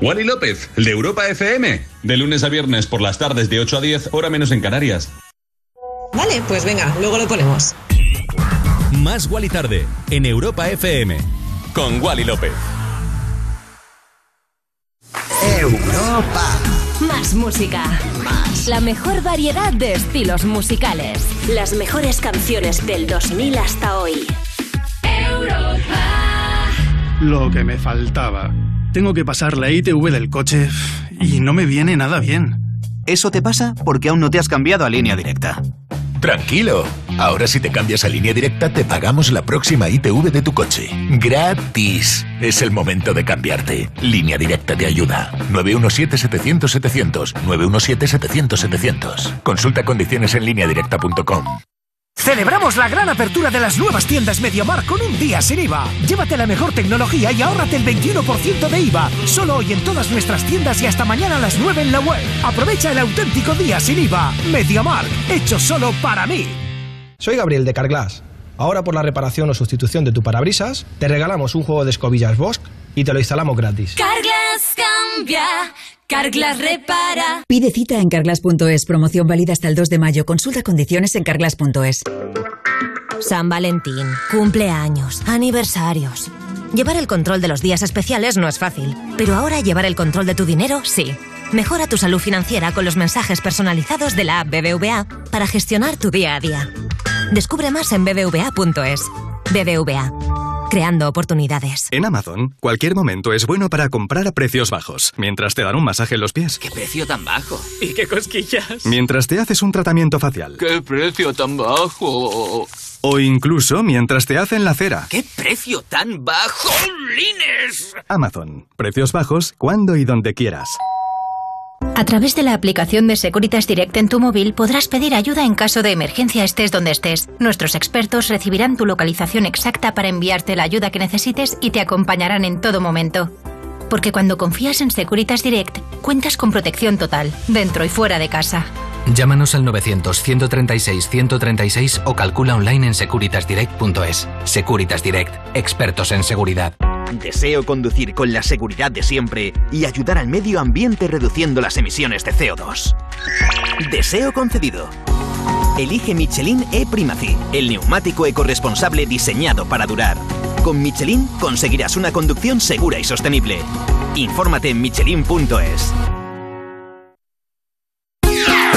Wally López, el de Europa FM. De lunes a viernes por las tardes de 8 a 10, hora menos en Canarias. Vale, pues venga, luego lo ponemos. Más Wally tarde en Europa FM con Wally López. Europa. Más música. La mejor variedad de estilos musicales. Las mejores canciones del 2000 hasta hoy. Lo que me faltaba. Tengo que pasar la ITV del coche y no me viene nada bien. Eso te pasa porque aún no te has cambiado a línea directa. Tranquilo. Ahora si te cambias a línea directa te pagamos la próxima ITV de tu coche. Gratis. Es el momento de cambiarte. Línea directa te ayuda. 917-700-700. 917-700-700. Consulta condiciones en lineadirecta.com. Celebramos la gran apertura de las nuevas tiendas MediaMark con un día sin IVA. Llévate la mejor tecnología y ahórrate el 21% de IVA. Solo hoy en todas nuestras tiendas y hasta mañana a las 9 en la web. Aprovecha el auténtico día sin IVA. MediaMark, hecho solo para mí. Soy Gabriel de Carglass. Ahora por la reparación o sustitución de tu parabrisas, te regalamos un juego de escobillas Bosch y te lo instalamos gratis. Carglass cambia, Carglass repara. Pide cita en carglass.es. Promoción válida hasta el 2 de mayo. Consulta condiciones en carglass.es. San Valentín, cumpleaños, aniversarios. Llevar el control de los días especiales no es fácil, pero ahora llevar el control de tu dinero sí. Mejora tu salud financiera con los mensajes personalizados de la app BBVA para gestionar tu día a día. Descubre más en bbva.es. BBVA. Creando oportunidades. En Amazon, cualquier momento es bueno para comprar a precios bajos, mientras te dan un masaje en los pies, ¿Qué precio tan bajo? ¿Y qué cosquillas? mientras te haces un tratamiento facial, ¿Qué precio tan bajo? o incluso mientras te hacen la cera. ¿Qué precio tan bajo? ¡Lines! Amazon, precios bajos cuando y donde quieras. A través de la aplicación de Securitas Direct en tu móvil podrás pedir ayuda en caso de emergencia estés donde estés. Nuestros expertos recibirán tu localización exacta para enviarte la ayuda que necesites y te acompañarán en todo momento. Porque cuando confías en Securitas Direct, cuentas con protección total, dentro y fuera de casa. Llámanos al 900-136-136 o calcula online en securitasdirect.es. Securitas Direct, expertos en seguridad. Deseo conducir con la seguridad de siempre y ayudar al medio ambiente reduciendo las emisiones de CO2. Deseo concedido. Elige Michelin E-Primacy, el neumático ecoresponsable diseñado para durar. Con Michelin conseguirás una conducción segura y sostenible. Infórmate en michelin.es.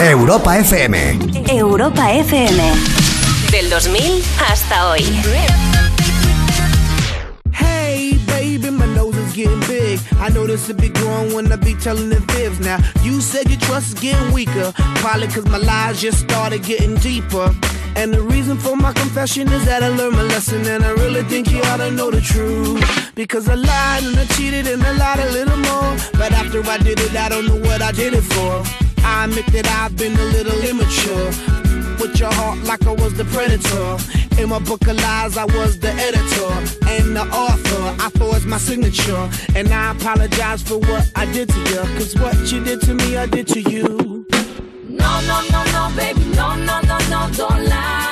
Europa FM. Europa FM. Del 2000 hasta hoy. Hey, baby, my nose is getting big. I know this will be growing when I be telling the fibs. Now, you said your trust is getting weaker. Probably cause my lies just started getting deeper. And the reason for my confession is that I learned my lesson. And I really think you ought to know the truth. Because I lied and I cheated and I lied a little more. But after I did it, I don't know what I did it for. I admit that I've been a little immature. With your heart like I was the predator. In my book of lies, I was the editor and the author. I thought it's my signature. And I apologize for what I did to you. Cause what you did to me, I did to you. No, no, no, no, baby, no, no, no, no, don't lie.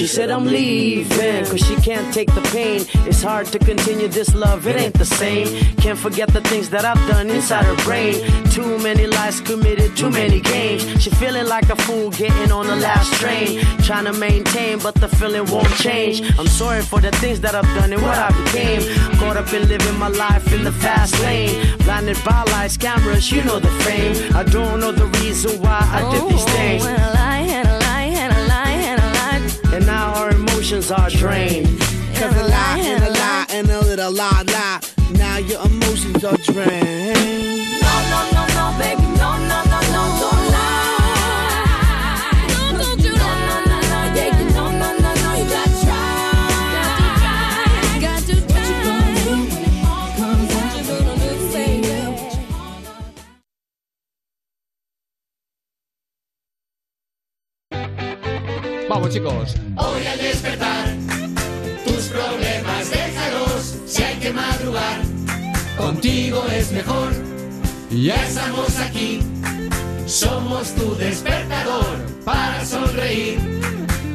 She said I'm leaving, cause she can't take the pain. It's hard to continue this love, it ain't the same. Can't forget the things that I've done inside her brain. Too many lies committed, too many games. She feeling like a fool getting on the last train. Trying to maintain, but the feeling won't change. I'm sorry for the things that I've done and what I became. Caught up in living my life in the fast lane. Blinded by lights, cameras, you know the fame. I don't know the reason why I did these oh, things. And a lie, and And now our emotions are drained. Cause a lie and a lie and a little lie lie. Now your emotions are drained. Vamos, chicos. Hoy al despertar, tus problemas déjalos. Si hay que madrugar, contigo es mejor. Ya estamos aquí, somos tu despertador para sonreír.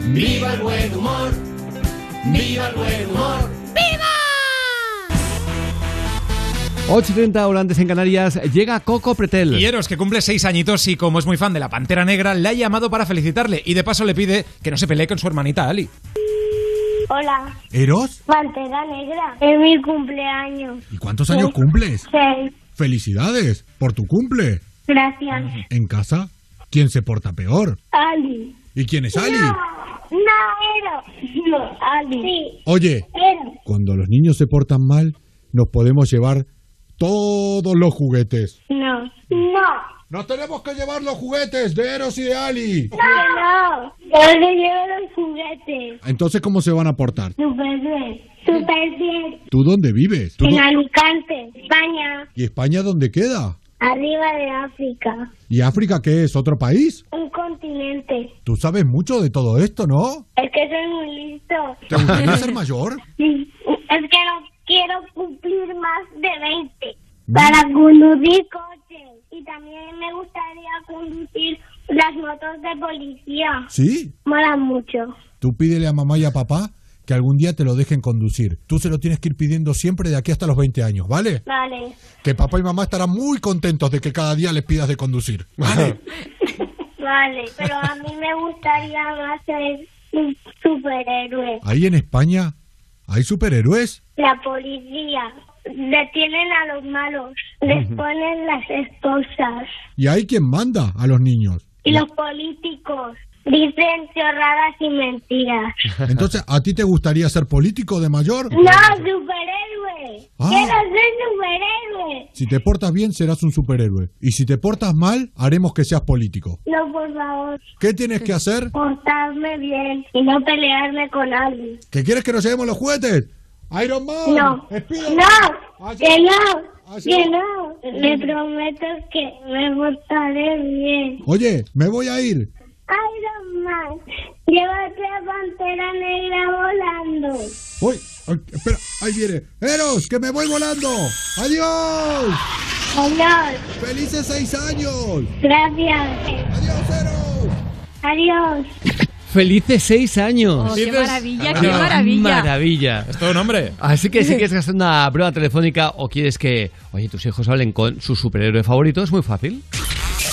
Viva el buen humor, viva el buen humor. 8.30 hora antes en Canarias, llega Coco Pretel. Y Eros, que cumple seis añitos y como es muy fan de la Pantera Negra, le ha llamado para felicitarle y de paso le pide que no se pelee con su hermanita Ali. Hola, ¿Eros? Pantera Negra. Es mi cumpleaños. ¿Y cuántos años cumples? Seis. Felicidades por tu cumple. Gracias. En casa, ¿quién se porta peor? Ali. ¿Y quién es Ali? No, no, Ero. No, Ali. Sí. Oye, Ero. cuando los niños se portan mal, nos podemos llevar todos los juguetes. No. No. Nos tenemos que llevar los juguetes de Eros y de Ali. No, no. Yo le llevo los juguetes. Entonces, ¿cómo se van a portar? Súper bien. Súper bien. ¿Tú dónde vives? ¿Tú En Alicante, España. ¿Y España dónde queda? Arriba de África. ¿Y África qué es? ¿Otro país? Un continente. Tú sabes mucho de todo esto, ¿no? Es que soy muy listo. ¿Te gustaría ser mayor? Sí. Es que no quiero cumplir más de 20 para conducir coches. Y también me gustaría conducir las motos de policía. Sí. Mola mucho. Tú pídele a mamá y a papá que algún día te lo dejen conducir. Tú se lo tienes que ir pidiendo siempre de aquí hasta los 20 años, ¿vale? Vale. Que papá y mamá estarán muy contentos de que cada día les pidas de conducir. ¿Vale? Vale. Pero a mí me gustaría más ser un superhéroe. Ahí en España hay superhéroes. La policía. Detienen a los malos. Les Ujú. ponen las esposas. Y hay quien manda a los niños. Y los políticos dicen chorradas y mentiras. Entonces, ¿a ti te gustaría ser político de mayor? No, superhéroe. Ah. Quiero ser superhéroe. Si te portas bien, serás un superhéroe. Y si te portas mal, haremos que seas político. No, por favor. ¿Qué tienes que hacer? Portarme bien y no pelearme con alguien. ¿Que quieres que nos llevemos los juguetes? Iron Man. No. No, que no, que no. Le prometo que me portaré bien. Oye, me voy a ir. Iron Man, llévate a Pantera Negra volando. Uy, ay, espera, ahí viene. Eros, que me voy volando. Adiós. Adiós. Felices seis años. Gracias. Adiós, Eros. Adiós. Felices seis años. Oh, qué maravilla, qué maravilla. Maravilla. Es todo un hombre. Así que si quieres hacer una prueba telefónica o quieres que, oye, tus hijos hablen con su superhéroe favorito, es muy fácil.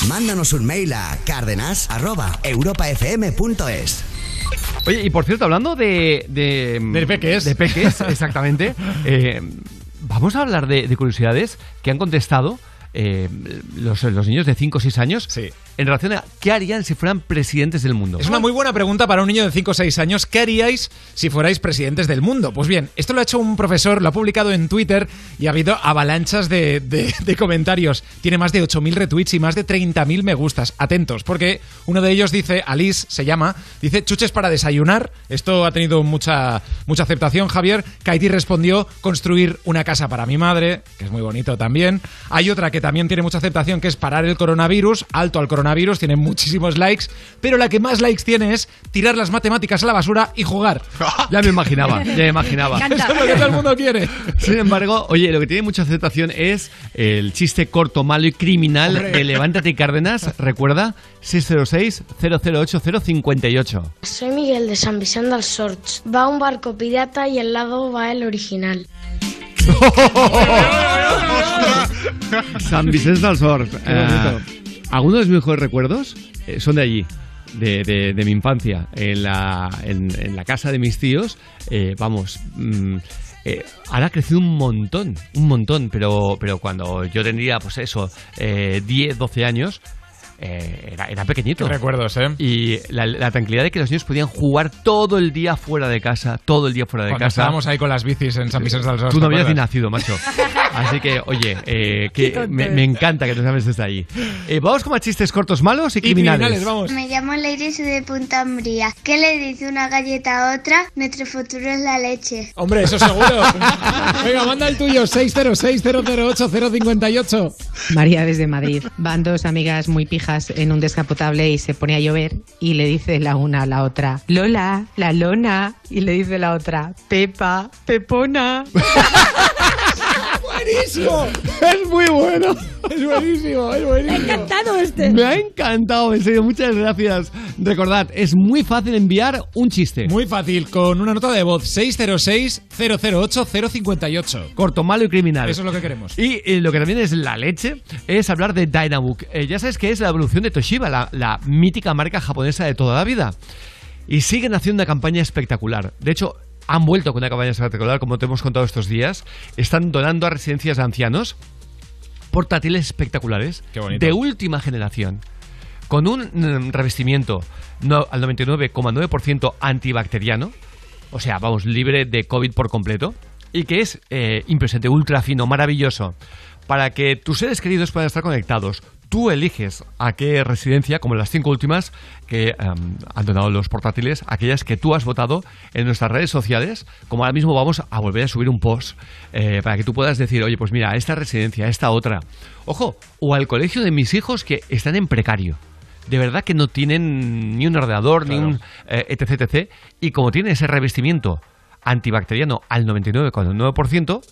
Mándanos un mail a cárdenas.europafm.es. Oye, y por cierto, hablando de... De, de peques. De peques, exactamente. eh, vamos a hablar de, de curiosidades que han contestado eh, los, los niños de 5 o 6 años en relación a qué harían si fueran presidentes del mundo. Es una muy buena pregunta para un niño de 5 o 6 años. ¿Qué haríais si fuerais presidentes del mundo? Pues bien, esto lo ha hecho un profesor, lo ha publicado en Twitter y ha habido avalanchas de, comentarios. Tiene más de 8.000 retweets y más de 30.000 me gustas. Atentos, porque uno de ellos dice, Alice se llama, dice chuches para desayunar. Esto ha tenido mucha, mucha aceptación, Javier. Kaiti respondió, construir una casa para mi madre, que es muy bonito también. Hay otra que también tiene mucha aceptación, que es parar el coronavirus, alto al coronavirus coronavirus, tiene muchísimos likes, pero la que más likes tiene es tirar las matemáticas a la basura y jugar. Ya me imaginaba, ya me imaginaba. Eso es lo que todo el mundo quiere. Sin embargo, oye, lo que tiene mucha aceptación es el chiste corto, malo y criminal Hombre. de Levántate y Cárdenas. Recuerda, 606-008-058. Soy Miguel de San Vicente del Sorts. Va un barco pirata y al lado va el original. San Vicente del Sort. Qué bonito. Eh, algunos de mis mejores recuerdos eh, son de allí. De, de- de mi infancia, en la, en, la casa de mis tíos, eh, vamos, mm, eh, ahora ha crecido un montón, un montón, pero, pero cuando yo tendría, pues eso, eh, 10, 12 años, eh, era, era pequeñito. Qué recuerdos, ¿eh? Y la, la tranquilidad de que los niños podían jugar todo el día fuera de casa, todo el día fuera de Cuando casa. estábamos ahí con las bicis en San Vicente del Sort. Tú no ¿te habías ni nacido, macho. Así que, oye, eh, que me, encanta que te sabes desde ahí. Eh, vamos con más chistes cortos malos y criminales. Me llamo Leire y soy de Punta Umbría. ¿Qué le dice una galleta a otra? Nuestro futuro es la leche. Hombre, eso seguro. Venga, manda el tuyo, 606-008-058. María desde Madrid. Van dos amigas muy pijas en un descapotable y se pone a llover y le dice la una a la otra, Lola, la lona. Y le dice la otra, Pepa, Pepona. ¡Buenísimo! Es muy bueno. Es buenísimo, es buenísimo. Me ha encantado este. Me ha encantado, en serio, muchas gracias. Recordad, es muy fácil enviar un chiste. Muy fácil, con una nota de voz 606-008-058. Corto, malo y criminal. Eso es lo que queremos. Y eh, lo que también es la leche es hablar de Dynabook. Eh, ya sabes que es la evolución de Toshiba, la, la mítica marca japonesa de toda la vida. Y siguen haciendo una campaña espectacular. De hecho, han vuelto con una campaña espectacular, como te hemos contado estos días. Están donando a residencias de ancianos portátiles espectaculares de última generación. Con un mm, revestimiento no- al 99,9% antibacteriano, o sea, vamos, libre de COVID por completo, y que es eh, impresionante, ultra fino, maravilloso, para que tus seres queridos puedan estar conectados. Tú eliges a qué residencia, como las cinco últimas que em, han donado los portátiles, aquellas que tú has votado en nuestras redes sociales, como ahora mismo vamos a volver a subir un post eh, para que tú puedas decir, oye, pues mira, a esta residencia, a esta otra. Ojo, o al colegio de mis hijos que están en precario. De verdad que no tienen ni un ordenador, ni un eh, etc, etc. Y como tiene ese revestimiento antibacteriano al 99,9%,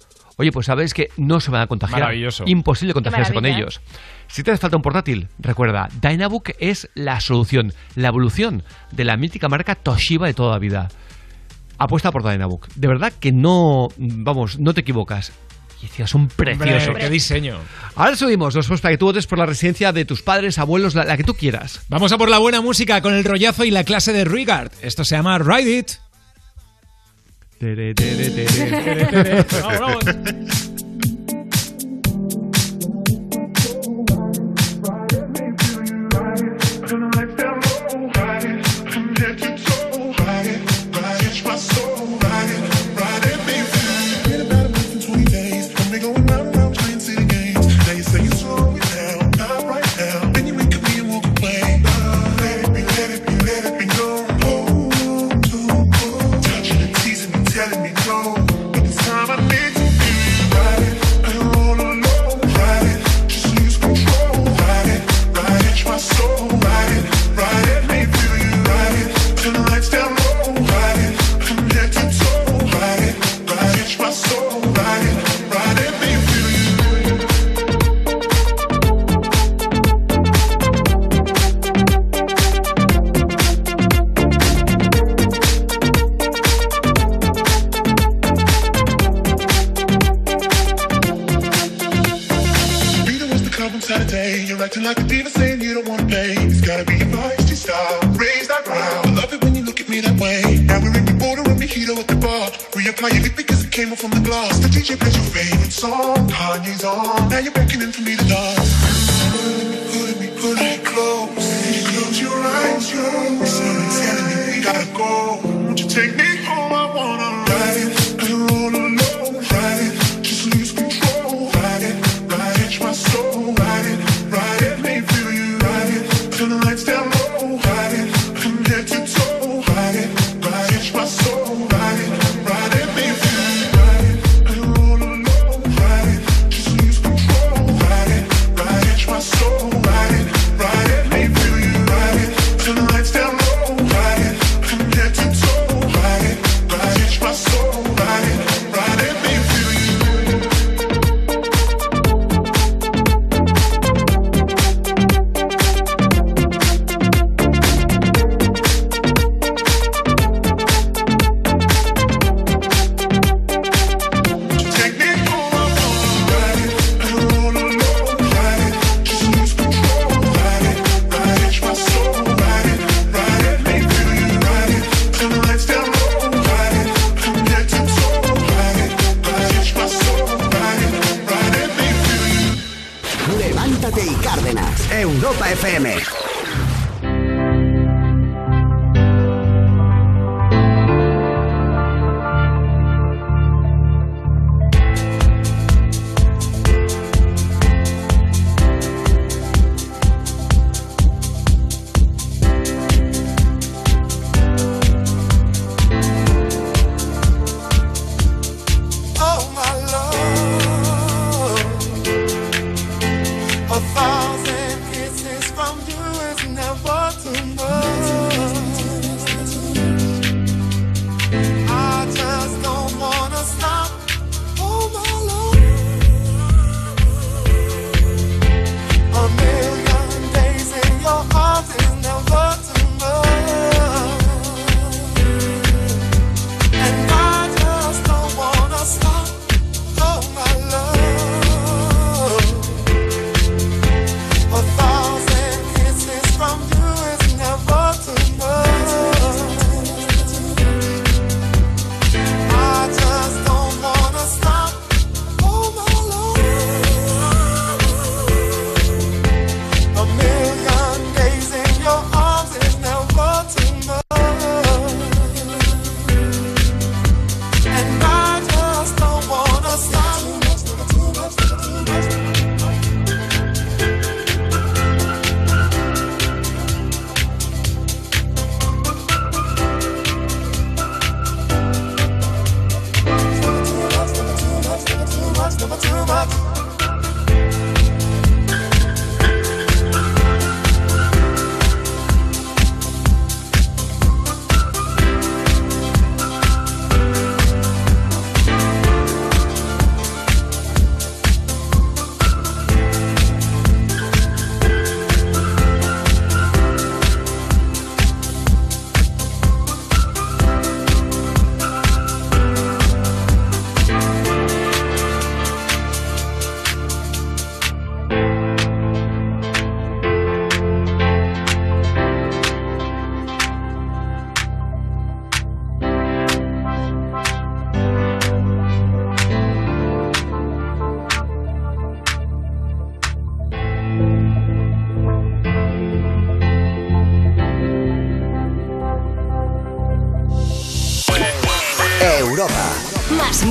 oye, pues sabes que no se van a contagiar. Maravilloso. Imposible contagiarse con ellos. Si te hace falta un portátil, recuerda, Dynabook es la solución, la evolución de la mítica marca Toshiba de toda la vida. Apuesta por Dynabook. De verdad que no, vamos, no te equivocas. Y decía, son preciosos. Hombre, qué diseño. Ahora subimos los posts para que tú votes por la residencia de tus padres, abuelos, la, la que tú quieras. Vamos a por la buena música con el rollazo y la clase de Rigard. Esto se llama Ride It. Tere, tere, tere. Vamos, vamos. Acting like a diva saying you don't want to play. It's gotta be your feisty style. Raise that ground. I love it when you look at me that way. Now we're in the border and mojito at the bar. Reapply your lip because it came off from the glass. The DJ plays your favorite song. Kanye's on. Now you're beckoning for me to dance.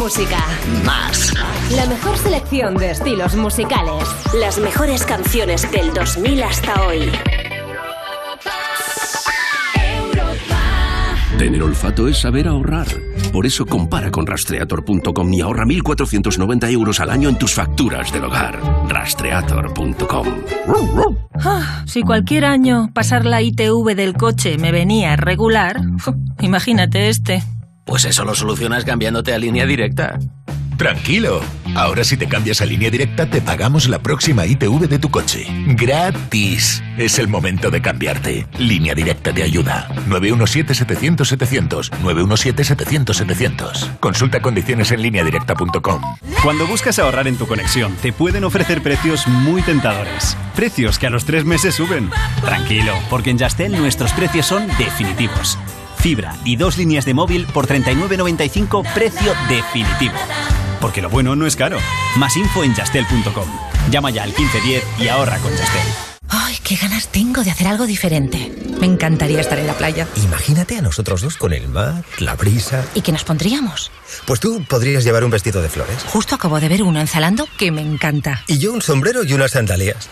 Música. Más. La mejor selección de estilos musicales. Las mejores canciones del 2000 hasta hoy. Tener olfato es saber ahorrar. Por eso compara con rastreator.com y ahorra 1.490 euros al año en tus facturas del hogar. Rastreator.com. Ah, si cualquier año pasar la ITV del coche me venía regular, imagínate este. Pues eso lo solucionas cambiándote a línea directa. Tranquilo. Ahora si te cambias a línea directa te pagamos la próxima ITV de tu coche. Gratis. Es el momento de cambiarte. Línea directa te ayuda. 917-700-700. 917-700-700. Consulta condiciones en lineadirecta.com. Cuando buscas ahorrar en tu conexión, te pueden ofrecer precios muy tentadores. Precios que a los tres meses suben. Tranquilo, porque en Yastel nuestros precios son definitivos. Fibra y dos líneas de móvil por 39.95 precio definitivo. Porque lo bueno no es caro. Más info en yastel.com. Llama ya al 1510 y ahorra con Yastel. Ay, qué ganas tengo de hacer algo diferente. Me encantaría estar en la playa. Imagínate a nosotros dos con el mar, la brisa. ¿Y qué nos pondríamos? Pues tú podrías llevar un vestido de flores. Justo acabo de ver uno en Zalando que me encanta. Y yo un sombrero y unas sandalias.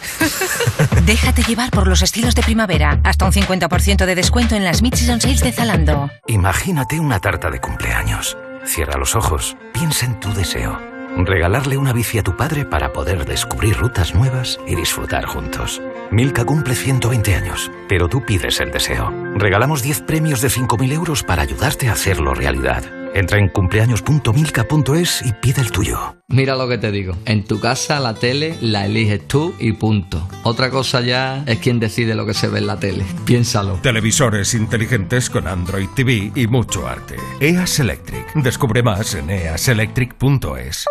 Déjate llevar por los estilos de primavera. Hasta un 50% de descuento en las Mid-Season Sales de Zalando. Imagínate una tarta de cumpleaños. Cierra los ojos, piensa en tu deseo. Regalarle una bici a tu padre para poder descubrir rutas nuevas y disfrutar juntos. Milka cumple 120 años, pero tú pides el deseo. Regalamos 10 premios de 5.000 euros para ayudarte a hacerlo realidad. Entra en cumpleaños.milka.es y pide el tuyo. Mira lo que te digo. En tu casa la tele la eliges tú y punto. Otra cosa ya es quien decide lo que se ve en la tele. Piénsalo. Televisores inteligentes con Android TV y mucho arte. EAS Electric. Descubre más en easelectric.es.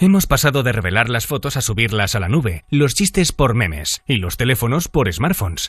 Hemos pasado de revelar las fotos a subirlas a la nube, los chistes por memes y los teléfonos por smartphones.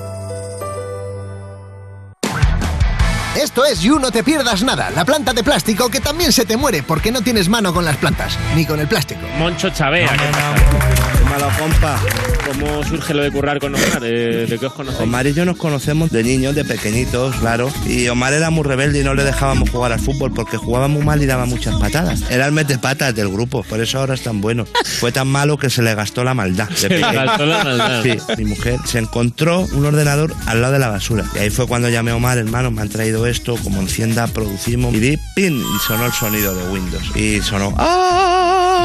Esto es You No Te Pierdas Nada, la planta de plástico que también se te muere porque no tienes mano con las plantas, ni con el plástico. Moncho Chavea. Qué malo, compa. ¿Cómo surge lo de currar con Omar? ¿De, de qué os conocéis? Omar y yo nos conocemos de niños, de pequeñitos, claro. Y Omar era muy rebelde y no le dejábamos jugar al fútbol porque jugaba muy mal y daba muchas patadas. Era el metepatas del grupo, por eso ahora es tan bueno. Fue tan malo que se le gastó la maldad. de Se le gastó la maldad. Sí, mi mujer se encontró un ordenador al lado de la basura. Y ahí fue cuando llamé a Omar, hermano, me han traído esto, como encienda, producimos. Y di, pin, y sonó el sonido de Windows. Y sonó, ¡ah!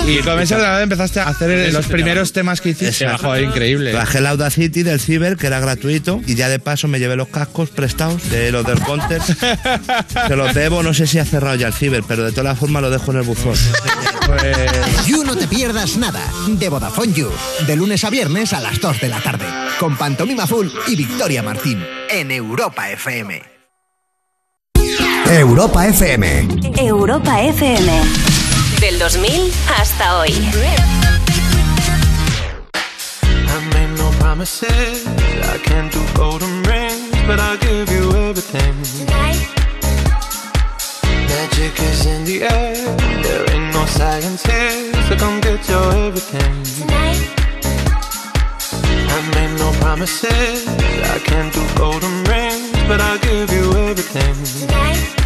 Y con ese ordenador empezaste a hacer los primeros temas que hiciste. Joder, increíble. Bajé el Audacity del Ciber, que era gratuito, y ya de paso me llevé los cascos prestados de los del Counter. Se los debo, no sé si ha cerrado ya el Ciber, pero de todas formas lo dejo en el buzón. You No Te Pierdas Nada, de Vodafone You, de lunes a viernes a las 2 de la tarde, con Pantomima Full y Victoria Martín, en Europa FM. Europa FM. Europa FM. Del 2000 hasta hoy. I made no promises. I can't do golden rings, but I'll give you everything. Magic is in the air. There ain't no science here, so come get your everything. I made no promises. I can't do golden rings, but I'll give you everything.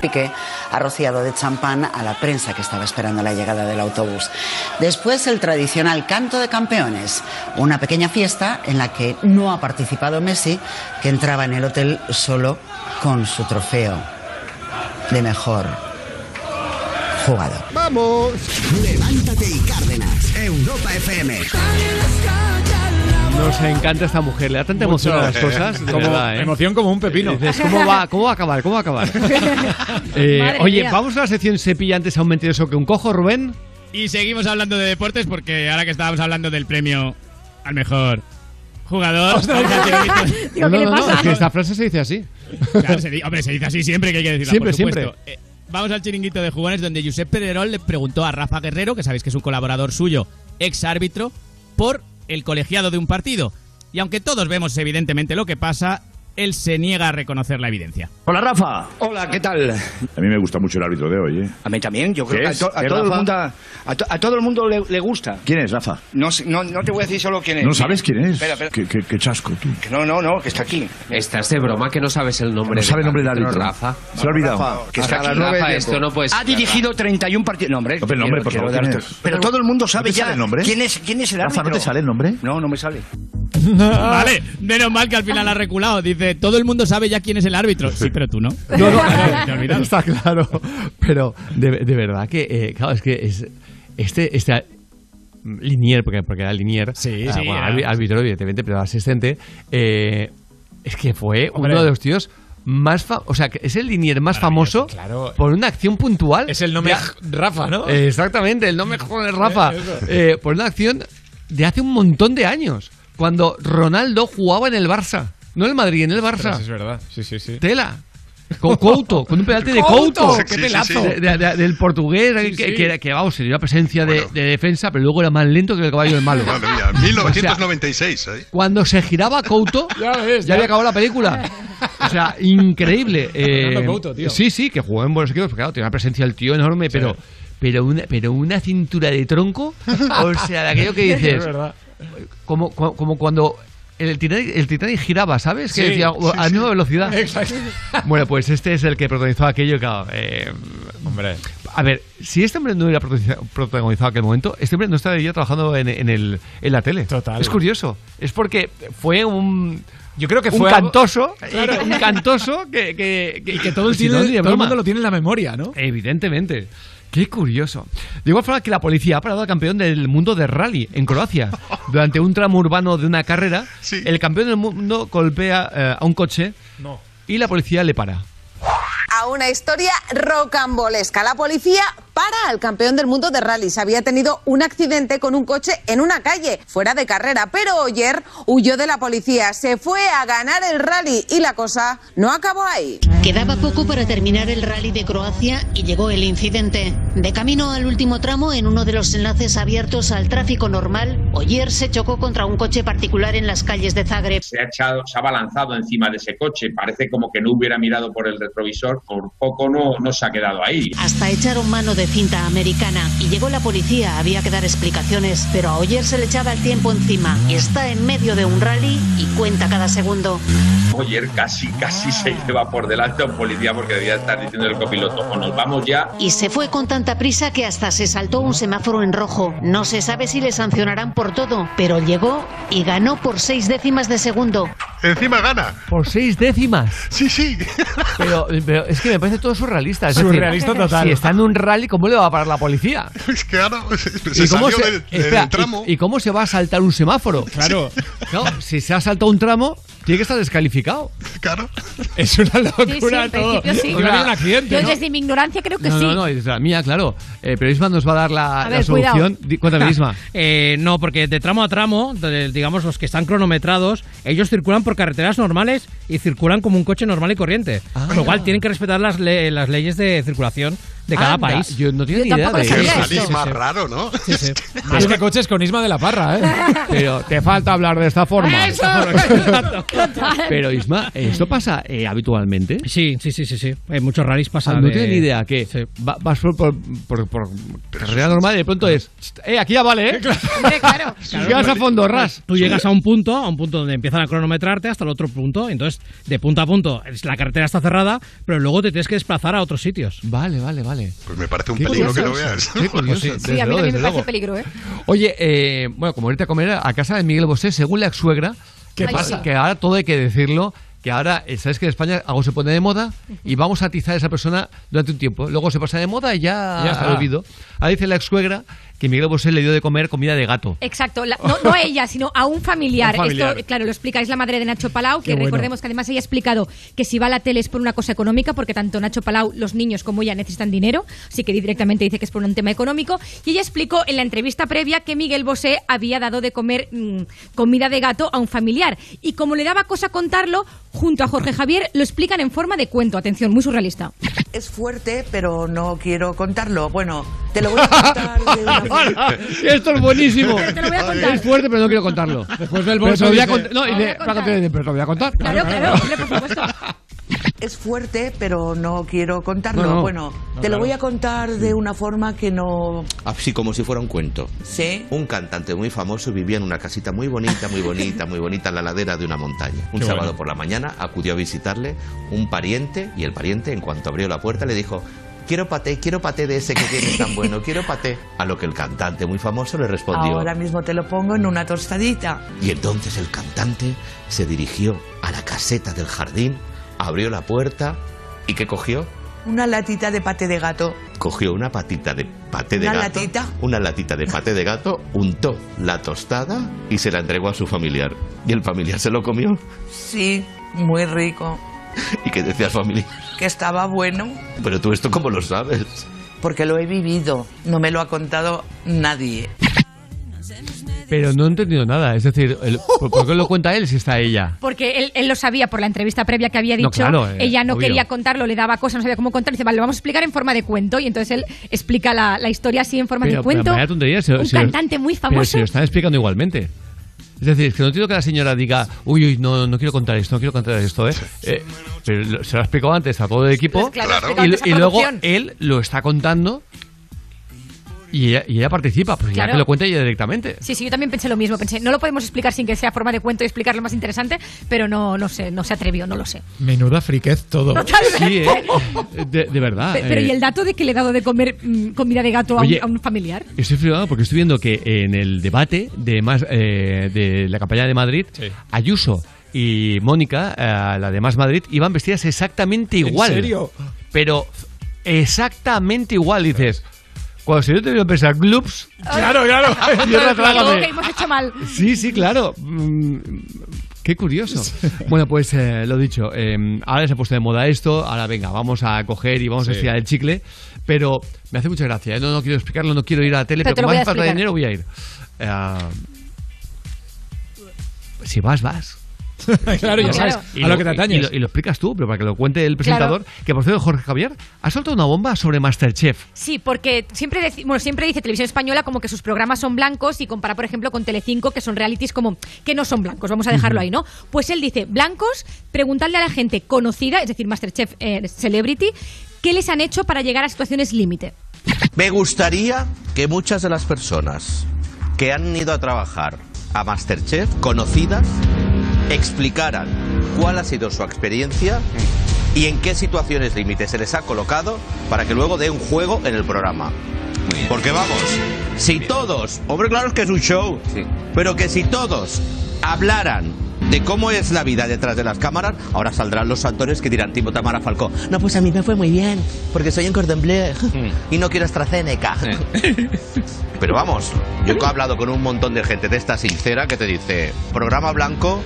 Piqué ha rociado de champán a la prensa que estaba esperando la llegada del autobús. Después el tradicional canto de campeones, una pequeña fiesta en la que no ha participado Messi, que entraba en el hotel solo con su trofeo de mejor jugador. ¡Vamos! Levántate y Cárdenas, Europa FM. Nos encanta esta mujer, le da tanta emoción a las cosas. de Como- verdad, ¿eh? Emoción como un pepino. Dices, ¿cómo va, ¿Cómo va a acabar? ¿Cómo va a acabar? Eh, Madre oye, mía. vamos a la sección cepilla antes a un mentiroso que un cojo, Rubén. Y seguimos hablando de deportes porque ahora que estábamos hablando del premio al mejor jugador. vamos al es que esta frase se dice así. Claro, se di- hombre, se dice así siempre que hay que decirlo. Siempre, por supuesto. siempre. Eh, vamos al chiringuito de jugones donde Josep Pedrerol le preguntó a Rafa Guerrero, que sabéis que es un colaborador suyo, ex árbitro, por el colegiado de un partido. Y aunque todos vemos evidentemente lo que pasa, él se niega a reconocer la evidencia. Hola Rafa. Hola, ¿qué tal? A mí me gusta mucho el árbitro de hoy, ¿eh? A mí también, yo creo ¿Qué que a, todo el Rafa? mundo, a, to- a todo el mundo le, le gusta. ¿Quién es, Rafa? No, no, no te voy a decir solo quién es. ¿No sabes quién es? Espera, espera. Qué, qué- qué chasco, tú. Que no, no, no, que está aquí. Estás de broma que no sabes el nombre No sabe el nombre del árbitro. Rafa. Se lo ha olvidado. Rafa, que está aquí. Rafa, esto no puede ser. Ha dirigido 31 partidos. No, hombre. No, pero el nombre, quiero- por favor. Pero todo el mundo sabe ¿No te ya sale el nombre? quién es, quién es el Rafa, árbitro. ¿no te sale el nombre? No, no me sale. Vale, menos mal que al final ha reculado. Dice, todo el mundo sabe ya quién es el árbitro. Sí, pero tú no. No, no, Claro, te está claro. Pero de, de verdad que, eh, claro, es que es, este, este Linier, porque, porque era Linier, Sí, ah, sí, bueno, era. árbitro, evidentemente, pero asistente, eh, es que fue Hombre. uno de los tíos más o sea, es el Linier más famoso claro. por una acción puntual. Es el no me Ya- Rafa, ¿no? Exactamente, el no me jodes, Rafa. Eh, por una acción de hace un montón de años, cuando Ronaldo jugaba en el Barça. No el Madrid, en el Barça. Es verdad. Sí, sí, sí. Tela. Con Couto, con un penalti de Couto, qué Sí, sí, pelazo. sí. De- de- de- del portugués, Sí, que, sí. que era que vamos, tenía una presencia de, de defensa, pero luego era más lento que el caballo del malo. Madre mía, O sea, 1996, ¿eh? cuando se giraba Couto, Ya ves, ya ya. había acabado la película. O sea, increíble. Eh, Fernando Couto, tío. Sí, sí, que jugó en buenos equipos, porque claro, tenía una presencia del tío enorme, pero, pero, una, pero una cintura de tronco, o sea, de aquello que dices, Es verdad. como, como, como cuando el Titanic, el Titanic giraba, ¿sabes? Que Sí, decía, sí, a la misma velocidad. Exacto. Bueno, pues este es el que protagonizó aquello, claro. eh, Hombre. a ver, si este hombre no hubiera protagoniza- protagonizado aquel momento, este hombre no estaría trabajando en, en el, en la tele. Total. Es curioso. Es porque fue un. Yo creo que un fue algo- cantoso, Claro. un cantoso que, que, Y que todo el, si tiene- no, todo el mundo lo tiene en la memoria, ¿no? Evidentemente. Qué curioso. De igual forma que la policía ha parado al campeón del mundo de rally en Croacia. Durante un tramo urbano de una carrera, el campeón del mundo golpea eh, a un coche No. y la policía le para. a una historia rocambolesca. La policía para al campeón del mundo de rallies. Había tenido un accidente con un coche en una calle, fuera de carrera, pero Oyer huyó de la policía, se fue a ganar el rally y la cosa no acabó ahí. Quedaba poco para terminar el rally de Croacia y llegó el incidente. De camino al último tramo, en uno de los enlaces abiertos al tráfico normal, Oyer se chocó contra un coche particular en las calles de Zagreb. se ha, echado, se ha balanzado encima de ese coche. Parece como que no hubiera mirado por el retrovisor. Por poco no, no se ha quedado ahí. Hasta echaron mano de cinta americana y llegó la policía, había que dar explicaciones, pero a Oyer se le echaba el tiempo encima. Está en medio de un rally y cuenta cada segundo. Ayer casi, casi se lleva por delante a un policía porque debía estar diciendo el copiloto, o nos vamos ya. Y se fue con tanta prisa que hasta se saltó un semáforo en rojo. No se sabe si le sancionarán por todo, pero llegó y ganó por seis décimas de segundo. Encima gana. Por seis décimas. Sí, sí. Pero, pero es que me parece todo surrealista. es decir, Surrealista total. Si está en un rally, ¿cómo le va a parar la policía? Es que ahora ¿Y se cómo salió se, del, del espera, tramo. ¿y, y cómo se va a saltar un semáforo? Claro. Claro, si se ha saltado un tramo, tiene que estar descalificado. Claro. Es una locura Sí, sí, todo. sí. O sea, hay un accidente, Yo ¿no? desde mi ignorancia creo que no, sí. no, no, es la mía, claro. Eh, pero Isma nos va a dar la, A la ver, solución. cuidado. Cuéntame, Isma. Eh, no, porque de tramo a tramo, de- digamos los que están cronometrados, ellos circulan por carreteras normales y circulan como un coche normal y corriente. Ah. Con lo cual tienen que respetar las, le- las leyes de circulación de cada Anda, país. Yo no tenía Yo ni idea tampoco de eso. Salís más raro, ¿no? Sí, sí. Más que coches con Isma de la Parra, ¿eh? Pero te falta hablar de esta forma. ¡Eso! Total. Pero Isma, ¿esto pasa eh, habitualmente? Sí, sí, sí, sí, sí. En muchos rallies pasa. Ah, no de- tengo ni idea que va- vas por, por, por, por carrera normal y de pronto es eh aquí ya vale eh Hombre, claro. Si llegas a fondo ras Tú llegas a un punto, a un punto donde empiezan a cronometrarte hasta el otro punto, entonces de punto a punto es- la carretera está cerrada, pero luego te tienes que desplazar a otros sitios. vale vale vale Pues me parece un Qué peligro que curioso lo veas. Qué curioso, sí. desde Sí, a mí también me parece luego. peligro, ¿eh? Oye, eh, bueno, como irte a comer a casa de Miguel Bosé, según la ex suegra, que, Ay, pasa, sí. que ahora todo hay que decirlo, que ahora, eh, ¿sabes que en España algo se pone de moda? Y vamos a atizar a esa persona durante un tiempo. Luego se pasa de moda y ya, Ya está. ha olvido. Ahora dice la ex suegra que Miguel Bosé le dio de comer comida de gato. Exacto, la- no, no a ella, sino a un familiar. A un familiar. Esto, claro, lo explica, es la madre de Nacho Palau, que Qué bueno. recordemos que además ella ha explicado que si va a la tele es por una cosa económica, porque tanto Nacho Palau, los niños como ella necesitan dinero, así que directamente dice que es por un tema económico. Y ella explicó en la entrevista previa que Miguel Bosé había dado de comer mm, comida de gato a un familiar. Y como le daba cosa contarlo, junto a Jorge Javier lo explican en forma de cuento. Atención, muy surrealista. Es fuerte, pero no quiero contarlo. Bueno, te lo voy a contar de una forma. Esto es buenísimo. Te lo voy a contar. Es fuerte, pero no quiero contarlo. Después del Pero bolso te lo voy a dice, cont- No, y "Lo voy de- a para contar, pero te lo voy a contar. Claro, claro, hombre, por supuesto. Es fuerte, pero no quiero contarlo. No, no. Bueno, No, te lo claro. voy a contar de una forma que no... Así como si fuera un cuento. Sí. Un cantante muy famoso vivía en una casita muy bonita, muy bonita, muy bonita en la ladera de una montaña. Un Qué sábado bueno. por la mañana acudió a visitarle un pariente y el pariente, en cuanto abrió la puerta, le dijo: Quiero paté, quiero paté de ese que tienes tan bueno, quiero paté. A lo que el cantante muy famoso le respondió: Ahora mismo te lo pongo en una tostadita. Y entonces el cantante se dirigió a la caseta del jardín, abrió la puerta y ¿qué cogió? Una latita de pate de gato. Cogió una patita de paté de ¿Una gato. latita? Una latita de paté de gato, untó la tostada y se la entregó a su familiar. Y el familiar se lo comió. Sí, muy rico. ¿Y qué decía el familiar? Que estaba bueno. Pero tú esto cómo lo sabes. Porque lo he vivido. No me lo ha contado nadie. Pero no he entendido nada. Es decir, el- ¿por, por qué lo cuenta él si está ella? Porque él, él lo sabía por la entrevista previa que había No, dicho. claro, eh, ella no obvio. quería contarlo, le daba cosas, no sabía cómo contar. Dice, vale, lo vamos a explicar en forma de cuento. Y entonces él explica la, la historia así en forma Pero, de cuento. pero vaya tontería. si- un si lo- cantante muy Pero famoso. si lo están explicando igualmente. Es decir, es que no entiendo que la señora diga, uy, uy, no, no quiero contar esto, no quiero contar esto, ¿eh? Eh, pero se lo ha explicado antes a todo el equipo Pues claro, y, luego él lo está contando y ella, y ella participa, pues ya que lo cuenta ella directamente. Sí, sí, yo también pensé lo mismo. Pensé, no lo podemos explicar sin que sea forma de cuento y explicarlo más interesante, pero no, no sé, no se atrevió, no lo sé. Menuda friquez todo. Totalmente. Sí, ¿eh? De, de verdad. Pe- pero eh, ¿y el dato de que le he dado de comer mm, comida de gato a un- Oye, a un, familiar? Estoy flipado porque estoy viendo que en el debate de más eh, de la campaña de Madrid, Ayuso y Mónica, eh, la de Más Madrid, iban vestidas exactamente ¿En igual. serio? Pero exactamente igual, dices. Cuando se yo te pensar gloops. Claro, claro. Tierra, trágame. que hemos hecho mal. Sí, sí, claro. Mm, Qué curioso. Bueno, pues eh, lo dicho, eh, ahora se ha puesto de moda esto, ahora venga, vamos a coger y vamos a estirar el chicle, pero me hace mucha gracia, ¿eh? no, no quiero explicarlo, no quiero ir a la tele, Pero pero, como hace falta explicar. dinero voy a ir. Eh, si vas, vas. Claro, ya sabes, Y a lo que te atañes. Y lo, y lo explicas tú, pero para que lo cuente el presentador, que por cierto, Jorge Javier, ha soltado una bomba sobre Masterchef. Sí, porque siempre, bueno, siempre dice Televisión Española como que sus programas son blancos y compara, por ejemplo, con Telecinco, que son realities como que no son blancos, vamos a dejarlo ahí, ¿no? Pues él dice, blancos, preguntarle a la gente conocida, es decir, Masterchef eh, Celebrity, qué les han hecho para llegar a situaciones límite. Me gustaría que muchas de las personas que han ido a trabajar a Masterchef, conocidas, explicaran cuál ha sido su experiencia y en qué situaciones límites se les ha colocado para que luego dé un juego en el programa. Porque vamos, si todos, hombre, claro es que es un show, pero que si todos hablaran de cómo es la vida detrás de las cámaras, ahora saldrán los actores que dirán tipo Tamara Falcó. No, pues a mí me fue muy bien, porque soy en Cordon Bleu y no quiero AstraZeneca. Pero vamos, yo he hablado con un montón de gente de esta sincera que te dice, programa blanco,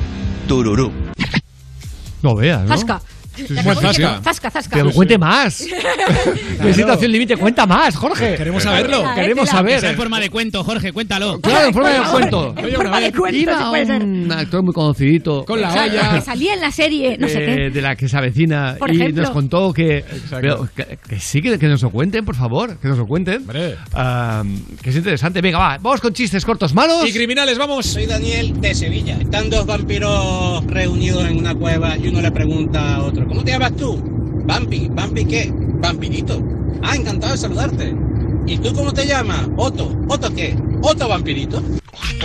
tururú. No veas, ¿no? Zasca. Sí, sí, Buen sí, zasca. Zasca, zasca. Pero cuente más. ¿Qué situación límite? Cuenta más, Jorge. Queremos saberlo. Queremos Que sea en saber. forma de cuento, Jorge, cuéntalo. Claro, en forma de cuento. en forma de cuento, Iba si puede ser. un actor muy conocidito. Con la olla. que salía en la serie, no sé eh, qué. de la que se avecina Por y ejemplo. nos contó que, pero que, que sí que, que nos lo cuenten por favor que nos lo cuenten Hombre. Ah, que es interesante venga va vamos con chistes cortos malos Y criminales, vamos. Soy Daniel de Sevilla. Están dos vampiros reunidos en una cueva y uno le pregunta a otro, ¿cómo te llamas tú? Vampi. ¿Vampi qué? Vampirito. Ah, encantado de saludarte. ¿Y tú cómo te llamas? Otto. ¿Otto qué? ¿Otto vampirito?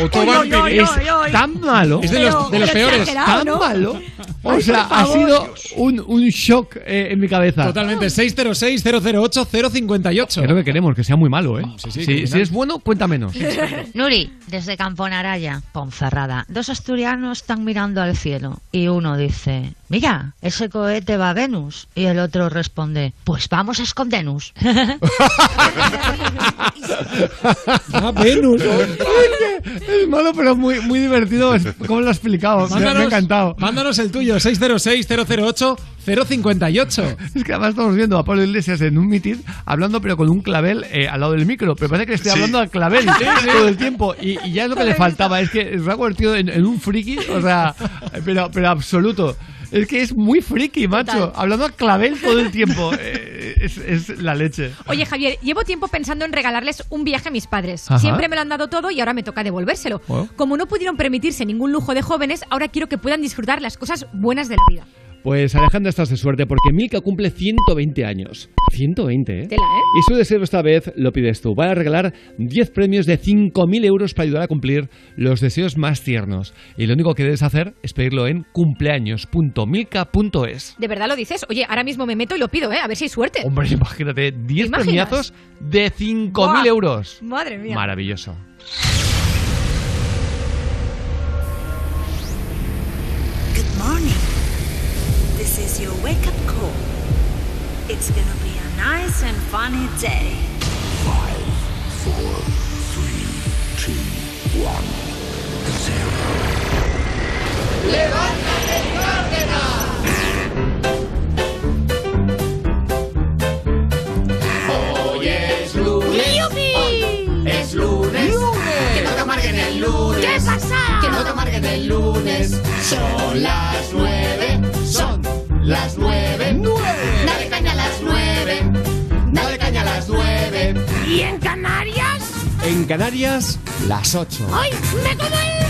Otto Oy, oy, Vampiri- oy, es tan malo Es de Pero- los, de los peores. tan ¿no? malo O sea, ha sido un, un shock eh, en mi cabeza. Totalmente. 606-008-058. Es lo que queremos, que sea muy malo, ¿eh? sí, si, criminal. si es bueno, cuenta menos. Nuri, desde Camponaraya, Ponferrada, dos asturianos están mirando al cielo y uno dice, mira, ese cohete va a Venus. Y el otro responde, pues vamos a escondernos. Ah, Venus. es malo, pero muy, muy divertido. ¿Cómo lo ha explicado? Me- me, ha encantado. Mándanos el tuyo, 606-008-058. Es que además estamos viendo a Pablo Iglesias en un mitin hablando, pero con un clavel eh, al lado del micro. Pero parece que estoy Sí. hablando al clavel Sí, sí. todo el tiempo. Y, y ya es lo que le faltaba. Es que se ha convertido en, en un friki, o sea, pero, pero absoluto. Es que es muy friki, macho. Total. Hablando al clavel todo el tiempo. Eh, es, es la leche. Oye, Javier, llevo tiempo pensando en regalarles un viaje a mis padres. Ajá. Siempre me lo han dado todo y ahora me toca devolvérselo. Bueno. Como no pudieron permitirse ningún lujo de jóvenes, ahora quiero que puedan disfrutar las cosas buenas de la vida. Pues Alejandra estás de suerte porque Milka cumple 120 años. 120, ¿eh? Tela, ¿eh? Y su deseo esta vez lo pides tú. Van a regalar 10 premios de 5.000 euros para ayudar a cumplir los deseos más tiernos. Y lo único que debes hacer es pedirlo en cumpleaños.milka.es. ¿De verdad lo dices? Oye, ahora mismo me meto y lo pido, ¿eh? A ver si hay suerte. Hombre, imagínate, 10 imaginas? premiazos de 5.000 Buah. euros. Madre mía. Maravilloso. It's gonna be a nice and funny day. Five, four, three, two, one, zero. ¡Levántate, Cárdenas! Hoy es lunes. Es lunes. Que no te amarguen el lunes. ¿Qué pasa? Que no te amarguen el lunes. Son las nueve. ¿Y en Canarias? En Canarias, las 8. ¡Ay, me como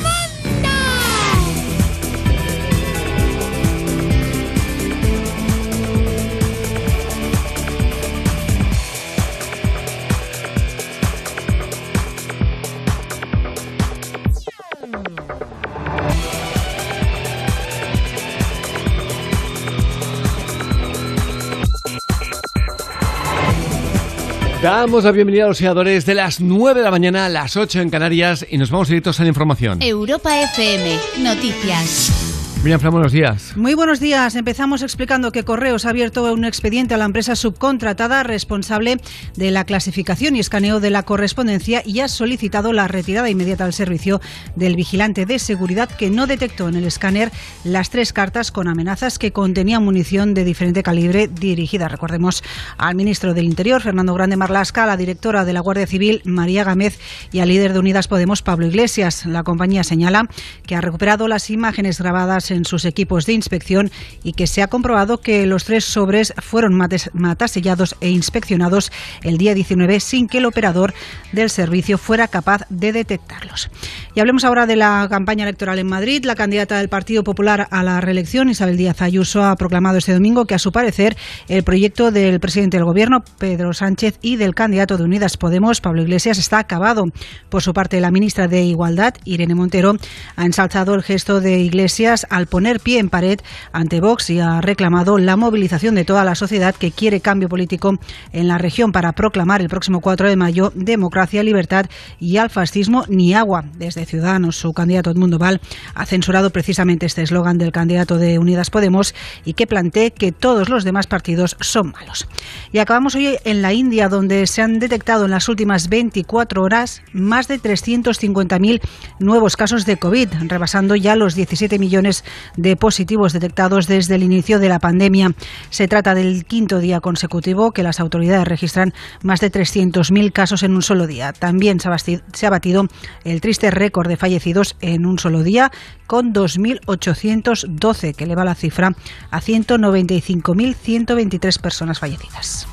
Damos la bienvenida a los seguidores de las 9 de la mañana a las 8 en Canarias y nos vamos directos a la información. Europa FM, noticias. Miriam Fran, buenos días. Muy buenos días. Empezamos explicando que Correos ha abierto un expediente a la empresa subcontratada responsable de la clasificación y escaneo de la correspondencia y ha solicitado la retirada inmediata al servicio del vigilante de seguridad que no detectó en el escáner las tres cartas con amenazas que contenían munición de diferente calibre dirigida, recordemos, al ministro del Interior, Fernando Grande Marlasca, a la directora de la Guardia Civil, María Gámez, y al líder de Unidas Podemos, Pablo Iglesias. La compañía señala que ha recuperado las imágenes grabadas en sus equipos de inspección y que se ha comprobado que los tres sobres fueron matasellados e inspeccionados el día 19 sin que el operador del servicio fuera capaz de detectarlos. Y hablemos ahora de la campaña electoral en Madrid. La candidata del Partido Popular a la reelección, Isabel Díaz Ayuso, ha proclamado este domingo que, a su parecer, el proyecto del presidente del Gobierno, Pedro Sánchez, y del candidato de Unidas Podemos, Pablo Iglesias, está acabado. Por su parte, la ministra de Igualdad, Irene Montero, ha ensalzado el gesto de Iglesias al poner pie en pared ante Vox y ha reclamado la movilización de toda la sociedad que quiere cambio político en la región para proclamar el próximo 4 de mayo democracia, libertad y al fascismo ni agua. Desde Ciudadanos, su candidato Edmundo Val ha censurado precisamente este eslogan del candidato de Unidas Podemos y que plantee que todos los demás partidos son malos. Y acabamos hoy en la India, donde se han detectado en las últimas 24 horas más de 350.000 nuevos casos de COVID, rebasando ya los 17 millones de positivos detectados desde el inicio de la pandemia. Se trata del quinto día consecutivo que las autoridades registran más de 300.000 casos en un solo día. También se ha batido el triste récord de fallecidos en un solo día, con 2.812, que eleva la cifra a 195.123 personas fallecidas.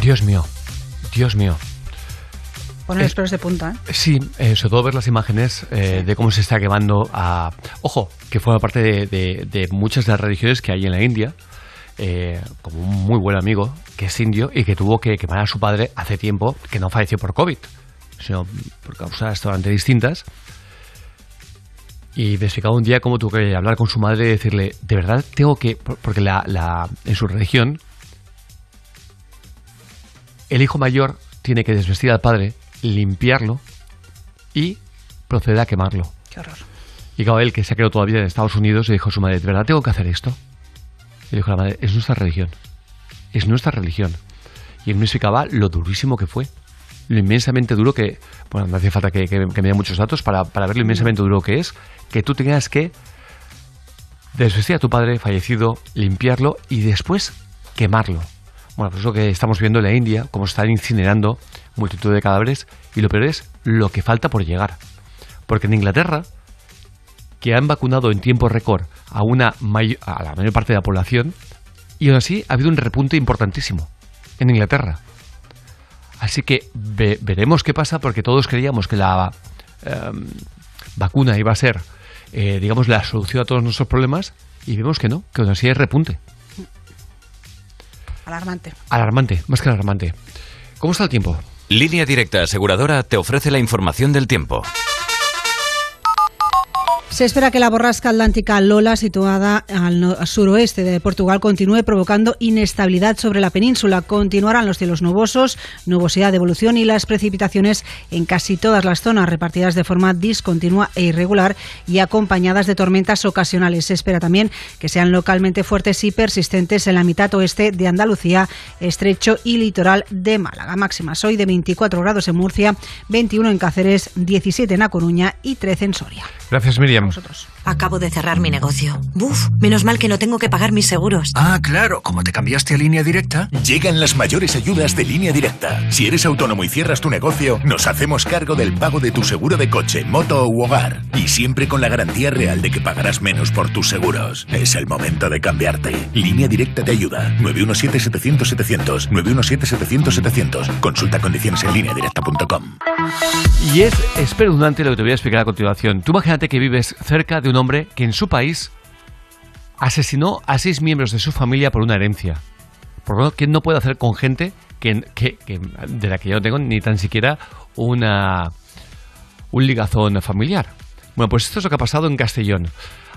Dios mío, Dios mío. Poner Eh, los pelos de punta. ¿eh? Sí, eh, sobre todo ver las imágenes eh, de cómo se está quemando a... Ojo, que forma parte de, de- de muchas de las religiones que hay en la India, eh, como un muy buen amigo que es indio y que tuvo que quemar a su padre hace tiempo, que no falleció por COVID, sino por causas totalmente distintas. Y explicaba un día cómo tuvo que hablar con su madre y decirle, de verdad tengo que... por- Porque la, la- en su religión, el hijo mayor tiene que desvestir al padre, limpiarlo y proceder a quemarlo. Qué horror. Y claro, él que se ha quedado toda la vida en Estados Unidos, le dijo a su madre, ¿de verdad tengo que hacer esto? Y le dijo a la madre, es nuestra religión. Es nuestra religión. Y él me explicaba lo durísimo que fue. Lo inmensamente duro que... Bueno, no hace falta que, que- que me dé muchos datos para, para ver lo inmensamente duro que es que tú tengas que desvestir a tu padre fallecido, limpiarlo y después quemarlo. Bueno, pues eso que estamos viendo en la India, cómo están incinerando multitud de cadáveres y lo peor es lo que falta por llegar. Porque en Inglaterra, que han vacunado en tiempo récord a, una may- a la mayor parte de la población, y aún así ha habido un repunte importantísimo en Inglaterra. Así que ve- veremos qué pasa porque todos creíamos que la em, vacuna iba a ser, eh, digamos, la solución a todos nuestros problemas y vemos que no, que aún así hay repunte. Alarmante. Alarmante, más que alarmante. ¿Cómo está el tiempo? Línea Directa Aseguradora te ofrece la información del tiempo. Se espera que la borrasca atlántica Lola, situada al suroeste de Portugal, continúe provocando inestabilidad sobre la península. Continuarán los cielos nubosos, nubosidad de evolución y las precipitaciones en casi todas las zonas, repartidas de forma discontinua e irregular y acompañadas de tormentas ocasionales. Se espera también que sean localmente fuertes y persistentes en la mitad oeste de Andalucía, estrecho y litoral de Málaga. Máximas hoy de 24 grados en Murcia, 21 en Cáceres, 17 en A Coruña y 13 en Soria. Gracias, Miriam vosotros. Acabo de cerrar mi negocio. Buf, menos mal que no tengo que pagar mis seguros. Ah, claro, como te cambiaste a línea directa. Llegan las mayores ayudas de línea directa. Si eres autónomo y cierras tu negocio, nos hacemos cargo del pago de tu seguro de coche, moto u hogar. Y siempre con la garantía real de que pagarás menos por tus seguros. Es el momento de cambiarte. Línea directa te ayuda. 917-700-700. 917-700-700. Consulta condiciones en lineadirecta.com. Y es espeluznante lo que te voy a explicar a continuación. Tú imagínate que vives cerca de un hombre que en su país asesinó a seis miembros de su familia por una herencia. Por lo que no puede hacer con gente que- de la que yo no tengo ni tan siquiera una, un ligazón familiar. Bueno, pues esto es lo que ha pasado en Castellón.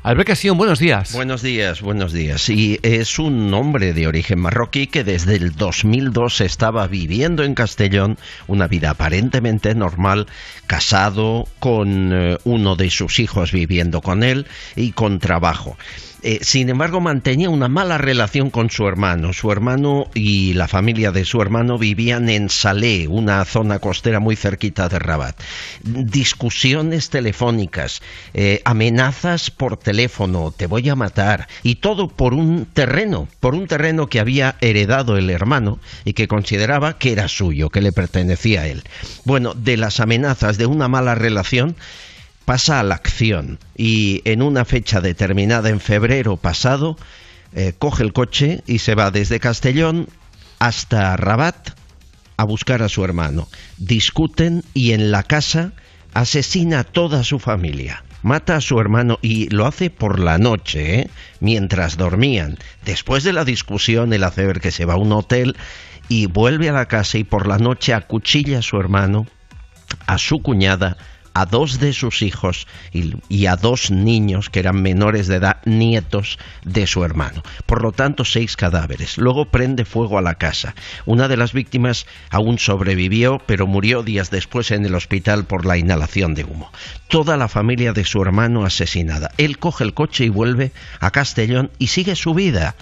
Albert buenos días. Buenos días, buenos días. Y es un hombre de origen marroquí que desde el 2002 estaba viviendo en Castellón una vida aparentemente normal, casado con eh, uno de sus hijos viviendo con él y con trabajo. Eh, sin embargo, mantenía una mala relación con su hermano. Su hermano y la familia de su hermano vivían en Salé, una zona costera muy cerquita de Rabat. Discusiones telefónicas, eh, amenazas por teléfono, te voy a matar, y todo por un terreno, por un terreno que había heredado el hermano y que consideraba que era suyo, que le pertenecía a él. Bueno, de las amenazas de una mala relación, pasa a la acción y en una fecha determinada en febrero pasado eh, coge el coche y se va desde Castellón hasta Rabat a buscar a su hermano. Discuten y en la casa asesina a toda su familia. Mata a su hermano y lo hace por la noche, ¿eh? mientras dormían. Después de la discusión, él hace ver que se va a un hotel y vuelve a la casa y por la noche acuchilla a su hermano, a su cuñada, a dos de sus hijos y, a dos niños que eran menores de edad, nietos de su hermano. Por lo tanto, seis cadáveres. Luego prende fuego a la casa. Una de las víctimas aún sobrevivió, pero murió días después en el hospital por la inhalación de humo. Toda la familia de su hermano asesinada. Él coge el coche y vuelve a Castellón y sigue su vida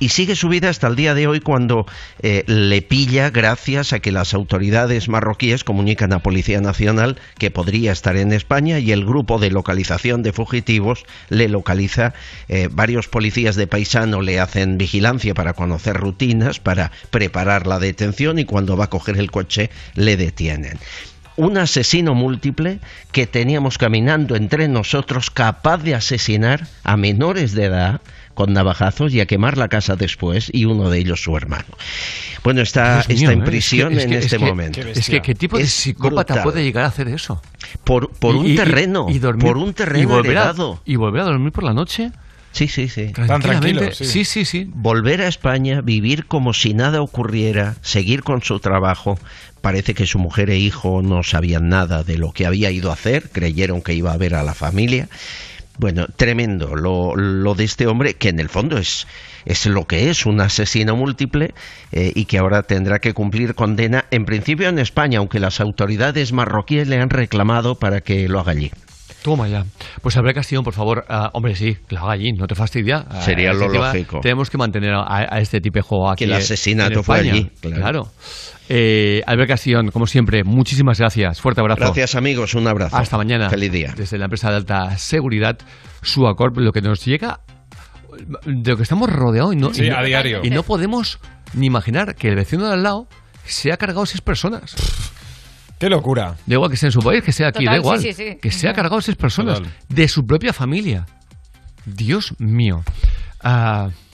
y sigue su vida hasta el día de hoy cuando eh, le pilla gracias a que las autoridades marroquíes comunican a Policía Nacional que podría estar en España y el grupo de localización de fugitivos le localiza. eh, varios policías de paisano le hacen vigilancia para conocer rutinas, para preparar la detención y cuando va a coger el coche le detienen un asesino múltiple que teníamos caminando entre nosotros capaz de asesinar a menores de edad con navajazos y a quemar la casa después y uno de ellos su hermano. Bueno, está, Dios mío, está en ¿eh? prisión Es que- en es este que- momento. Es que, ¿qué tipo de Es psicópata brutal. puede llegar a hacer eso? Por, por Y- un y- y- terreno, y dormir- por un terreno y volver a- heredado. y volver a dormir por la noche Sí, sí, sí. Tan tranquilo, sí. sí, sí, sí. Volver a España, vivir como si nada ocurriera, seguir con su trabajo. Parece que su mujer e hijo no sabían nada de lo que había ido a hacer, creyeron que iba a ver a la familia. Bueno, tremendo lo, lo de este hombre, que en el fondo es, es lo que es, un asesino múltiple eh, y que ahora tendrá que cumplir condena, en principio en España, aunque las autoridades marroquíes le han reclamado para que lo haga allí. Toma ya. Pues Albert Castillo, por favor, ah, hombre, sí, que lo haga allí, no te fastidia. Ah, Sería lo lógico. Tenemos que mantener a, a este tipejo aquí. Que el asesinato en fue allí, claro. Claro. Eh, Albert Castillón, como siempre, muchísimas gracias. Fuerte abrazo. Gracias amigos, un abrazo. Hasta mañana. Feliz día. Desde la empresa de alta seguridad, Suacorp, lo que nos llega de lo que estamos rodeados y no, Sí, y no- a diario. y no podemos ni imaginar que el vecino de al lado se ha cargado seis personas. Qué locura. Da igual que sea en su país, que sea aquí, Total, da igual. sí, sí, sí. Que se ha cargado seis personas Total. de su propia familia. Dios mío. Ah, y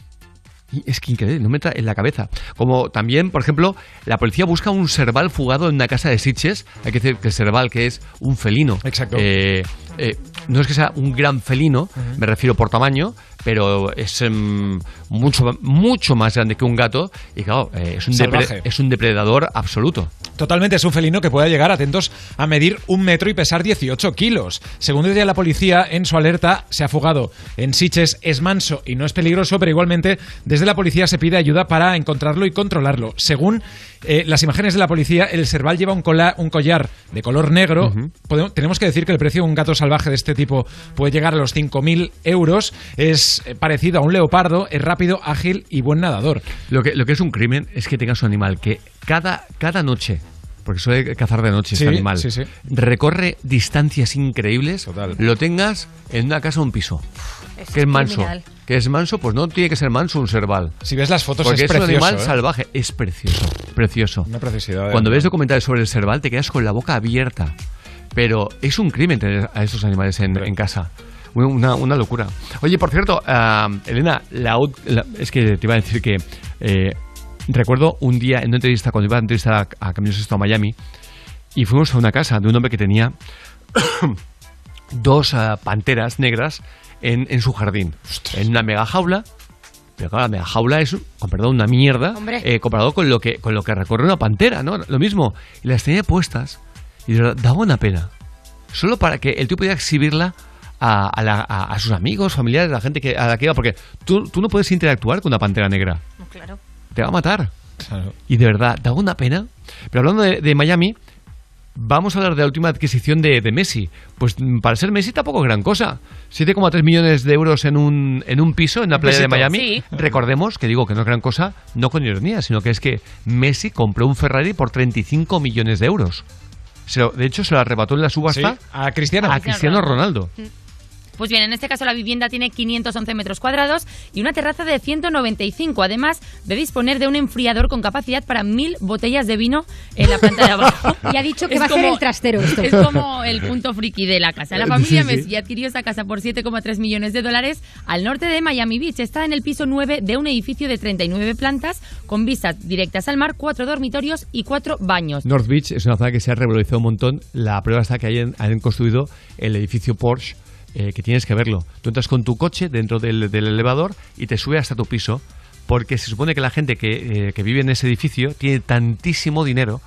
es que increíble, no me entra en la cabeza. Como también, por ejemplo, la policía busca un serval fugado en una casa de Sitges. Hay que decir que el serval, que es un felino. Exacto. Eh, eh, no es que sea un gran felino, me refiero por tamaño, pero es em, mucho, mucho más grande que un gato. Y claro, eh, es, un depre- Salvaje. es un depredador absoluto. Totalmente, es un felino que puede llegar, atentos, a medir un metro y pesar 18 kilos. Según decía la policía, en su alerta se ha fugado en Siches, es manso y no es peligroso, pero igualmente desde la policía se pide ayuda para encontrarlo y controlarlo. Según eh, las imágenes de la policía, el serval lleva un, cola- un collar de color negro. Podemos- tenemos que decir que el precio de un gato salvaje de este tipo puede llegar a los 5.000 euros. Es eh, parecido a un leopardo, es rápido, ágil y buen nadador. Lo que, lo que es un crimen es que tengas un animal que cada, cada noche, porque suele cazar de noche Sí, este animal, sí, sí. recorre distancias increíbles, lo tengas en una casa o un piso. que es manso. criminal. Que es manso, pues no tiene que ser manso un serval. Si ves las fotos Porque es es, un animal ¿eh? salvaje. Es precioso, precioso. Una preciosidad. Cuando animal. ves documentales sobre el serval te quedas con la boca abierta. Pero es un crimen tener a esos animales en, en casa. Una, una locura. Oye, por cierto, ah, Elena, la, es que te iba a decir que eh, recuerdo un día en una entrevista, cuando iba a entrevistar a, a Caminos Esto a Miami, y fuimos a una casa de un hombre que tenía dos ah, panteras negras en, en su jardín, en una mega jaula. Pero claro, la mega jaula es, con perdón, una mierda eh, comparado con lo que con lo que recorre una pantera, ¿no? Lo mismo. Y las tenía puestas y de verdad, daba una pena. Solo para que el tío pudiera exhibirla a, a la- a- a sus amigos, familiares, a la gente que, a la que iba. Porque tú, tú no puedes interactuar con una pantera negra. Claro. Te va a matar. Y de verdad, daba una pena. Pero hablando de, de Miami, vamos a hablar de la última adquisición de, de Messi. Pues mm, para ser Messi tampoco es gran cosa. 7,3 millones de euros en un, en un piso en la playa de. Miami. Sí. Recordemos que digo que no es gran cosa, no con ironía, sino que es que Messi compró un Ferrari por 35 millones de euros. Se lo- de hecho, se lo arrebató en la subasta Sí, a Cristiano. a Cristiano Ronaldo. Pues bien, en este caso la vivienda tiene 511 metros cuadrados y una terraza de 195, además de disponer de un enfriador con capacidad para mil botellas de vino en la planta de abajo. Y ha dicho que Es va a ser el trastero esto. Es como el punto friki de la casa. La familia Sí, sí. Messi adquirió esta casa por 7,3 millones de dólares al norte de Miami Beach. Está en el piso 9 de un edificio de 39 plantas con vistas directas al mar, cuatro dormitorios y cuatro baños. North Beach es una zona que se ha revalorizado un montón. La prueba está que hayan, han construido el edificio Porsche, eh, que tienes que verlo. Tú entras con tu coche dentro del, del elevador y te sube hasta tu piso, porque se supone que la gente que, eh, que vive en ese edificio tiene tantísimo dinero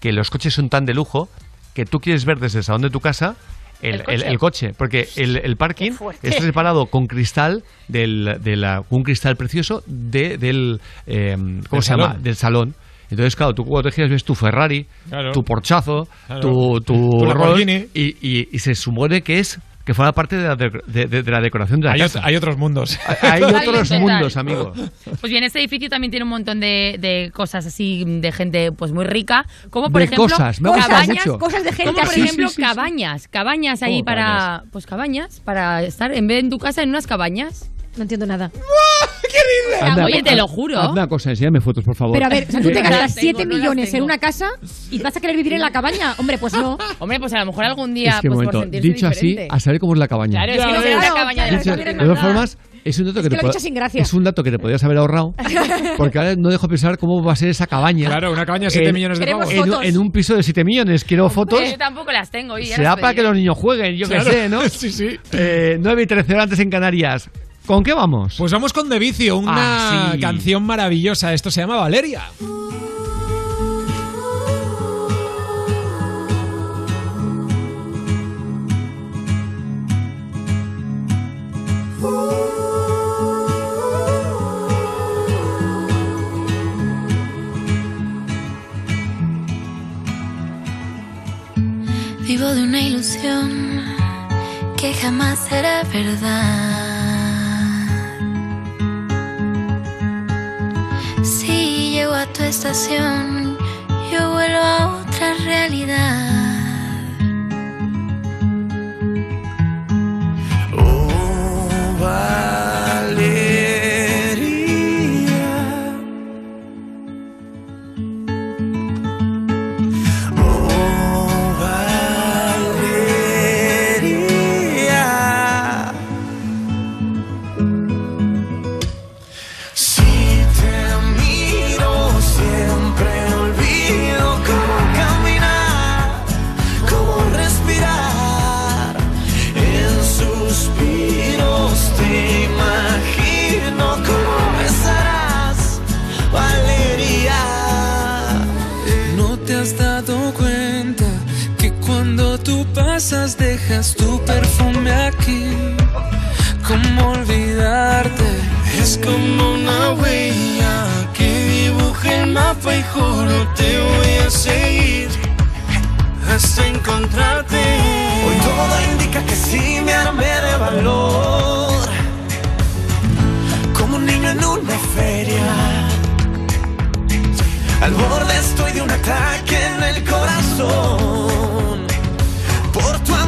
que los coches son tan de lujo que tú quieres ver desde el salón de tu casa el, El coche. el coche, porque el, el parking está separado con cristal del, de la, un cristal precioso de, del eh, ¿cómo se llama? salón. del salón. Entonces, claro, tú cuando te giras ves tu Ferrari, Claro. tu Porchazo, Claro. tu, tu, Tu Rolls, Lamborghini. y, y- y se supone que es que forma parte de la, de, de- de la decoración de la Hay, casa. hay otros mundos. Hay otros mundos, amigo. Pues bien, este edificio también tiene un montón de, de cosas así de gente pues muy rica, como por De ejemplo cosas, me ha gustado cabañas, mucho. Cosas de gente como por ejemplo Sí, sí, sí. cabañas, cabañas ahí Oh, para pues cabañas para estar en vez de en tu casa en unas cabañas. No entiendo nada. Anda, Oye, te lo juro. Haz una cosa, enséñame fotos, por favor. Pero a ver, o sea, tú te Eh, gastas No las tengo, 7 no las millones en una casa y vas a querer vivir en la cabaña. Hombre, pues no. Hombre, pues a lo mejor algún día es que, pues, momento, por dicho así, diferente. a saber cómo es la cabaña. Claro, es que no será una cabaña de Dicho- que de todas formas, es un dato Es que, que te sin gracia. es un dato que te podrías haber ahorrado, porque ahora no dejo pensar cómo va a ser esa cabaña. Claro, una cabaña de 7 En- millones de pavos. En, en un piso de 7 millones, quiero fotos. Yo tampoco las tengo. y ya Será las para que los niños jueguen, yo Claro. qué sé, ¿no? Sí, sí. Eh, 9 y 13 horas antes en Canarias. ¿Con qué vamos? Pues vamos con De Vicio, una Ah, sí. canción maravillosa. Esto se llama Valeria. Vivo de una ilusión que jamás será verdad. Llego a tu estación, yo vuelvo a otra realidad. Y juro te voy a seguir hasta encontrarte. Hoy todo indica que sí me armé de valor, como un niño en una feria. Al borde estoy de un ataque en el corazón. Por tu amor,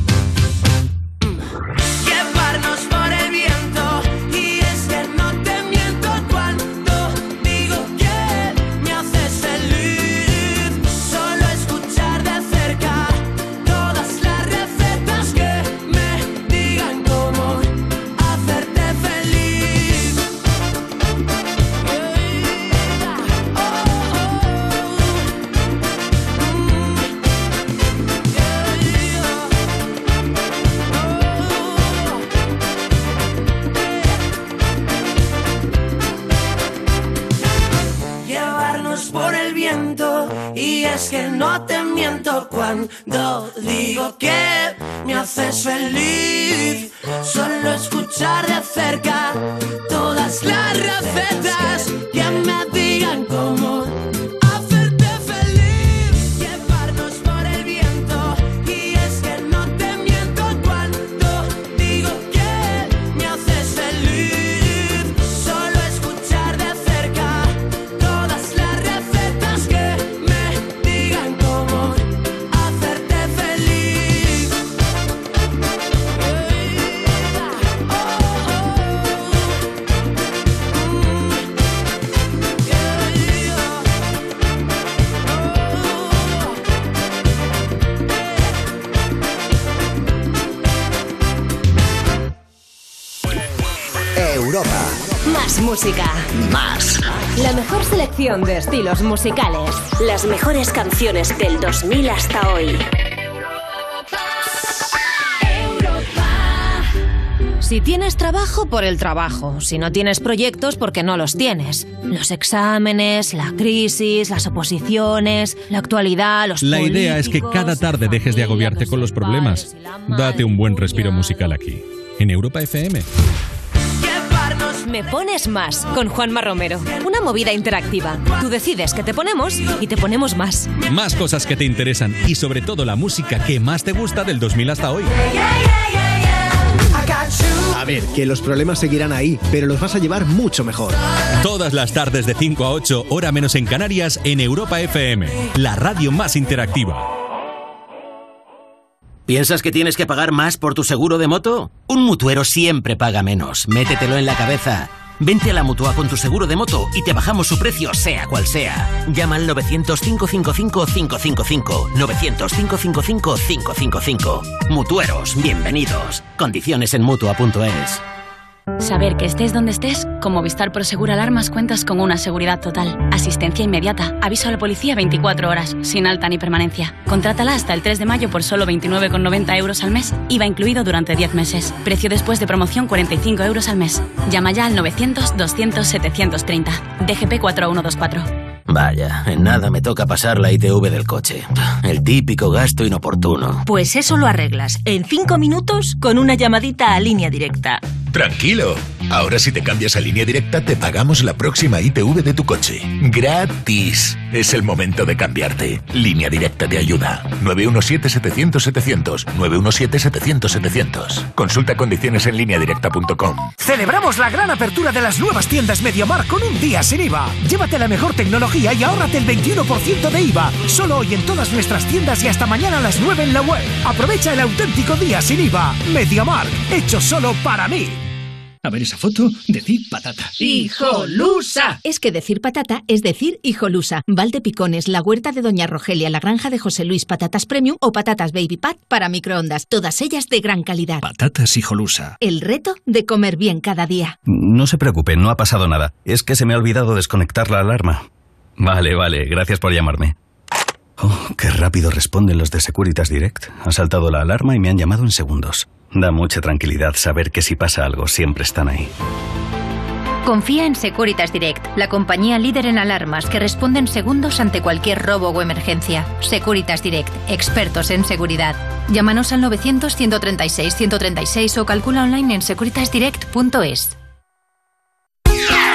Estilos musicales. Las mejores canciones del 2000 hasta hoy. Si tienes trabajo, por el trabajo. Si no tienes proyectos, porque no los tienes. Los exámenes, la crisis, las oposiciones, la actualidad, los La idea es que cada tarde dejes de agobiarte con los problemas. Date un buen respiro musical aquí, en Europa FM. Me pones más con Juanma Romero. Una movida interactiva. Tú decides que te ponemos y te ponemos más. Más cosas que te interesan y sobre todo la música que más te gusta del 2000 hasta hoy. A ver, que los problemas seguirán ahí, pero los vas a llevar mucho mejor. Todas las tardes de 5 a 8, hora menos en Canarias, en Europa FM, la radio más interactiva. ¿Piensas que tienes que pagar más por tu seguro de moto? Un mutuero siempre paga menos. Métetelo en la cabeza. Vente a la mutua con tu seguro de moto y te bajamos su precio, sea cual sea. Llama al 900-555-555. 900-555-555. Mutueros, bienvenidos. Condiciones en mutua.es. Saber que estés donde estés, con Movistar Prosegur Alarmas cuentas con una seguridad total, asistencia inmediata, aviso a la policía 24 horas, sin alta ni permanencia. Contrátala hasta el 3 de mayo por solo 29,90 euros al mes, IVA incluido durante 10 meses. Precio después de promoción 45 euros al mes. Llama ya al 900-200-730. DGP 4124. Vaya, en nada me toca pasar la ITV del coche. El típico gasto inoportuno. Pues eso lo arreglas en 5 minutos con una llamadita a línea directa. Tranquilo. Ahora si te cambias a línea directa te pagamos la próxima ITV de tu coche. Gratis. Es el momento de cambiarte. Línea directa te ayuda. 917-700-700. 917-700-700. Consulta condiciones en lineadirecta.com. Celebramos la gran apertura de las nuevas tiendas Mediamar con un día sin IVA. Llévate la mejor tecnología y ahórrate el 21% de IVA. Solo hoy en todas nuestras tiendas y hasta mañana a las 9 en la web. Aprovecha el auténtico día sin IVA. Mediamar, hecho solo para mí. A ver esa foto, decir patata. ¡Hijolusa! Es que decir patata es decir hijolusa. Valde Picones, la huerta de Doña Rogelia, la granja de José Luis, patatas premium o patatas baby pat para microondas. Todas ellas de gran calidad. Patatas hijolusa. El reto de comer bien cada día. No se preocupe, no ha pasado nada. Es que se me ha olvidado desconectar la alarma. Vale, vale, gracias por llamarme. Oh, qué rápido responden los de Securitas Direct. Ha saltado la alarma y me han llamado en segundos. Da mucha tranquilidad saber que si pasa algo siempre están ahí. Confía en Securitas Direct, la compañía líder en alarmas que responde en segundos ante cualquier robo o emergencia. Securitas Direct, expertos en seguridad. Llámanos al 900-136-136 o calcula online en securitasdirect.es.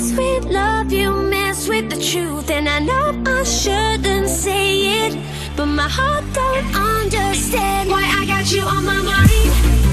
With love, you mess with the truth. And I know I shouldn't say it, but my heart don't understand why I got you on my mind.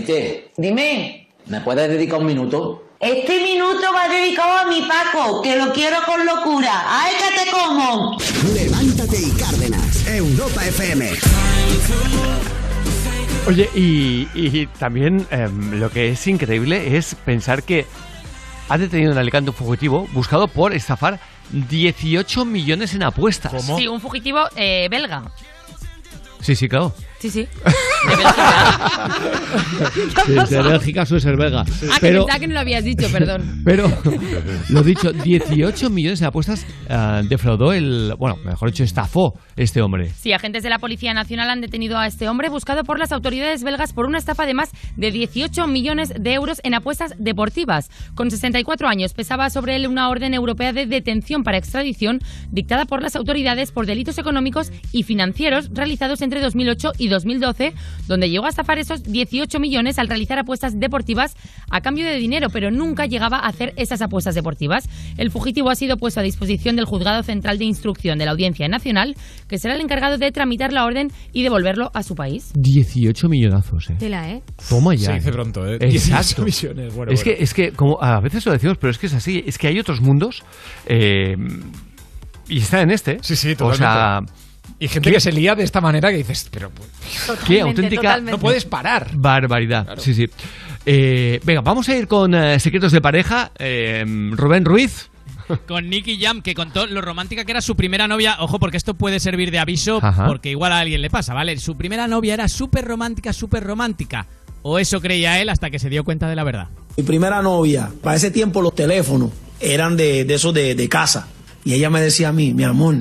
Maite, Dime, ¿me puedes dedicar un minuto? este minuto va dedicado a mi Paco, que lo quiero con locura. ¡Ay, que te como! Levántate y Cárdenas. Europa FM. Oye, y, y también em, lo que es increíble es pensar que ha detenido en Alicante un fugitivo buscado por estafar 18 millones en apuestas. Sí, un fugitivo eh, belga. Sí, sí, claro. Sí, sí. De Bélgica suele ser belga. Ah, que Pero, pensaba que no lo habías dicho, perdón. Pero, lo dicho, 18 millones en apuestas ah, defraudó el. Bueno, mejor dicho, estafó este hombre. Sí, agentes de la Policía Nacional han detenido a este hombre buscado por las autoridades belgas por una estafa de más de 18 millones de euros en apuestas deportivas. Con 64 años pesaba sobre él una orden europea de detención para extradición dictada por las autoridades por delitos económicos y financieros realizados entre 2008 y 2012, donde llegó a estafar esos 18 millones al realizar apuestas deportivas a cambio de dinero, pero nunca llegaba a hacer esas apuestas deportivas. El fugitivo ha sido puesto a disposición del Juzgado Central de Instrucción de la Audiencia Nacional, que será el encargado de tramitar la orden y devolverlo a su país. 18 millonazos, eh. Tela, ¿eh? Toma ya. Se dice pronto, ¿eh? Exacto. 18 millones, bueno, es, bueno. Que, es que, como a veces lo decimos, pero es que es así. Es que hay otros mundos. eh, y está en este. Sí, sí, O sea. Totalmente. Y gente que se lía de esta manera que dices, pero Qué auténtica no puedes parar. barbaridad. Sí, sí. Eh, venga, vamos a ir con eh, secretos de pareja. Eh, Rubén Ruiz. Con Nicky Jam, que contó lo romántica que era su primera novia. Ojo, porque esto puede servir de aviso, Ajá. porque igual a alguien le pasa, ¿vale? Su primera novia era súper romántica, súper romántica. O eso creía él hasta que se dio cuenta de la verdad. Mi primera novia, para ese tiempo los teléfonos eran de, de esos de, de casa. Y ella me decía a mí, mi amor,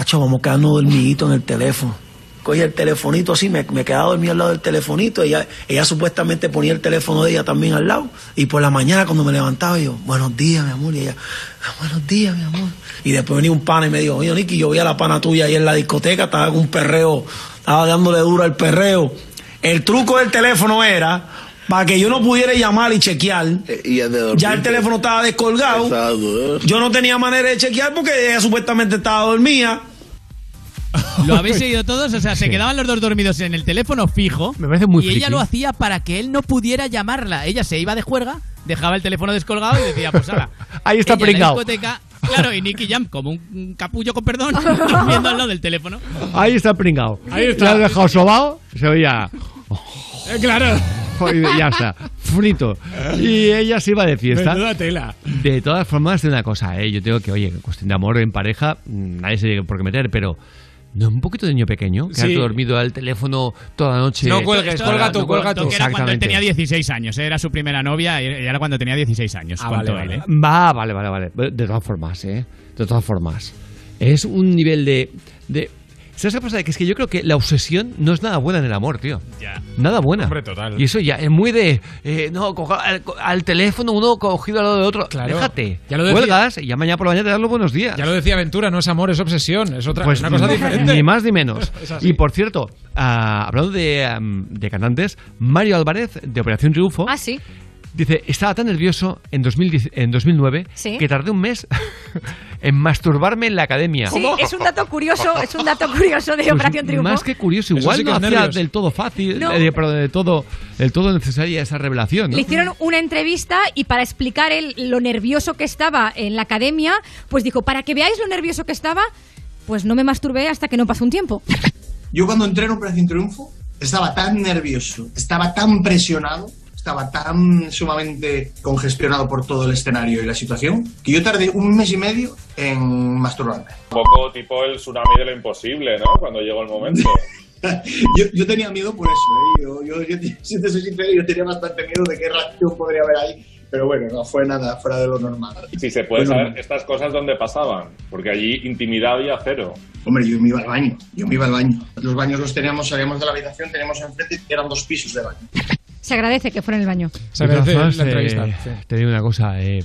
acho, vamos a quedarnos dormiditos en el teléfono. Cogía el telefonito así, me, me quedaba dormido al lado del telefonito. Ella, ella supuestamente ponía el teléfono de ella también al lado. Y por la mañana cuando me levantaba yo, buenos días, mi amor. Y ella, "Ah, buenos días, mi amor. Y después venía un pana y me dijo, oye, Nicky, yo vi a la pana tuya ahí en la discoteca, estaba con un perreo, estaba dándole duro al perreo. El truco del teléfono era para que yo no pudiera llamar y chequear. Ya el teléfono estaba descolgado. Yo no tenía manera de chequear porque ella supuestamente estaba dormida. Lo habéis seguido todos, o sea, se quedaban los dos dormidos en el teléfono fijo. Me parece muy Y ella lo hacía para que él no pudiera llamarla. Ella se iba de juerga, dejaba el teléfono descolgado y decía, pues ahora. Ahí está ella en la pringao. discoteca, Claro, y Nicky Jam, como un capullo con perdón, viendo al lado del teléfono. Ahí está pringado. Ahí está. Le has dejado sobao, se oía. Eh, claro. y ya está, frito. Y ella se iba de fiesta. Menuda tela. De todas formas, de una cosa, ¿eh? yo tengo que, oye, cuestión de amor en pareja, mm, nadie se tiene por qué meter, pero no un poquito de niño pequeño, que Sí. ha dormido al teléfono toda la noche. Esto- esto era- no cuelga tú. Era cuando él tenía 16 años, ¿eh? era su primera novia y era cuando tenía 16 años. Ah, vale, vale. ¿eh? Va, vale, vale, vale. De todas formas, ¿eh? De todas formas. Es un nivel de... de ¿Sabes qué pasa? Que es que yo creo que la obsesión no es nada buena en el amor, tío. Ya. Nada buena. Hombre, total. Y eso ya es muy de... eh, no, coja al, al teléfono uno cogido al lado de otro. Claro. Déjate. Ya lo decía- Cuelgas y ya mañana por la mañana te das los buenos días. Ya lo decía Ventura, no es amor, es obsesión. Es otra, Pues es una cosa diferente. Ni más ni menos. Y por cierto, ah, hablando de, de cantantes, Mario Álvarez, de Operación Triunfo, Ah, sí. Dice, estaba tan nervioso en, 2010 en 2009 Sí. que tardé un mes en masturbarme en la academia. Sí, es un dato curioso, es un dato curioso de Pues Operación Triunfo. Más que curioso, igual sí que no hacía nervios. del todo fácil, No. eh, perdón, del todo, del todo necesaria esa revelación. ¿no? Le hicieron una entrevista y para explicar él lo nervioso que estaba en la academia, pues dijo, para que veáis lo nervioso que estaba, pues no me masturbé hasta que no pasó un tiempo. Yo cuando entré en Operación Triunfo estaba tan nervioso, estaba tan presionado, estaba tan sumamente congestionado por todo el escenario y la situación, que yo tardé un mes y medio en masturbarme. Un poco tipo el tsunami de lo imposible, ¿no? Cuando llegó el momento. Yo, yo tenía miedo por eso, ¿eh? yo, yo, yo, si te soy sincero, yo tenía bastante miedo de qué reacción podría haber ahí, pero bueno, no fue nada fuera de lo normal. Si se puede saber estas cosas dónde pasaban, porque allí intimidad había cero. Hombre, yo me iba al baño, yo me iba al baño. Los baños los teníamos, salíamos de la habitación, teníamos enfrente, eran dos pisos de baño. Se agradece que fuera en el baño. Se formas, la entrevista, eh, sí. Te digo una cosa, eh,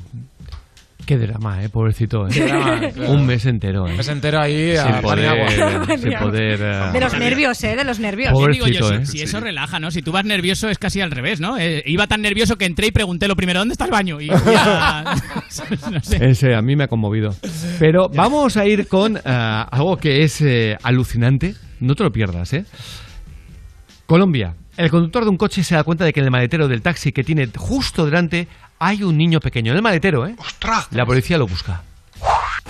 qué drama, eh, pobrecito. eh. Qué drama, claro. Un mes entero. Eh. Un mes entero ahí a sin y poder, agua. sin poder eh, De los nervios, ¿eh? De los nervios. Si, ¿eh? si eso relaja, ¿no? Si tú vas nervioso es casi al revés, ¿no? Eh, iba tan nervioso que entré y pregunté lo primero, ¿dónde está el baño? Y ya... no sé. Ese a mí me ha conmovido. Pero vamos a ir con algo que es eh, alucinante. No te lo pierdas, ¿eh? Colombia. El conductor de un coche se da cuenta de que en el maletero del taxi que tiene justo delante hay un niño pequeño. En el maletero, ¿eh? La policía lo busca.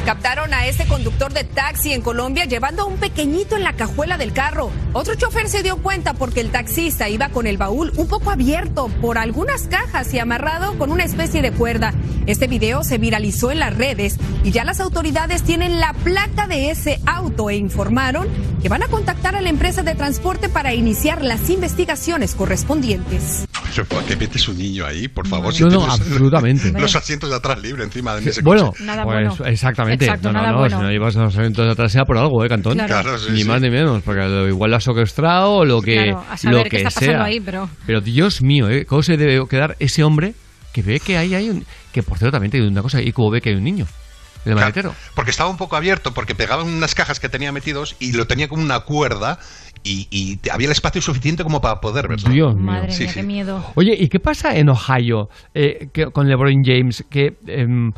Captaron a este conductor de taxi en Colombia llevando a un pequeñito en la cajuela del carro. Otro chofer se dio cuenta porque el taxista iba con el baúl un poco abierto por algunas cajas y amarrado con una especie de cuerda. Este video se viralizó en las redes y ya las autoridades tienen la placa de ese auto e informaron que van a contactar a la empresa de transporte para iniciar las investigaciones correspondientes. Pero ¿por qué metes un niño ahí? Por favor, No, no, tienes absolutamente. Los asientos de atrás libres encima de ese Bueno, coche. pues exactamente. Exacto, no, no, no, bueno. si no llevas los asientos de atrás sea por algo, ¿eh, Cantón? Claro. Claro, sí, ni sí. más ni menos, porque lo- igual lo has secuestrado o lo que, Claro, a saber lo qué que está sea. ahí, pero- Pero Dios mío, ¿eh? ¿cómo se debe quedar ese hombre que ve que ahí hay un... Que por cierto también te digo una cosa, y cómo ve que hay un niño el maletero. Porque estaba un poco abierto, porque pegaban unas cajas que tenía metidos y lo tenía con una cuerda y, y había el espacio suficiente como para poder verlo. Dios mío. Madre Sí, mía, sí. qué miedo. Oye, ¿y qué pasa en Ohio eh, que- con LeBron James? Que em,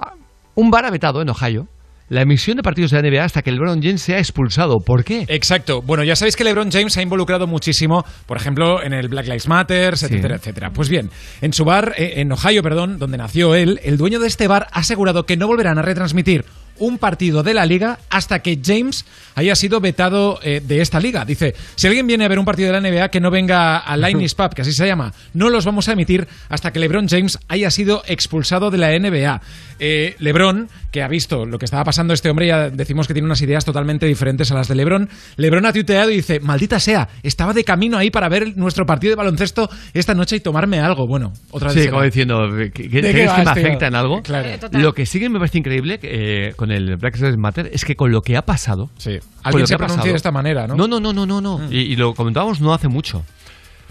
ah, un bar ha vetado en Ohio la emisión de partidos de la NBA hasta que LeBron James sea expulsado. ¿Por qué? Exacto. Bueno, ya sabéis que LeBron James se ha involucrado muchísimo, por ejemplo, en el Black Lives Matter, etcétera, etcétera. Pues bien, en su bar, eh, en Ohio, perdón, donde nació él, el dueño de este bar ha asegurado que no volverán a retransmitir un partido de la liga hasta que James haya sido vetado eh, de esta liga. Dice, si alguien viene a ver un partido de la NBA que no venga a Lightning's Pub, que así se llama, no los vamos a emitir hasta que LeBron James haya sido expulsado de la NBA. Eh, LeBron, que ha visto lo que estaba pasando este hombre, ya decimos que tiene unas ideas totalmente diferentes a las de LeBron. LeBron ha tuiteado y dice, maldita sea, estaba de camino ahí para ver nuestro partido de baloncesto esta noche y tomarme algo. Bueno, otra vez. Sí, será. como diciendo, ¿qué- qué- ¿De qué ¿crees que me tío? afecta en algo? Claro. Eh. Lo que sí que me parece increíble eh, con el Black Lives Matter es que con lo que ha pasado. Sí. Alguien se ha pronuncia pasado- de esta manera, ¿no? No, no, no, no, no. no. Y, y lo comentábamos no hace mucho.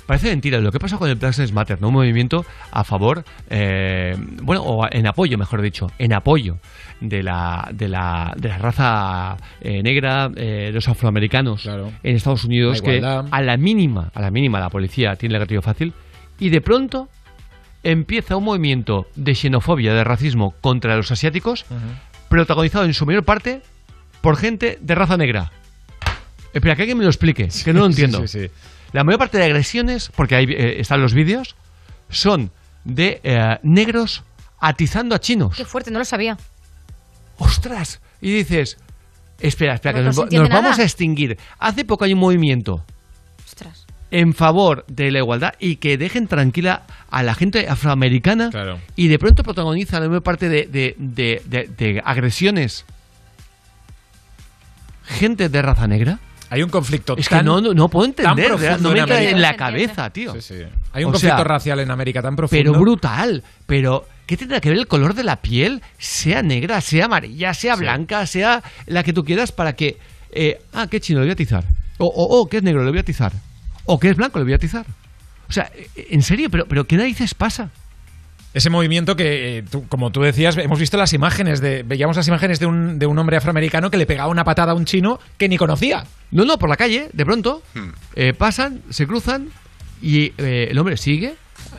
Parece mentira lo que pasa con el Black Lives Matter, ¿no? Un movimiento a favor, eh, bueno, o en apoyo, mejor dicho, en apoyo de la, de la, de la raza eh, negra, eh, de los afroamericanos en Estados Unidos, que a la mínima, a la mínima la policía tiene el gatillo fácil, y de pronto empieza un movimiento de xenofobia, de racismo contra los asiáticos, protagonizado en su mayor parte por gente de raza negra. Espera, que alguien me lo explique, que no lo entiendo. sí, sí. La mayor parte de agresiones, porque ahí eh, están los vídeos, son de eh, negros atizando a chinos. Qué fuerte, no lo sabía. ¡Ostras! Y dices, espera, espera, No- que no nos, nos vamos a extinguir. Hace poco hay un movimiento Ostras. En favor de la igualdad y que dejen tranquila a la gente afroamericana Claro. y de pronto protagoniza la mayor parte de, de- de- de- de agresiones gente de raza negra. Hay un conflicto Es que no, no, no puedo entender, no me en en la cabeza, tío. Sí, sí. Hay un O conflicto sea, racial en América tan profundo. Pero brutal. Pero, ¿qué tendrá que ver el color de la piel? Sea negra, sea amarilla, sea blanca, sea la que tú quieras para que... eh, ah, qué chino, le voy a atizar. O, o, o, qué es negro, le voy a atizar. O, qué es blanco, le voy a atizar. O sea, en serio, pero, pero ¿qué narices pasa? Ese movimiento que, eh, tú- como tú decías, hemos visto las imágenes de. Veíamos las imágenes de un, de un hombre afroamericano que le pegaba una patada a un chino que ni conocía. No, no, por la calle, de pronto, eh, pasan, se cruzan y eh, el hombre sigue,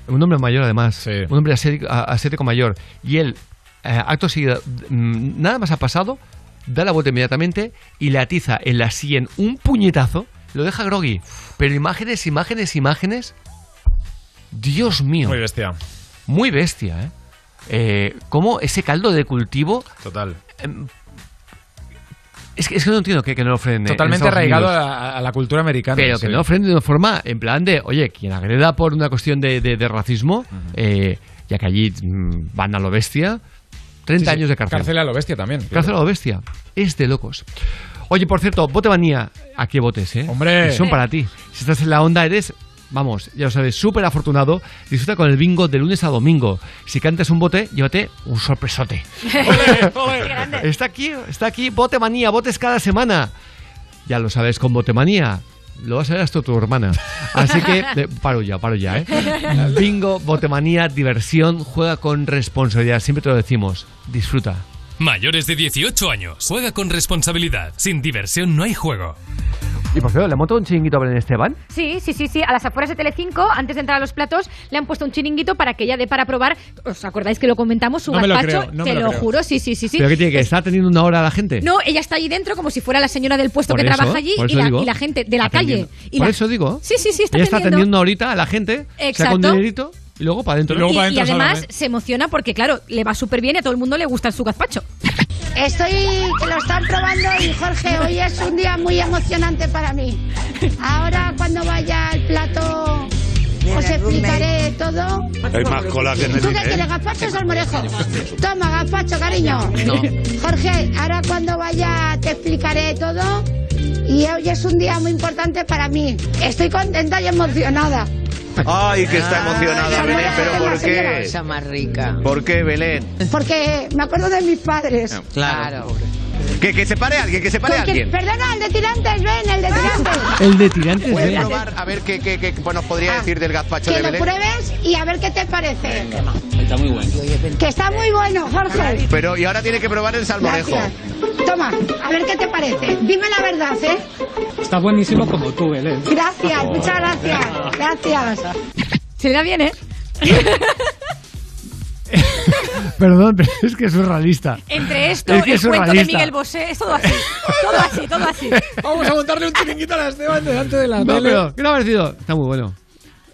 un hombre mayor además, un hombre asiático, mayor, y él, eh, acto seguido, mm, nada más ha pasado, da la vuelta inmediatamente y le atiza en la sien un puñetazo, lo deja groggy. Pero imágenes, imágenes, imágenes. Dios mío. Muy bestia. Muy bestia, ¿eh? Eh, cómo ese caldo de cultivo. Total. em, es, que, es que no entiendo que, que no lo frenen. en Totalmente arraigado a, a la cultura americana. Pero sí. que no lo frenen de una forma en plan de, oye, quien agreda por una cuestión de, de- de racismo, eh, ya que allí mm, van a lo bestia, 30 Sí, sí. años de cárcel. Cárcel a lo bestia también. Cárcel a lo bestia. Es de locos. Oye, por cierto, bote manía. ¿A qué botes, eh? Hombre. Son para ti. Si estás en la onda, eres, vamos, ya lo sabes, súper afortunado. Disfruta con el bingo de lunes a domingo. Si cantas un bote, llévate un sorpresote. Está aquí, está aquí, bote manía, botes cada semana. Ya lo sabes, con botemanía. Lo vas a ver hasta tu hermana. Así que, eh, paro ya, paro ya, ¿eh? Bingo, botemanía, diversión, juega con responsabilidad. Siempre te lo decimos. Disfruta. Mayores de 18 años. Juega con responsabilidad. Sin diversión no hay juego. Y por cierto, ¿le ha montado un chiringuito a Belén Esteban? Sí, sí, sí, sí. A las afueras de Telecinco, antes de entrar a los platos, le han puesto un chiringuito para que ella dé para probar. ¿Os acordáis que lo comentamos? Su No me lo gazpacho. creo, no Te me lo lo creo. juro, sí, sí, sí. sí. ¿Pero qué tiene que estar teniendo una hora a la gente? No, ella está allí dentro como si fuera la señora del puesto Por que eso, trabaja allí y la, digo. y la gente de la calle. Y Por la- eso digo. Sí, sí, sí, está Ella está atendiendo. ahorita a la gente, saca un Exacto. dinerito y luego para adentro. y, y además se emociona porque, claro, le va súper bien y a todo el mundo le gusta su gazpacho. Estoy que lo están probando y Jorge, hoy es un día muy emocionante para mí. Ahora cuando vaya al plato os explicaré todo. Hay más cola que en el ¿Tú qué cine, quieres, ¿eh? gazpacho o salmorejo? Toma, gazpacho, cariño. Jorge, ahora cuando vaya te explicaré todo. Y hoy es un día muy importante para mí. Estoy contenta y emocionada. Ay, que está emocionada Belén, pero ¿por qué? Esa más rica. ¿Por qué, Belén? Porque me acuerdo de mis padres. Claro. Que, que se pare alguien, que se pare quien- alguien. Perdona, el de tirantes, ven, el de tirantes. El de tirantes, ¿Puede ven. probar a ver qué, qué, qué nos podría decir del gazpacho Que de lo Belén? pruebes y a ver qué te parece. Está muy bueno. Que está muy bueno, Jorge. Pero y ahora tiene que probar el salmorejo. Gracias. Toma, a ver qué te parece. Dime la verdad, ¿eh? Está buenísimo como tú, Belén. Gracias, muchas gracias. Gracias. Se le da bien, ¿eh? Perdón, pero es que es surrealista. Entre esto, Es que el es cuento de. Miguel Bosé, es todo así. Todo así, todo así. Vamos a montarle un chiringuito a la Esteban delante de la No, tele. pero, ¿qué le ha parecido? Está muy bueno.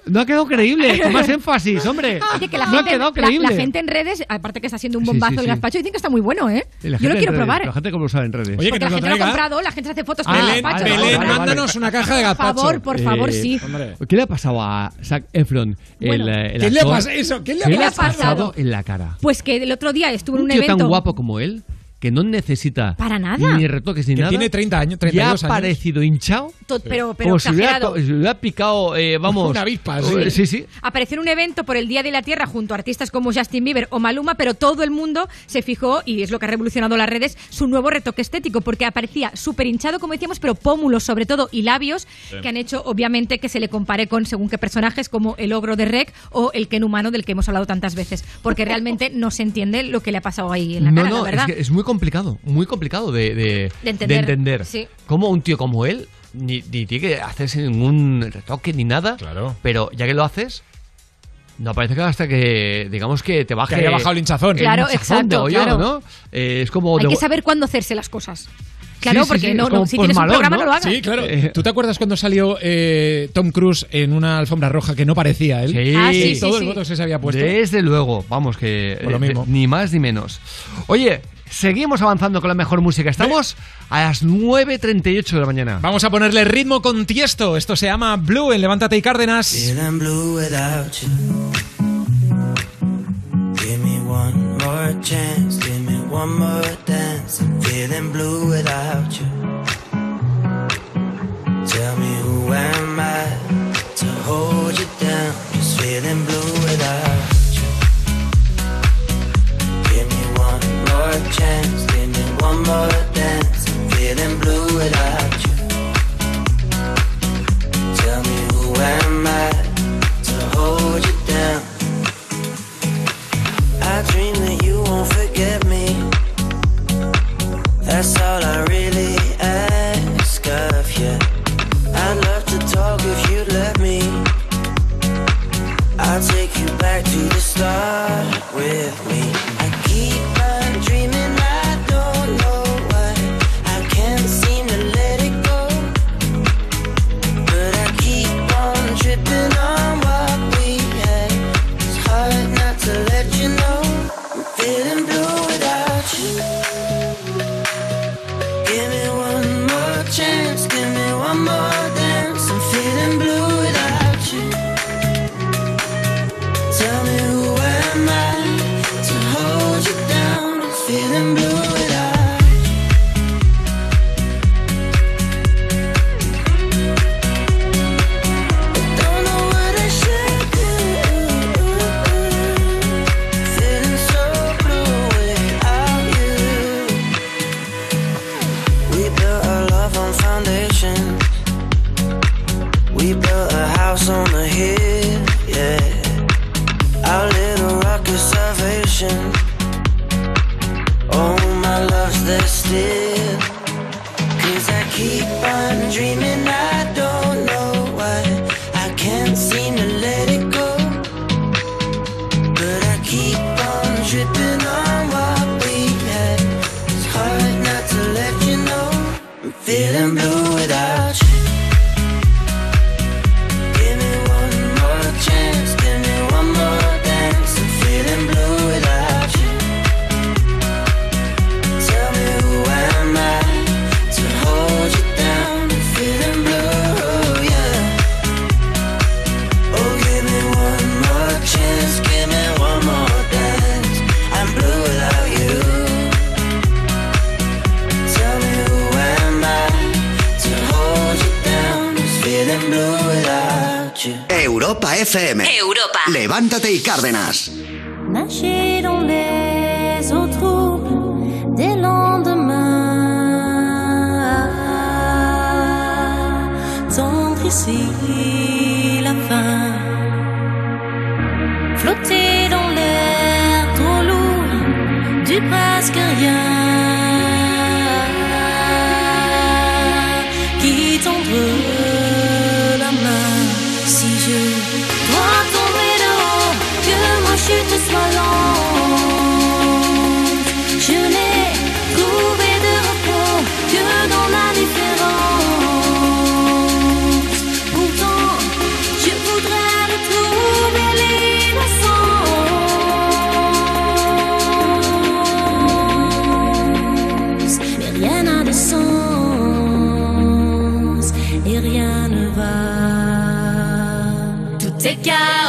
No ha quedado creíble, con más énfasis, hombre. Oye, que la no ha gente, quedado la- creíble. la, gente en redes, aparte que está haciendo un Sí, bombazo sí, el sí. gazpacho, dicen que está muy bueno, ¿eh? La Yo lo quiero redes, probar. La gente cómo lo sabe en redes. Oye, Porque la gente lo ha comprado, la gente se hace fotos con el Belén, gazpacho. Belén, vale, vale. mándanos una caja de Por gazpacho. favor, por favor, Eh, sí. ¿Qué le ha pasado a Zac Efron? Bueno. el, eh, el ¿Qué le ha pasado eso? ¿Qué le ha ¿Qué le ha pasado? en la cara? Pues que el otro día estuve en Un evento. tan guapo como él, que no necesita Para nada. ni retoques ni Que nada. tiene 30 años, ya 32 ha años. parecido hinchado. to- pero, pero como si hubiera, si picado, eh, vamos. Una avispa, eh, sí. Sí, sí. Apareció en un evento por el Día de la Tierra junto a artistas como Justin Bieber o Maluma, pero todo el mundo se fijó, y es lo que ha revolucionado las redes, su nuevo retoque estético, porque aparecía súper hinchado, como decíamos, pero pómulos sobre todo y labios, Sí. que han hecho obviamente que se le compare con según qué personajes, como el ogro de Rec o el Ken humano del que hemos hablado tantas veces, porque realmente no se entiende lo que le ha pasado ahí en la no, cara, no, la verdad. es que es muy complicado, muy complicado de, entender. Sí. cómo un tío como él ni, tiene que hacerse ningún retoque ni nada. Claro. Pero ya que lo haces, no parece que hasta que, digamos que te baje. Que haya bajado el hinchazón. Claro, el hinchazón exacto. ¿no? Eh, es como. Hay que saber cuándo hacerse las cosas. Claro, porque. No, no, si tienes malón, un programa ¿no? lo hagas. Sí, claro. Eh. ¿Tú te acuerdas cuando salió eh, Tom Cruise en una alfombra roja que no parecía él? Sí, ah, sí, todo el voto se había puesto. Desde luego, vamos, que. Lo mismo. Ni más ni menos. Oye, Seguimos avanzando con la mejor música. Estamos a las 9.38 de la mañana. Vamos a ponerle ritmo con tiesto. Esto se llama Blue en Levántate y Cárdenas. Tell me who am I to hold you down? Just feeling blue without. more chance, give me one more dance. I'm feeling blue without you. Tell me who am I to hold you down? I dream that you won't forget me. That's all I really ask of you. I'd love to talk if you'd let me. I'll take you back to the start with me. FM. Europa. Levántate y Cárdenas. Nager dans les eaux troubles des lendemains. Tendre ici la fin. Flotter dans l'air trop lourd du presque rien. Yeah.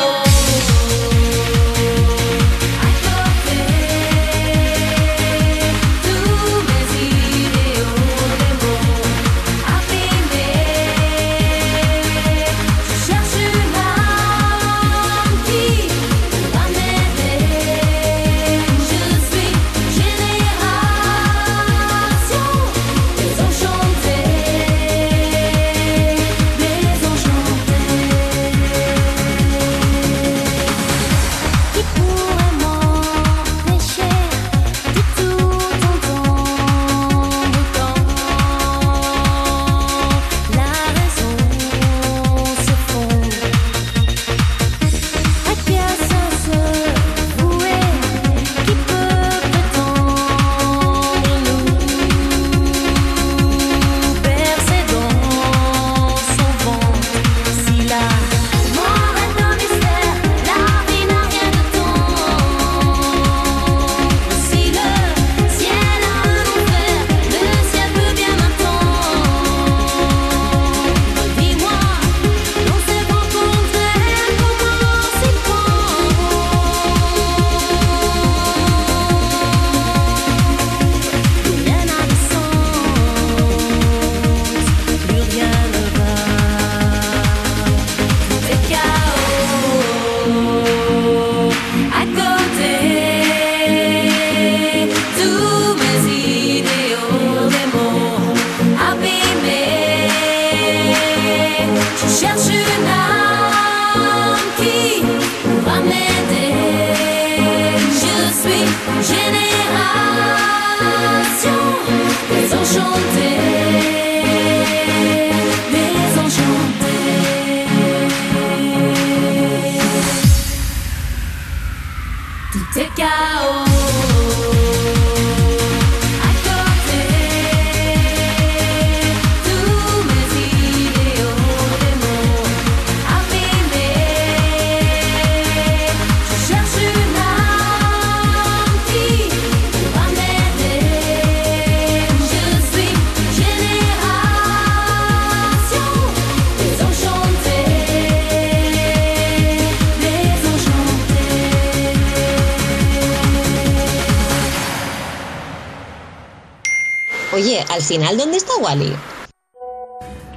Al final, ¿dónde está Wally?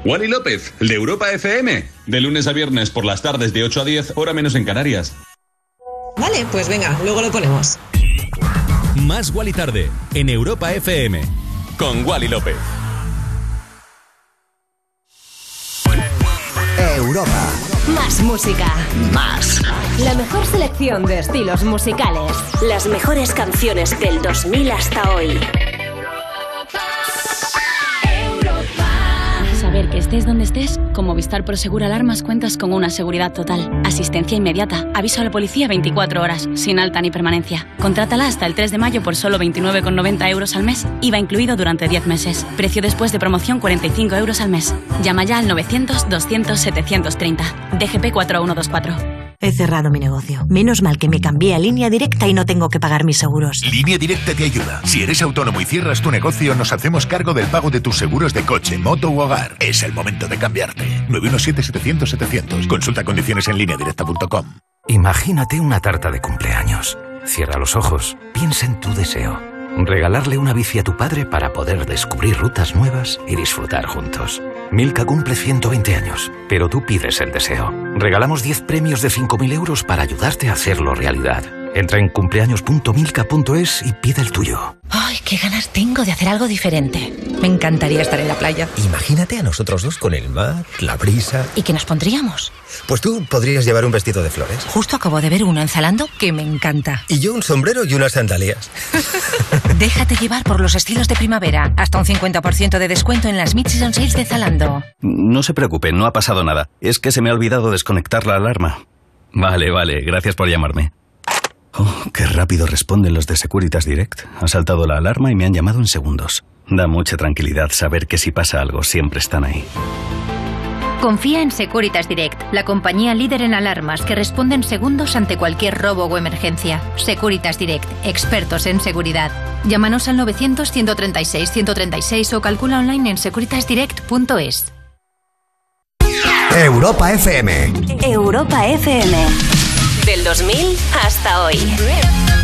Wally López, de Europa FM. De lunes a viernes por las tardes de 8 a 10, hora menos en Canarias. Vale, pues venga, luego lo ponemos. Más Wally tarde en Europa FM con Wally López. Europa. Más música. Más. La mejor selección de estilos musicales. Las mejores canciones del 2000 hasta hoy. Estés donde estés, con Movistar Prosegur Alarmas cuentas con una seguridad total, asistencia inmediata, aviso a la policía 24 horas, sin alta ni permanencia. Contrátala hasta el 3 de mayo por solo 29,90 euros al mes, IVA incluido durante 10 meses. Precio después de promoción 45 euros al mes. Llama ya al 900-200-730. DGP 4124. He cerrado mi negocio. Menos mal que me cambié a línea directa y no tengo que pagar mis seguros. Línea Directa te ayuda. Si eres autónomo y cierras tu negocio, nos hacemos cargo del pago de tus seguros de coche, moto u hogar. Es el momento de cambiarte. 917-700-700. Consulta condiciones en lineadirecta.com. Imagínate una tarta de cumpleaños. Cierra los ojos, piensa en tu deseo. Regalarle una bici a tu padre para poder descubrir rutas nuevas y disfrutar juntos. Milka cumple 120 años, pero tú pides el deseo. Regalamos 10 premios de 5.000 euros para ayudarte a hacerlo realidad. Entra en cumpleaños.milka.es y pide el tuyo. Ay, qué ganas tengo de hacer algo diferente. Me encantaría estar en la playa. Imagínate a nosotros dos con el mar, la brisa. ¿Y qué nos pondríamos? Pues tú podrías llevar un vestido de flores. Justo acabo de ver uno en Zalando que me encanta. Y yo un sombrero y unas sandalias. Déjate llevar por los estilos de primavera. Hasta un 50% de descuento en las Mid-Season Sales de Zalando. No se preocupe, no ha pasado nada. Es que se me ha olvidado desconectar la alarma. Vale, vale, gracias por llamarme. Oh, qué rápido responden los de Securitas Direct. Ha saltado la alarma y me han llamado en segundos. Da mucha tranquilidad saber que si pasa algo siempre están ahí. Confía en Securitas Direct, la compañía líder en alarmas que responde en segundos ante cualquier robo o emergencia. Securitas Direct, expertos en seguridad. Llámanos al 900-136-136 o calcula online en securitasdirect.es. Europa FM. Europa FM. Del 2000 hasta hoy.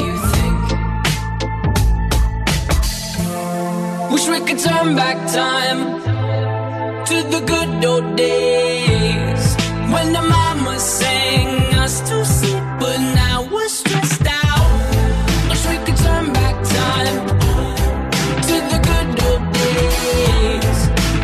Wish we could turn back time to the good old days when the mama sang us to sleep, but now we're stressed out. Wish we could turn back time to the good old days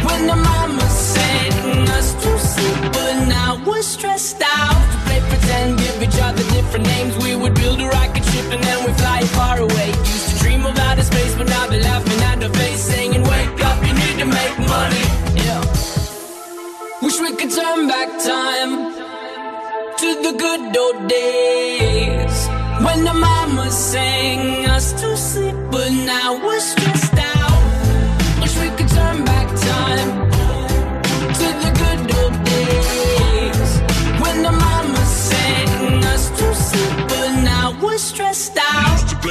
when the mama sang us to sleep, but now we're stressed out. To play pretend, give each other different names. We would build a rocket ship and then we fly far away. Used to dream of outer space, but now they're laughing at the face, saying, "Wake up, you need to make money." Yeah. Wish we could turn back time to the good old days when the mama sang us to sleep, but now we're stressed out. Wish we could turn back time to the good old days when the mama sang us to sleep, but now we're stressed out.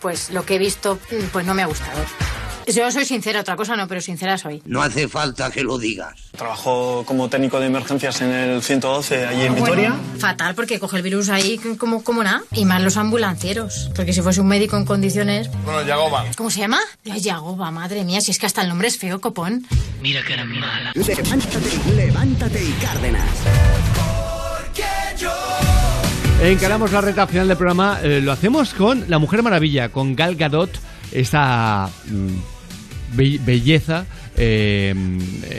pues lo que he visto, mm, pues no me ha gustado. Yo soy sincera, otra cosa no, pero sincera soy. No hace falta que lo digas. Trabajo como técnico de emergencias en el 112 allí en Vitoria. Bueno, fatal, porque coge el virus ahí como, como nada. Y más los ambulancieros. Porque si fuese un médico en condiciones... Bueno, Yagoba. ¿Cómo se llama? Yagoba, madre mía, si es que hasta el nombre es feo, copón. Mira que era mala. Levántate, levántate y Cárdenas. Encaramos la recta final del programa. eh, lo hacemos con La Mujer Maravilla, con Gal Gadot, esta mm, be- belleza, eh,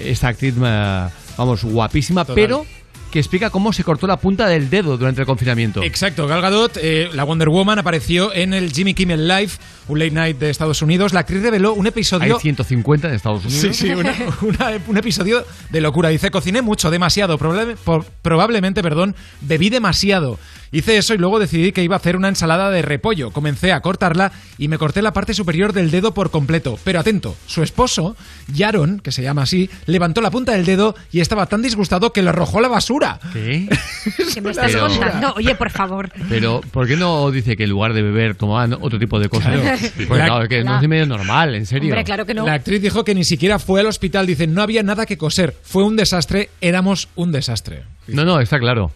esta actriz, vamos, guapísima, Total. pero que explica cómo se cortó la punta del dedo durante el confinamiento. Exacto, Gal Gadot, eh, la Wonder Woman, apareció en el Jimmy Kimmel Live, un late night de Estados Unidos. La actriz reveló un Hay episodio... 150 en Estados Unidos. Sí, sí, una- una- un episodio de locura. Dice, cociné mucho, demasiado, probable- por- probablemente, perdón, bebí demasiado. Hice eso y luego decidí que iba a hacer una ensalada de repollo. Comencé a cortarla y me corté la parte superior del dedo por completo. Pero atento, su esposo, Yaron, que se llama así, levantó la punta del dedo y estaba tan disgustado que lo arrojó a la basura. ¿Qué? ¿Qué me estás Pero- contando? Oye, por favor. Pero, ¿por qué no dice que en lugar de beber tomaban otro tipo de cosas? Claro. Pues La- claro, es que no es medio normal, en serio. Hombre, claro que no. La actriz dijo que ni siquiera fue al hospital. Dice, no había nada que coser. Fue un desastre, éramos un desastre. No, no, está claro.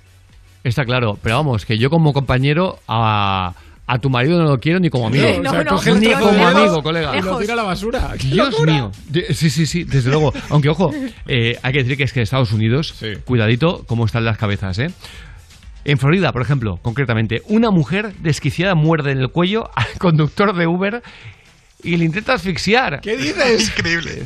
Está claro. Pero vamos, que yo como compañero a, a tu marido no lo quiero ni como amigo. No, o sea, coge ni como amigo, colega. y lo tira a la basura. ¡Qué Dios locura! mío. Sí, sí, sí, desde luego. Aunque, ojo, eh, hay que decir que es que en Estados Unidos, cuidadito cómo están las cabezas, ¿eh? En Florida, por ejemplo, concretamente, una mujer desquiciada muerde en el cuello al conductor de Uber y le intenta asfixiar. ¿Qué dices? Increíble.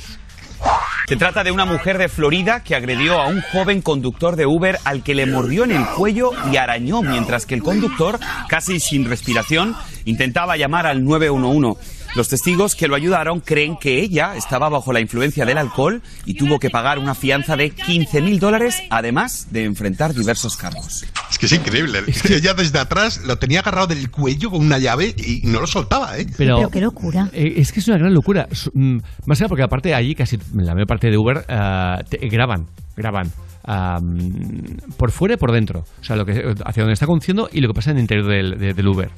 Se trata de una mujer de Florida que agredió a un joven conductor de Uber al que le mordió en el cuello y arañó mientras que el conductor, casi sin respiración, intentaba llamar al 911. Los testigos que lo ayudaron creen que ella estaba bajo la influencia del alcohol y tuvo que pagar una fianza de 15.000 dólares, además de enfrentar diversos cargos. Es que es increíble. Es que ella desde atrás lo tenía agarrado del cuello con una llave y no lo soltaba, ¿eh? Pero, qué locura. Eh, es que es una gran locura. Mm, Más allá porque aparte allí casi la mayor parte de Uber ah, te- graban, graban. ah, mm, por fuera y por dentro. O sea, lo que, hacia donde está conduciendo y lo que pasa en el interior del, de- del Uber.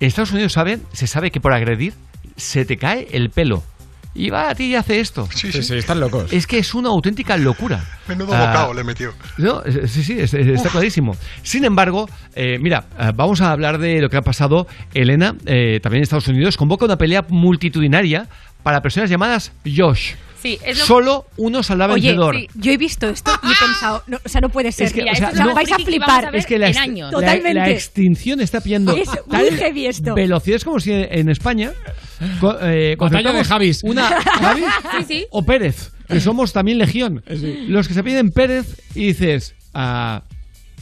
En Estados Unidos saben, se sabe que por agredir se te cae el pelo. Y va a ti y hace esto. Sí, sí, están locos. Es que es una auténtica locura. Menudo Ah, bocado le metió. no, es- sí, sí, es- es- está clarísimo. Sin embargo, eh, mira, eh, vamos a hablar de lo que ha pasado. Elena, eh, también en Estados Unidos, convoca una pelea multitudinaria para personas llamadas Josh. Sí, es lo- Solo uno saldrá Oye, vencedor. sí, yo he visto esto y he pensado, no, o sea, no puede ser. Es que, Mira, o sea, no- vais a flipar. vamos a ver Es que la años. la- Totalmente. la extinción está pillando Es muy heavy esto. velocidad. Es como si en España co- eh, Batalla de Javis. Una, ¿Javi? Sí, sí. O Pérez, que somos también legión. Los que se piden Pérez y dices, ah,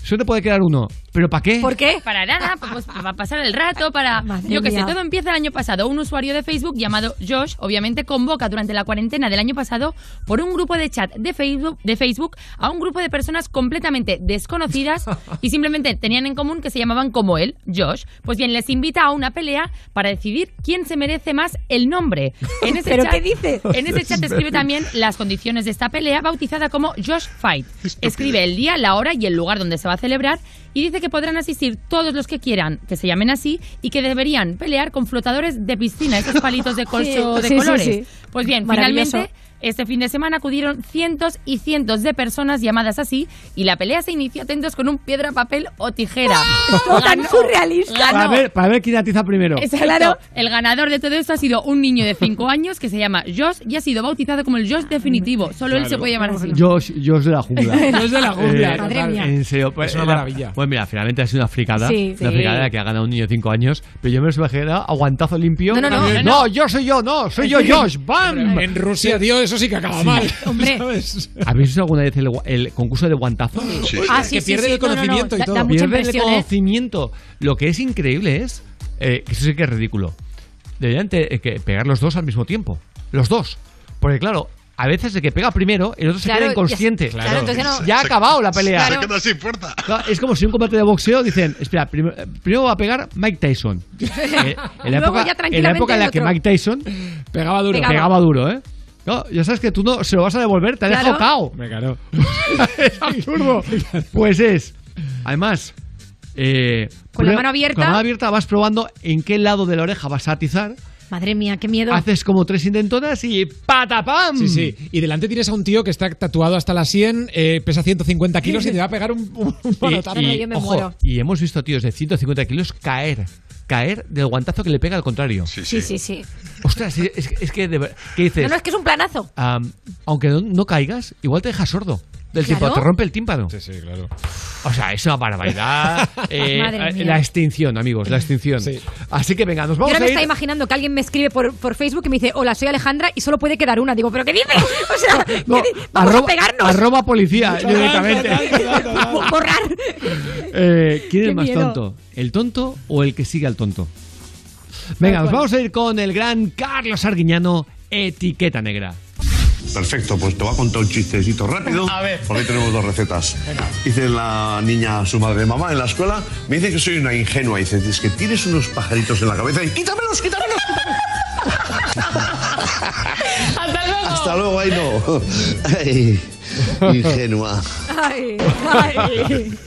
solo te puede quedar uno. ¿Pero para qué? ¿Por qué? Para nada, pues para pasar el rato, para... Madre yo que sé, todo empieza el año pasado. Un usuario de Facebook llamado Josh, obviamente, convoca durante la cuarentena del año pasado por un grupo de chat de Facebook, de Facebook a un grupo de personas completamente desconocidas y simplemente tenían en común que se llamaban como él, Josh. Pues bien, les invita a una pelea para decidir quién se merece más el nombre. En ese ¿Pero chat, qué dice? En ese chat escribe también las condiciones de esta pelea, bautizada como Josh Fight. Escribe el día, la hora y el lugar donde se va a celebrar y dice que podrán asistir todos los que quieran, que se llamen así, y que deberían pelear con flotadores de piscina, esos palitos de colcho Sí, de sí, colores. sí. Pues bien, finalmente, este fin de semana acudieron cientos y cientos de personas llamadas así, y la pelea se inició, atentos, con un piedra, papel o tijera. Tan Ganó- surrealista. ganó- Para ver, para ver quién atiza primero. Exacto. El ganador de todo esto ha sido un niño de 5 años que se llama Josh y ha sido bautizado como el Josh definitivo. Solo él se puede llamar así. Josh, Josh de la jungla. Josh de la jungla, Madre mía. En serio, pues, Es una maravilla. Pues mira, finalmente ha sido una fricada. Sí, una sí. fricada que ha ganado un niño de 5 años. Pero yo me lo imaginaba aguantazo limpio. No, no, no, no, no. yo soy yo, no, soy yo, Josh. ¡Bam! En Rusia, tío, eso sí que acaba Sí. mal. Hombre. ¿sabes? ¿Habéis visto alguna vez el, el concurso de guantazo? Ah, sí, que sí, pierde sí. el No, no, no, conocimiento y da- todo. Da mucha Pierde el ¿eh? conocimiento. Lo que es increíble es eh, que eso sí que es ridículo. Deberían te- eh, que pegar los dos al mismo tiempo. Los dos. Porque claro, a veces el que pega primero, el otro se Claro, queda ya- inconsciente. claro, entonces no- Ya ha Se- acabado la pelea. Claro. Se queda sin fuerza. Claro, es como si en un combate de boxeo dicen, espera, eh, primero va a pegar Mike Tyson. Eh, en, la Luego época, ya en la época en la que. Mike Tyson Pegaba duro. Pegaba. pegaba duro, ¿eh? No, ya sabes que tú no se lo vas a devolver, te ha Claro. dejado cao. Me caro. es absurdo. Pues es. Además. eh, Con la mano abierta. Con la mano abierta vas probando en qué lado de la oreja vas a atizar. Madre mía, qué miedo. Haces como tres intentonas y ¡patapam! Sí, sí. Y delante tienes a un tío que está tatuado hasta la 100, eh, pesa 150 kilos y te va a pegar un, un. Y, ojo, y hemos visto tíos de 150 kilos caer. Caer del guantazo que le pega al contrario. Sí, sí, sí. Ostras, es, es- es que. de ¿Qué dices? No, no, es que es un planazo. Aunque no, no caigas, igual te deja sordo del Claro. tímpano, te rompe el tímpano. Sí, sí, claro. O sea, es una barbaridad. Eh, Madre eh, mía. la extinción, amigos, la extinción. Así que venga, nos Yo vamos ahora me a ir. está imaginando que alguien me escribe por, por Facebook y me dice, hola, soy Alejandra y solo puede quedar una. Digo, ¿pero qué dice? O sea, ¿qué No, vamos arroba, a pegarnos. arroba policía directamente. Borrar. Eh, ¿Quién Qué es más miedo. tonto? ¿El tonto o el que sigue al tonto? Venga, nos vamos a ir con el gran Carlos Arguiñano, etiqueta negra. Perfecto, pues te voy a contar un chistecito rápido. A ver. Porque tenemos dos recetas. Dice la niña su madre, mamá, en la escuela, me dice que soy una ingenua. Dice, es que tienes unos pajaritos en la cabeza y quítamelos, quítamelos. Hasta luego. Hasta luego, ay no. Ay, ingenua. Ay, ay.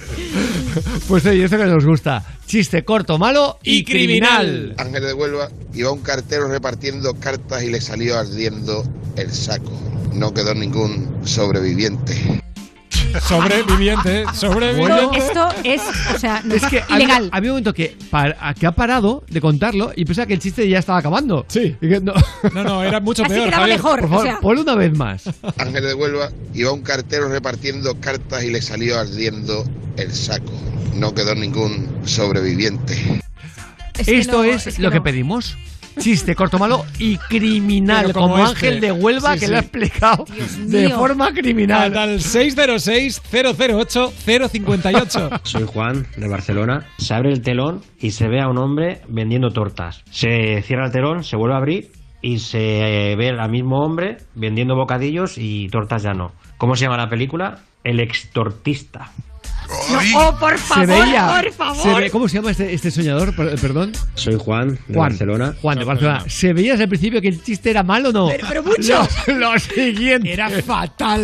Pues oye, eso que nos gusta. Chiste corto, malo y, criminal. Ángel de Huelva iba un cartero repartiendo cartas y le salió ardiendo el saco. No quedó ningún sobreviviente. Sobreviviente, sobreviviente. Esto es, o sea, no Es que había, ilegal. había un momento que, para- que ha parado de contarlo y pensaba que el chiste ya estaba acabando. Sí. Que no. No, no, era mucho Así peor. Javier. mejor. Por favor, o sea. ponlo una vez más. Ángel de Huelva iba un cartero repartiendo cartas y le salió ardiendo el saco. No quedó ningún sobreviviente. Es que Esto no, es, es que lo que pedimos. Chiste corto, malo y criminal. Como este. Ángel de Huelva Sí, que sí. lo ha explicado de mío. forma criminal. Al 606-008-058. Soy Juan, de Barcelona. Se abre el telón y se ve a un hombre vendiendo tortas. Se cierra el telón, se vuelve a abrir y se ve al mismo hombre vendiendo bocadillos y tortas ya no. ¿Cómo se llama la película? El extortista. No, oh, por favor, se veía. por se favor. ve- ¿Cómo se llama este, este soñador? Per- Perdón. Soy Juan, de Juan. Barcelona. Juan de Barcelona. ¿Se veía desde el principio que el chiste era malo o no? Pero- pero mucho. Lo, lo siguiente. Era fatal.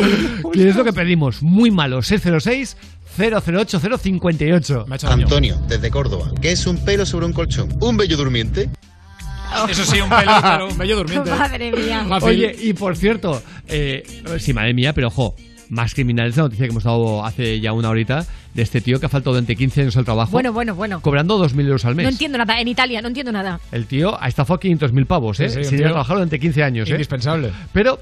¿Qué es lo que pedimos? Muy malo. 606 008 058. Me ha hecho daño. Antonio, desde Córdoba. ¿Qué es un pelo sobre un colchón? ¿Un bello durmiente? Eso sí, un pelo, pero un bello durmiente. Madre mía. Oye, y por cierto, eh, sí, madre mía, pero ojo, más criminal es la noticia que hemos dado hace ya una horita de este tío que ha faltado durante 15 años al trabajo. Bueno, bueno, bueno. Cobrando 2.000 euros al mes. No entiendo nada. En Italia, no entiendo nada. El tío ha estafado 500.000 pavos, ¿eh? Sí, sí, Sin ir tío a trabajar durante 15 años, ¿eh? Indispensable. Pero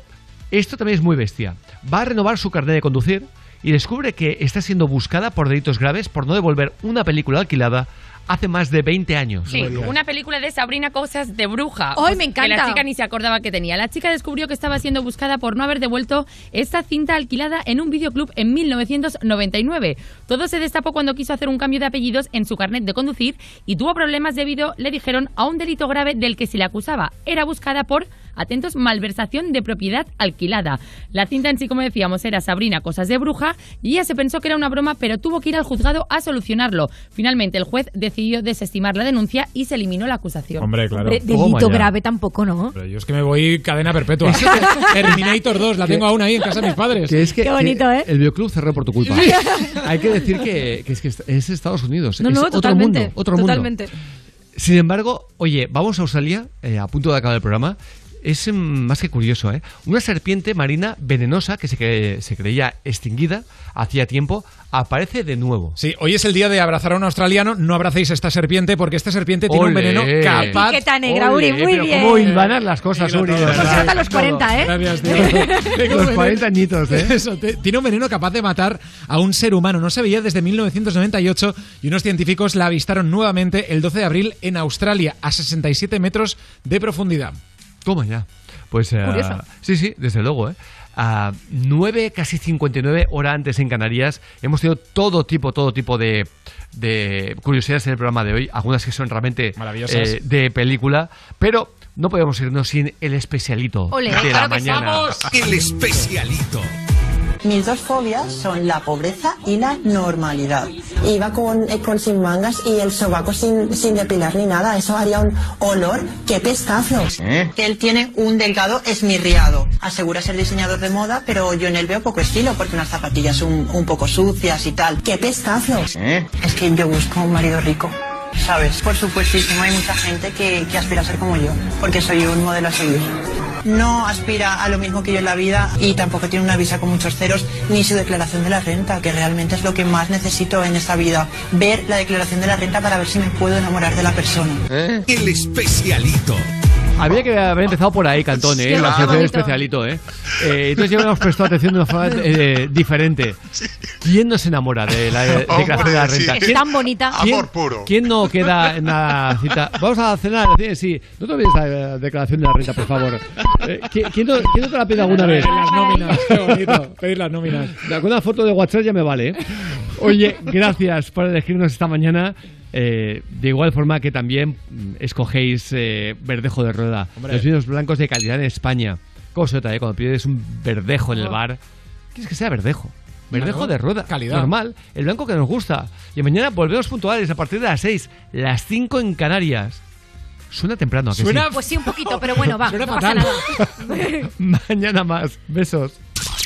esto también es muy bestia. Va a renovar su carnet de conducir y descubre que está siendo buscada por delitos graves por no devolver una película alquilada hace más de 20 años. Sí, una película de Sabrina Cosas de Bruja. ¡Ay, me Que la encanta! chica ni se acordaba que tenía. La chica descubrió que estaba siendo buscada por no haber devuelto esta cinta alquilada en un videoclub en 1999. Todo se destapó cuando quiso hacer un cambio de apellidos en su carnet de conducir y tuvo problemas debido, le dijeron, a un delito grave del que se le acusaba. Era buscada por, atentos, malversación de propiedad alquilada. La cinta en sí, como decíamos, era Sabrina Cosas de Bruja y ella se pensó que era una broma, pero tuvo que ir al juzgado a solucionarlo. Finalmente, el juez decidió desestimar la denuncia y se eliminó la acusación. Hombre, claro. Hombre, delito grave tampoco, ¿no? Pero yo es que me voy cadena perpetua. Terminator 2, la tengo aún ahí en casa de mis padres. Que es que, Qué bonito, que ¿eh? El videoclub cerró por tu culpa. Hay que decir que, que es que es Estados Unidos. No, es no, otro totalmente. mundo. Otro mundo. totalmente. Sin embargo, oye, vamos a Australia, eh, a punto de acabar el programa. Es mm, más que curioso, ¿eh? Una serpiente marina venenosa que se, cre- se creía extinguida hacía tiempo aparece de nuevo. Sí, hoy es el día de abrazar a un australiano. No abracéis a esta serpiente porque esta serpiente tiene un veneno capaz. Etiqueta negra, Ole, Uri, muy pero bien. ¿Cómo hilvanas las cosas, Uri? verdad. hasta los 40, ¿eh? Gracias, tío. Tengo Los veneno- 40 añitos, ¿eh? Eso, tiene un veneno capaz de matar a un ser humano. No se veía desde 1998 y unos científicos la avistaron nuevamente el 12 de abril en Australia a 67 metros de profundidad. Toma ya. Pues Curioso. sí, sí, desde luego, ¿eh? A 9, casi 59 horas antes en Canarias, hemos tenido todo tipo, todo tipo de, de curiosidades en el programa de hoy, algunas que son realmente Maravillosas. eh, de película, pero no podemos irnos sin el especialito Ole, de la claro que sí. mañana. El especialito. Mis dos fobias son la pobreza y la normalidad. Iba con, eh, con sin mangas y el sobaco sin, sin depilar ni nada. Eso haría un olor. ¡Qué pescazo! Que él tiene un delgado esmirriado. Asegura ser diseñador de moda, pero yo en él veo poco estilo porque unas zapatillas un, un poco sucias y tal. ¡Qué pescazo! Es que yo busco un marido rico. ¿Sabes? Por supuestísimo, hay mucha gente que, que aspira a ser como yo, porque soy un modelo a seguir. No aspira a lo mismo que yo en la vida y tampoco tiene una visa con muchos ceros ni su declaración de la renta, que realmente es lo que más necesito en esta vida. Ver la declaración de la renta para ver si me puedo enamorar de la persona. El especialito. Había que haber empezado por ahí, Cantón, ¿eh? La sección bonito. especialito, ¿eh? Eh, Entonces ya hemos prestado atención de una forma eh, diferente. ¿Quién no se enamora de la declaración de la renta? Es ¿Quién- tan bonita. ¿quién- Amor puro. ¿Quién no queda en la cita? Vamos a cenar, sí. No te olvides la declaración de la renta, por favor. Eh, ¿quién, quién no, quién no te la pide alguna vez? Las nóminas, qué bonito. Pedir las nóminas. Alguna foto de WhatsApp ya me vale. ¿eh? Oye, gracias por elegirnos esta mañana. Eh, de igual forma que también mm, escogéis eh, verdejo de rueda. Hombre. Los vinos blancos de calidad en España. ¿Cómo se nota, eh? Cuando pides un verdejo en el Ah. bar, quieres que sea verdejo. Verdejo Claro, de rueda. calidad. Normal. El blanco que nos gusta. Y mañana volvemos puntuales a partir de las 6, las 5 en Canarias. Suena temprano, ¿a que sí? Pues sí, un poquito, pero bueno, va. Suena no pasa nada. Mañana más. Besos.